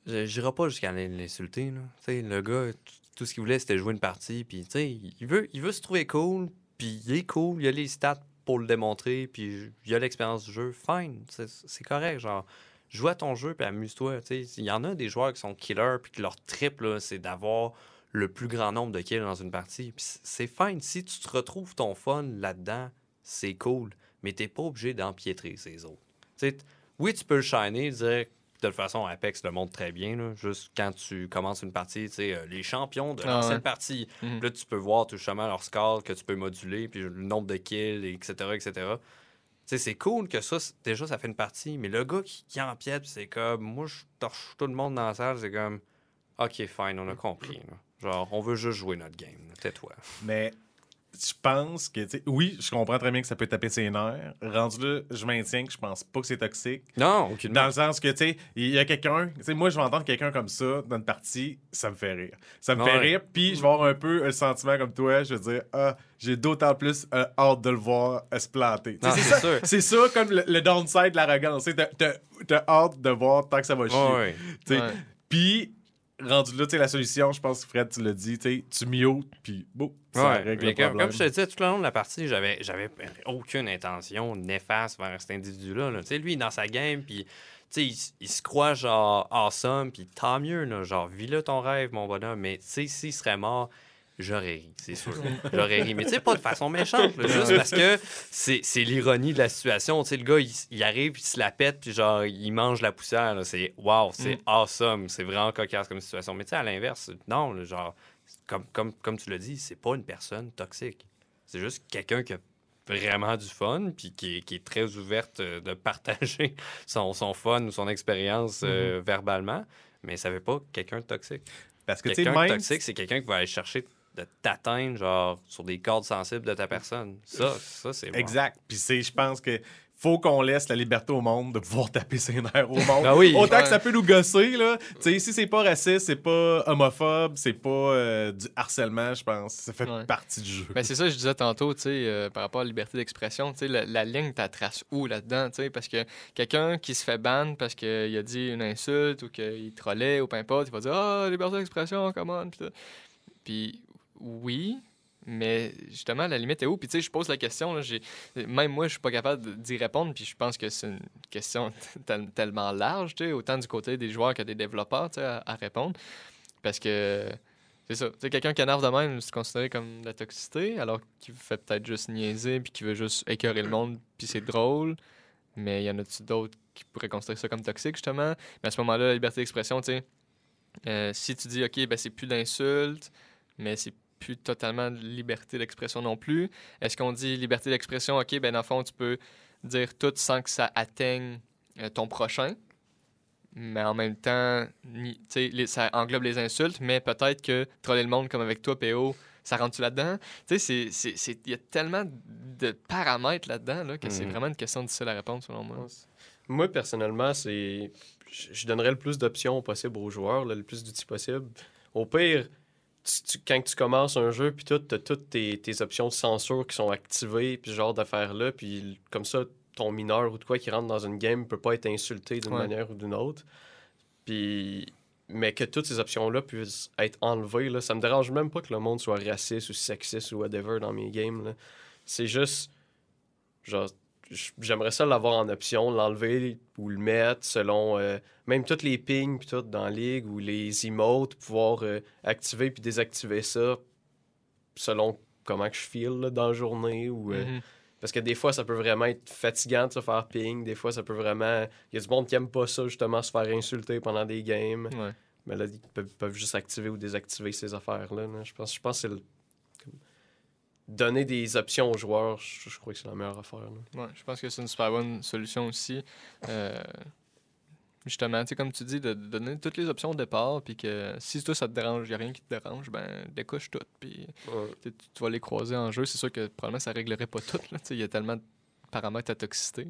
Je J'irai pas jusqu'à l'in- l'insulter, là. Tu sais, le gars, tout ce qu'il voulait, c'était jouer une partie, puis tu sais, il veut, il veut se trouver cool, puis il est cool, il a les stats le démontrer, puis il a l'expérience du jeu, fine, c'est correct, genre. Joue à ton jeu, puis amuse-toi. Il y en a des joueurs qui sont killers, puis que leur trip, c'est d'avoir le plus grand nombre de kills dans une partie. Puis c'est fine. Si tu te retrouves ton fun là-dedans, c'est cool. mais t'es pas obligé d'empiétrer ces autres. Tu sais, oui, tu peux le shiner, dire de toute façon, Apex le montre très bien. là. Juste quand tu commences une partie, tu sais, euh, les champions de Ah l'ancienne ouais. partie, Mhm. là, tu peux voir tout justement leur score que tu peux moduler, puis le nombre de kills, et etc., etc. Tu sais, c'est cool que ça, déjà, ça fait une partie, mais le gars qui, qui empiète, c'est comme, moi, je torche tout le monde dans la salle, c'est comme, OK, fine, on a compris. là. Genre, on veut juste jouer notre game. Tais-toi. Mais je pense que, tu sais, oui, je comprends très bien que ça peut taper ses nerfs. Rendu là, je maintiens que je pense pas que c'est toxique. Non, aucune Dans le sens que, tu sais, il y a quelqu'un, tu sais, moi, je vais entendre quelqu'un comme ça dans une partie, ça me fait rire. Ça me fait rire, puis je vais avoir un peu un sentiment comme toi, je veux dire, ah, j'ai d'autant plus euh, hâte de le voir euh, se planter. C'est ça, sûr. c'est ça comme le, le downside de l'arrogance. T'as hâte de voir tant que ça va chier. Puis, rendu là, tu sais, la solution, je pense que Fred, tu l'as dit, tu mutes, puis bon, ça Ouais, règle le comme, problème. comme je te disais, tout le long de la partie, j'avais, j'avais aucune intention néfaste vers cet individu-là. là. Tu sais, lui, dans sa game, puis tu sais, il, il se croit genre awesome, puis tant mieux, là, genre, vis-le ton rêve, mon bonhomme. Mais tu sais, s'il serait mort, j'aurais ri, c'est sûr. j'aurais ri. Mais tu sais, pas de façon méchante, là, juste parce que c'est, l'ironie de la situation. Tu sais, le gars, il, arrive, puis il se la pète, puis genre, il mange la poussière. C'est wow, c'est Mm. awesome, c'est vraiment cocasse comme situation. Mais tu sais, à l'inverse, non, là, genre, comme, comme, comme tu l'as dit, c'est pas une personne toxique. C'est juste quelqu'un qui a vraiment du fun, puis qui, est- qui est très ouverte euh, de partager son, son fun ou son expérience euh, verbalement. Mais ça veut pas quelqu'un de toxique. Parce que, Quelqu'un toxique, c'est quelqu'un qui va aller chercher de t'atteindre, genre, sur des cordes sensibles de ta personne. Ça, ça c'est bon. Exact. Puis, c'est, je pense que faut qu'on laisse la liberté au monde de pouvoir taper ses nerfs au monde. Ah oui. Autant Ouais. que ça peut nous gosser, là. Tu sais, si c'est pas raciste, c'est pas homophobe, c'est pas euh, du harcèlement, je pense. Ça fait Ouais. partie du jeu. Ben, c'est ça que je disais tantôt, tu sais, euh, par rapport à la liberté d'expression, tu sais, la, la ligne, tu trace où là-dedans, tu sais, parce que quelqu'un qui se fait ban parce qu'il a dit une insulte ou qu'il trollait ou peu importe, il va dire « Ah, liberté d'expression, come on! » Puis tout. Puis oui, mais justement, la limite est où? Puis tu sais, je pose la question, là, même moi, je suis pas capable d'y répondre, puis je pense que c'est une question tel- tellement large, tu sais, autant du côté des joueurs que des développeurs, tu sais, à, répondre. Parce que c'est ça. Tu sais, quelqu'un qui énerve de même, c'est considéré comme de la toxicité, alors qu'il fait peut-être juste niaiser, puis qu'il veut juste écœurer le monde, puis c'est drôle. Mais il y en a-tu d'autres qui pourraient considérer ça comme toxique, justement? Mais à ce moment-là, la liberté d'expression, tu sais, euh, si tu dis, OK, ben c'est plus d'insultes, mais c'est plus totalement de liberté d'expression non plus. Est-ce qu'on dit liberté d'expression, OK, ben dans le fond, tu peux dire tout sans que ça atteigne euh, ton prochain, mais en même temps, les- ça englobe les insultes, mais peut-être que troller le monde comme avec toi, PO, ça rentre-tu là-dedans? Il y a tellement de paramètres là-dedans là, que c'est Mhm. vraiment une question difficile à répondre, selon moi. Moi, personnellement, c'est. Je je donnerais le plus d'options possible aux joueurs, là, le plus d'outils possible. Au pire, tu- quand tu commences un jeu, puis tout, tu as toutes tes, tes options de censure qui sont activées, puis ce genre d'affaires-là, puis comme ça, ton mineur ou de quoi qui rentre dans une game peut pas être insulté d'une Ouais. manière ou d'une autre. Puis. Mais que toutes ces options-là puissent être enlevées, là, ça me dérange même pas que le monde soit raciste ou sexiste ou whatever dans mes games. C'est juste. Genre, j'aimerais ça l'avoir en option, l'enlever ou le mettre selon euh, même toutes les pings puis tout dans la ligue ou les emotes, pouvoir euh, activer puis désactiver ça selon comment que je feel là, dans la journée ou euh, Mhm. parce que des fois ça peut vraiment être fatigant de se faire ping, des fois ça peut vraiment il y a du monde qui aime pas ça justement se faire insulter pendant des games, Ouais. mais là ils peuvent, peuvent juste activer ou désactiver ces affaires là, Je pense je pense que c'est le- donner des options aux joueurs, je, je crois que c'est la meilleure affaire. là. Ouais, je pense que c'est une super bonne solution aussi. Euh, justement, tu sais, comme tu dis, de, de donner toutes les options au départ, puis que si toi ça te dérange, il n'y a rien qui te dérange, ben découche tout, puis tu, tu vas les croiser en jeu. C'est sûr que probablement ça réglerait pas tout. là, tu sais, Il y a tellement de paramètres à toxicité.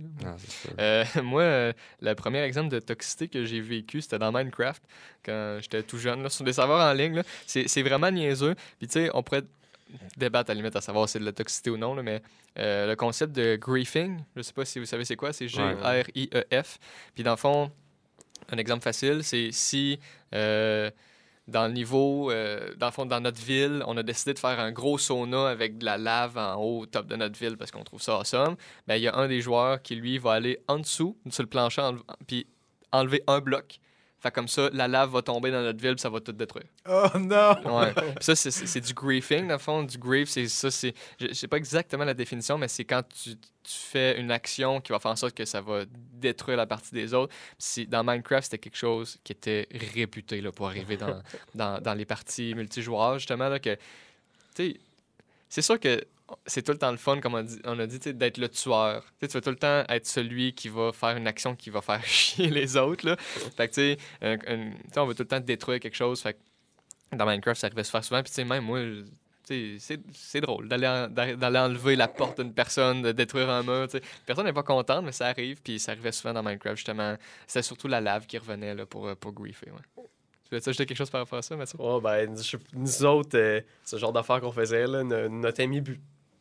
sûr. Euh, moi, euh, le premier exemple de toxicité que j'ai vécu, c'était dans Minecraft, quand j'étais tout jeune, là, sur des serveurs en ligne. c'est vraiment niaiseux. Puis, tu sais, on pourrait débattre à la limite à savoir si c'est de la toxicité ou non, là, mais euh, le concept de griefing, je sais pas si vous savez c'est quoi, c'est G-R-I-E-F. Puis, dans le fond, un exemple facile, c'est si. euh, dans le niveau, euh, dans le fond, dans notre ville, on a décidé de faire un gros sauna avec de la lave en haut, au top de notre ville, parce qu'on trouve ça awesome. Ben, il y a un des joueurs qui, lui, va aller en dessous, sur le plancher, enle- puis enlever un bloc, Fait comme ça, la lave va tomber dans notre ville, puis ça va tout détruire. Oh non! Ouais. Puis ça, c'est- du griefing, dans le fond. Du grief, c'est ça, c'est. Je sais pas exactement la définition, mais c'est quand tu, tu fais une action qui va faire en sorte que ça va détruire la partie des autres. Dans Minecraft, c'était quelque chose qui était réputé là, pour arriver dans, dans, dans les parties multijoueurs, justement, là, que. Tu sais, c'est sûr que c'est tout le temps le fun, comme on, a dit, d'être le tueur. Tu vas tout le temps être celui qui va faire une action qui va faire chier les autres. Là. Fait que, tu sais, on va tout le temps détruire quelque chose. Fait que dans Minecraft, ça arrivait faire souvent. Puis, tu sais, même moi, c'est drôle d'aller en- d'a- d'aller enlever la porte d'une personne, de détruire un mur. tu sais. Personne n'est pas contente, mais ça arrive. Puis, ça arrivait souvent dans Minecraft, justement. C'était surtout la lave qui revenait là, pour, euh, pour griefer. Tu veux ajouter quelque chose par rapport à ça, Mathieu? Oh, ben, je- nous autres, euh, ce genre d'affaires qu'on faisait, là, no- notre ami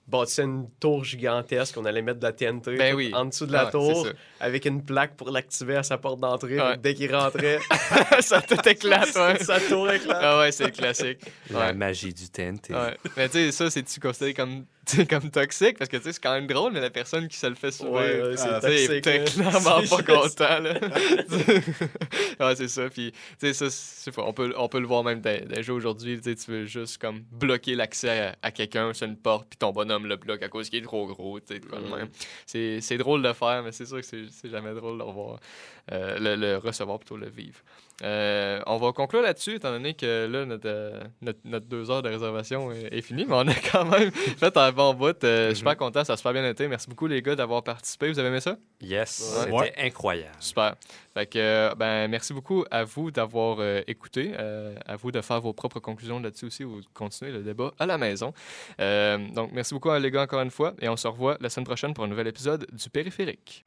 bâtissait une tour gigantesque qu'on allait mettre de la TNT Ben oui. en dessous de la Ouais, tour avec une plaque pour l'activer à sa porte d'entrée. Dès qu'il rentrait, ça tout éclate, ouais. sa tour éclate. Ah ouais, c'est classique. La Ouais. magie du TNT. Ouais. Mais tu sais, ça, c'est-tu considéré comme, sais, comme toxique? Parce que tu sais, c'est quand même drôle, mais la personne qui se le fait souvent. Ouais, ouais, c'est Ah, toxique. clairement C'est pas content, là. ouais, c'est ça. Puis, tu sais, ça, c'est on peut, on peut le voir même dé- déjà aujourd'hui. Tu sais, tu veux juste comme bloquer l'accès à, à quelqu'un sur une porte, puis ton bonhomme le bloque à cause qu'il est trop gros. Tu sais, Mm. même. C'est c'est drôle de faire, mais c'est sûr que c'est c'est jamais drôle de revoir. Euh, le, le recevoir, plutôt le vivre. Euh, on va conclure là-dessus, étant donné que là, notre, euh, notre, notre deux heures de réservation est, est finie, mais on a quand même fait un bon bout. Euh, Super content, ça a super bien été. Merci beaucoup, les gars, d'avoir participé. Vous avez aimé ça? Yes, Ouais. c'était Ouais. incroyable. Super. Fait que, euh, ben, merci beaucoup à vous d'avoir euh, écouté, euh, à vous de faire vos propres conclusions là-dessus aussi ou de continuer le débat à la maison. Euh, donc, merci beaucoup, les gars, encore une fois, et on se revoit la semaine prochaine pour un nouvel épisode du Périphérique.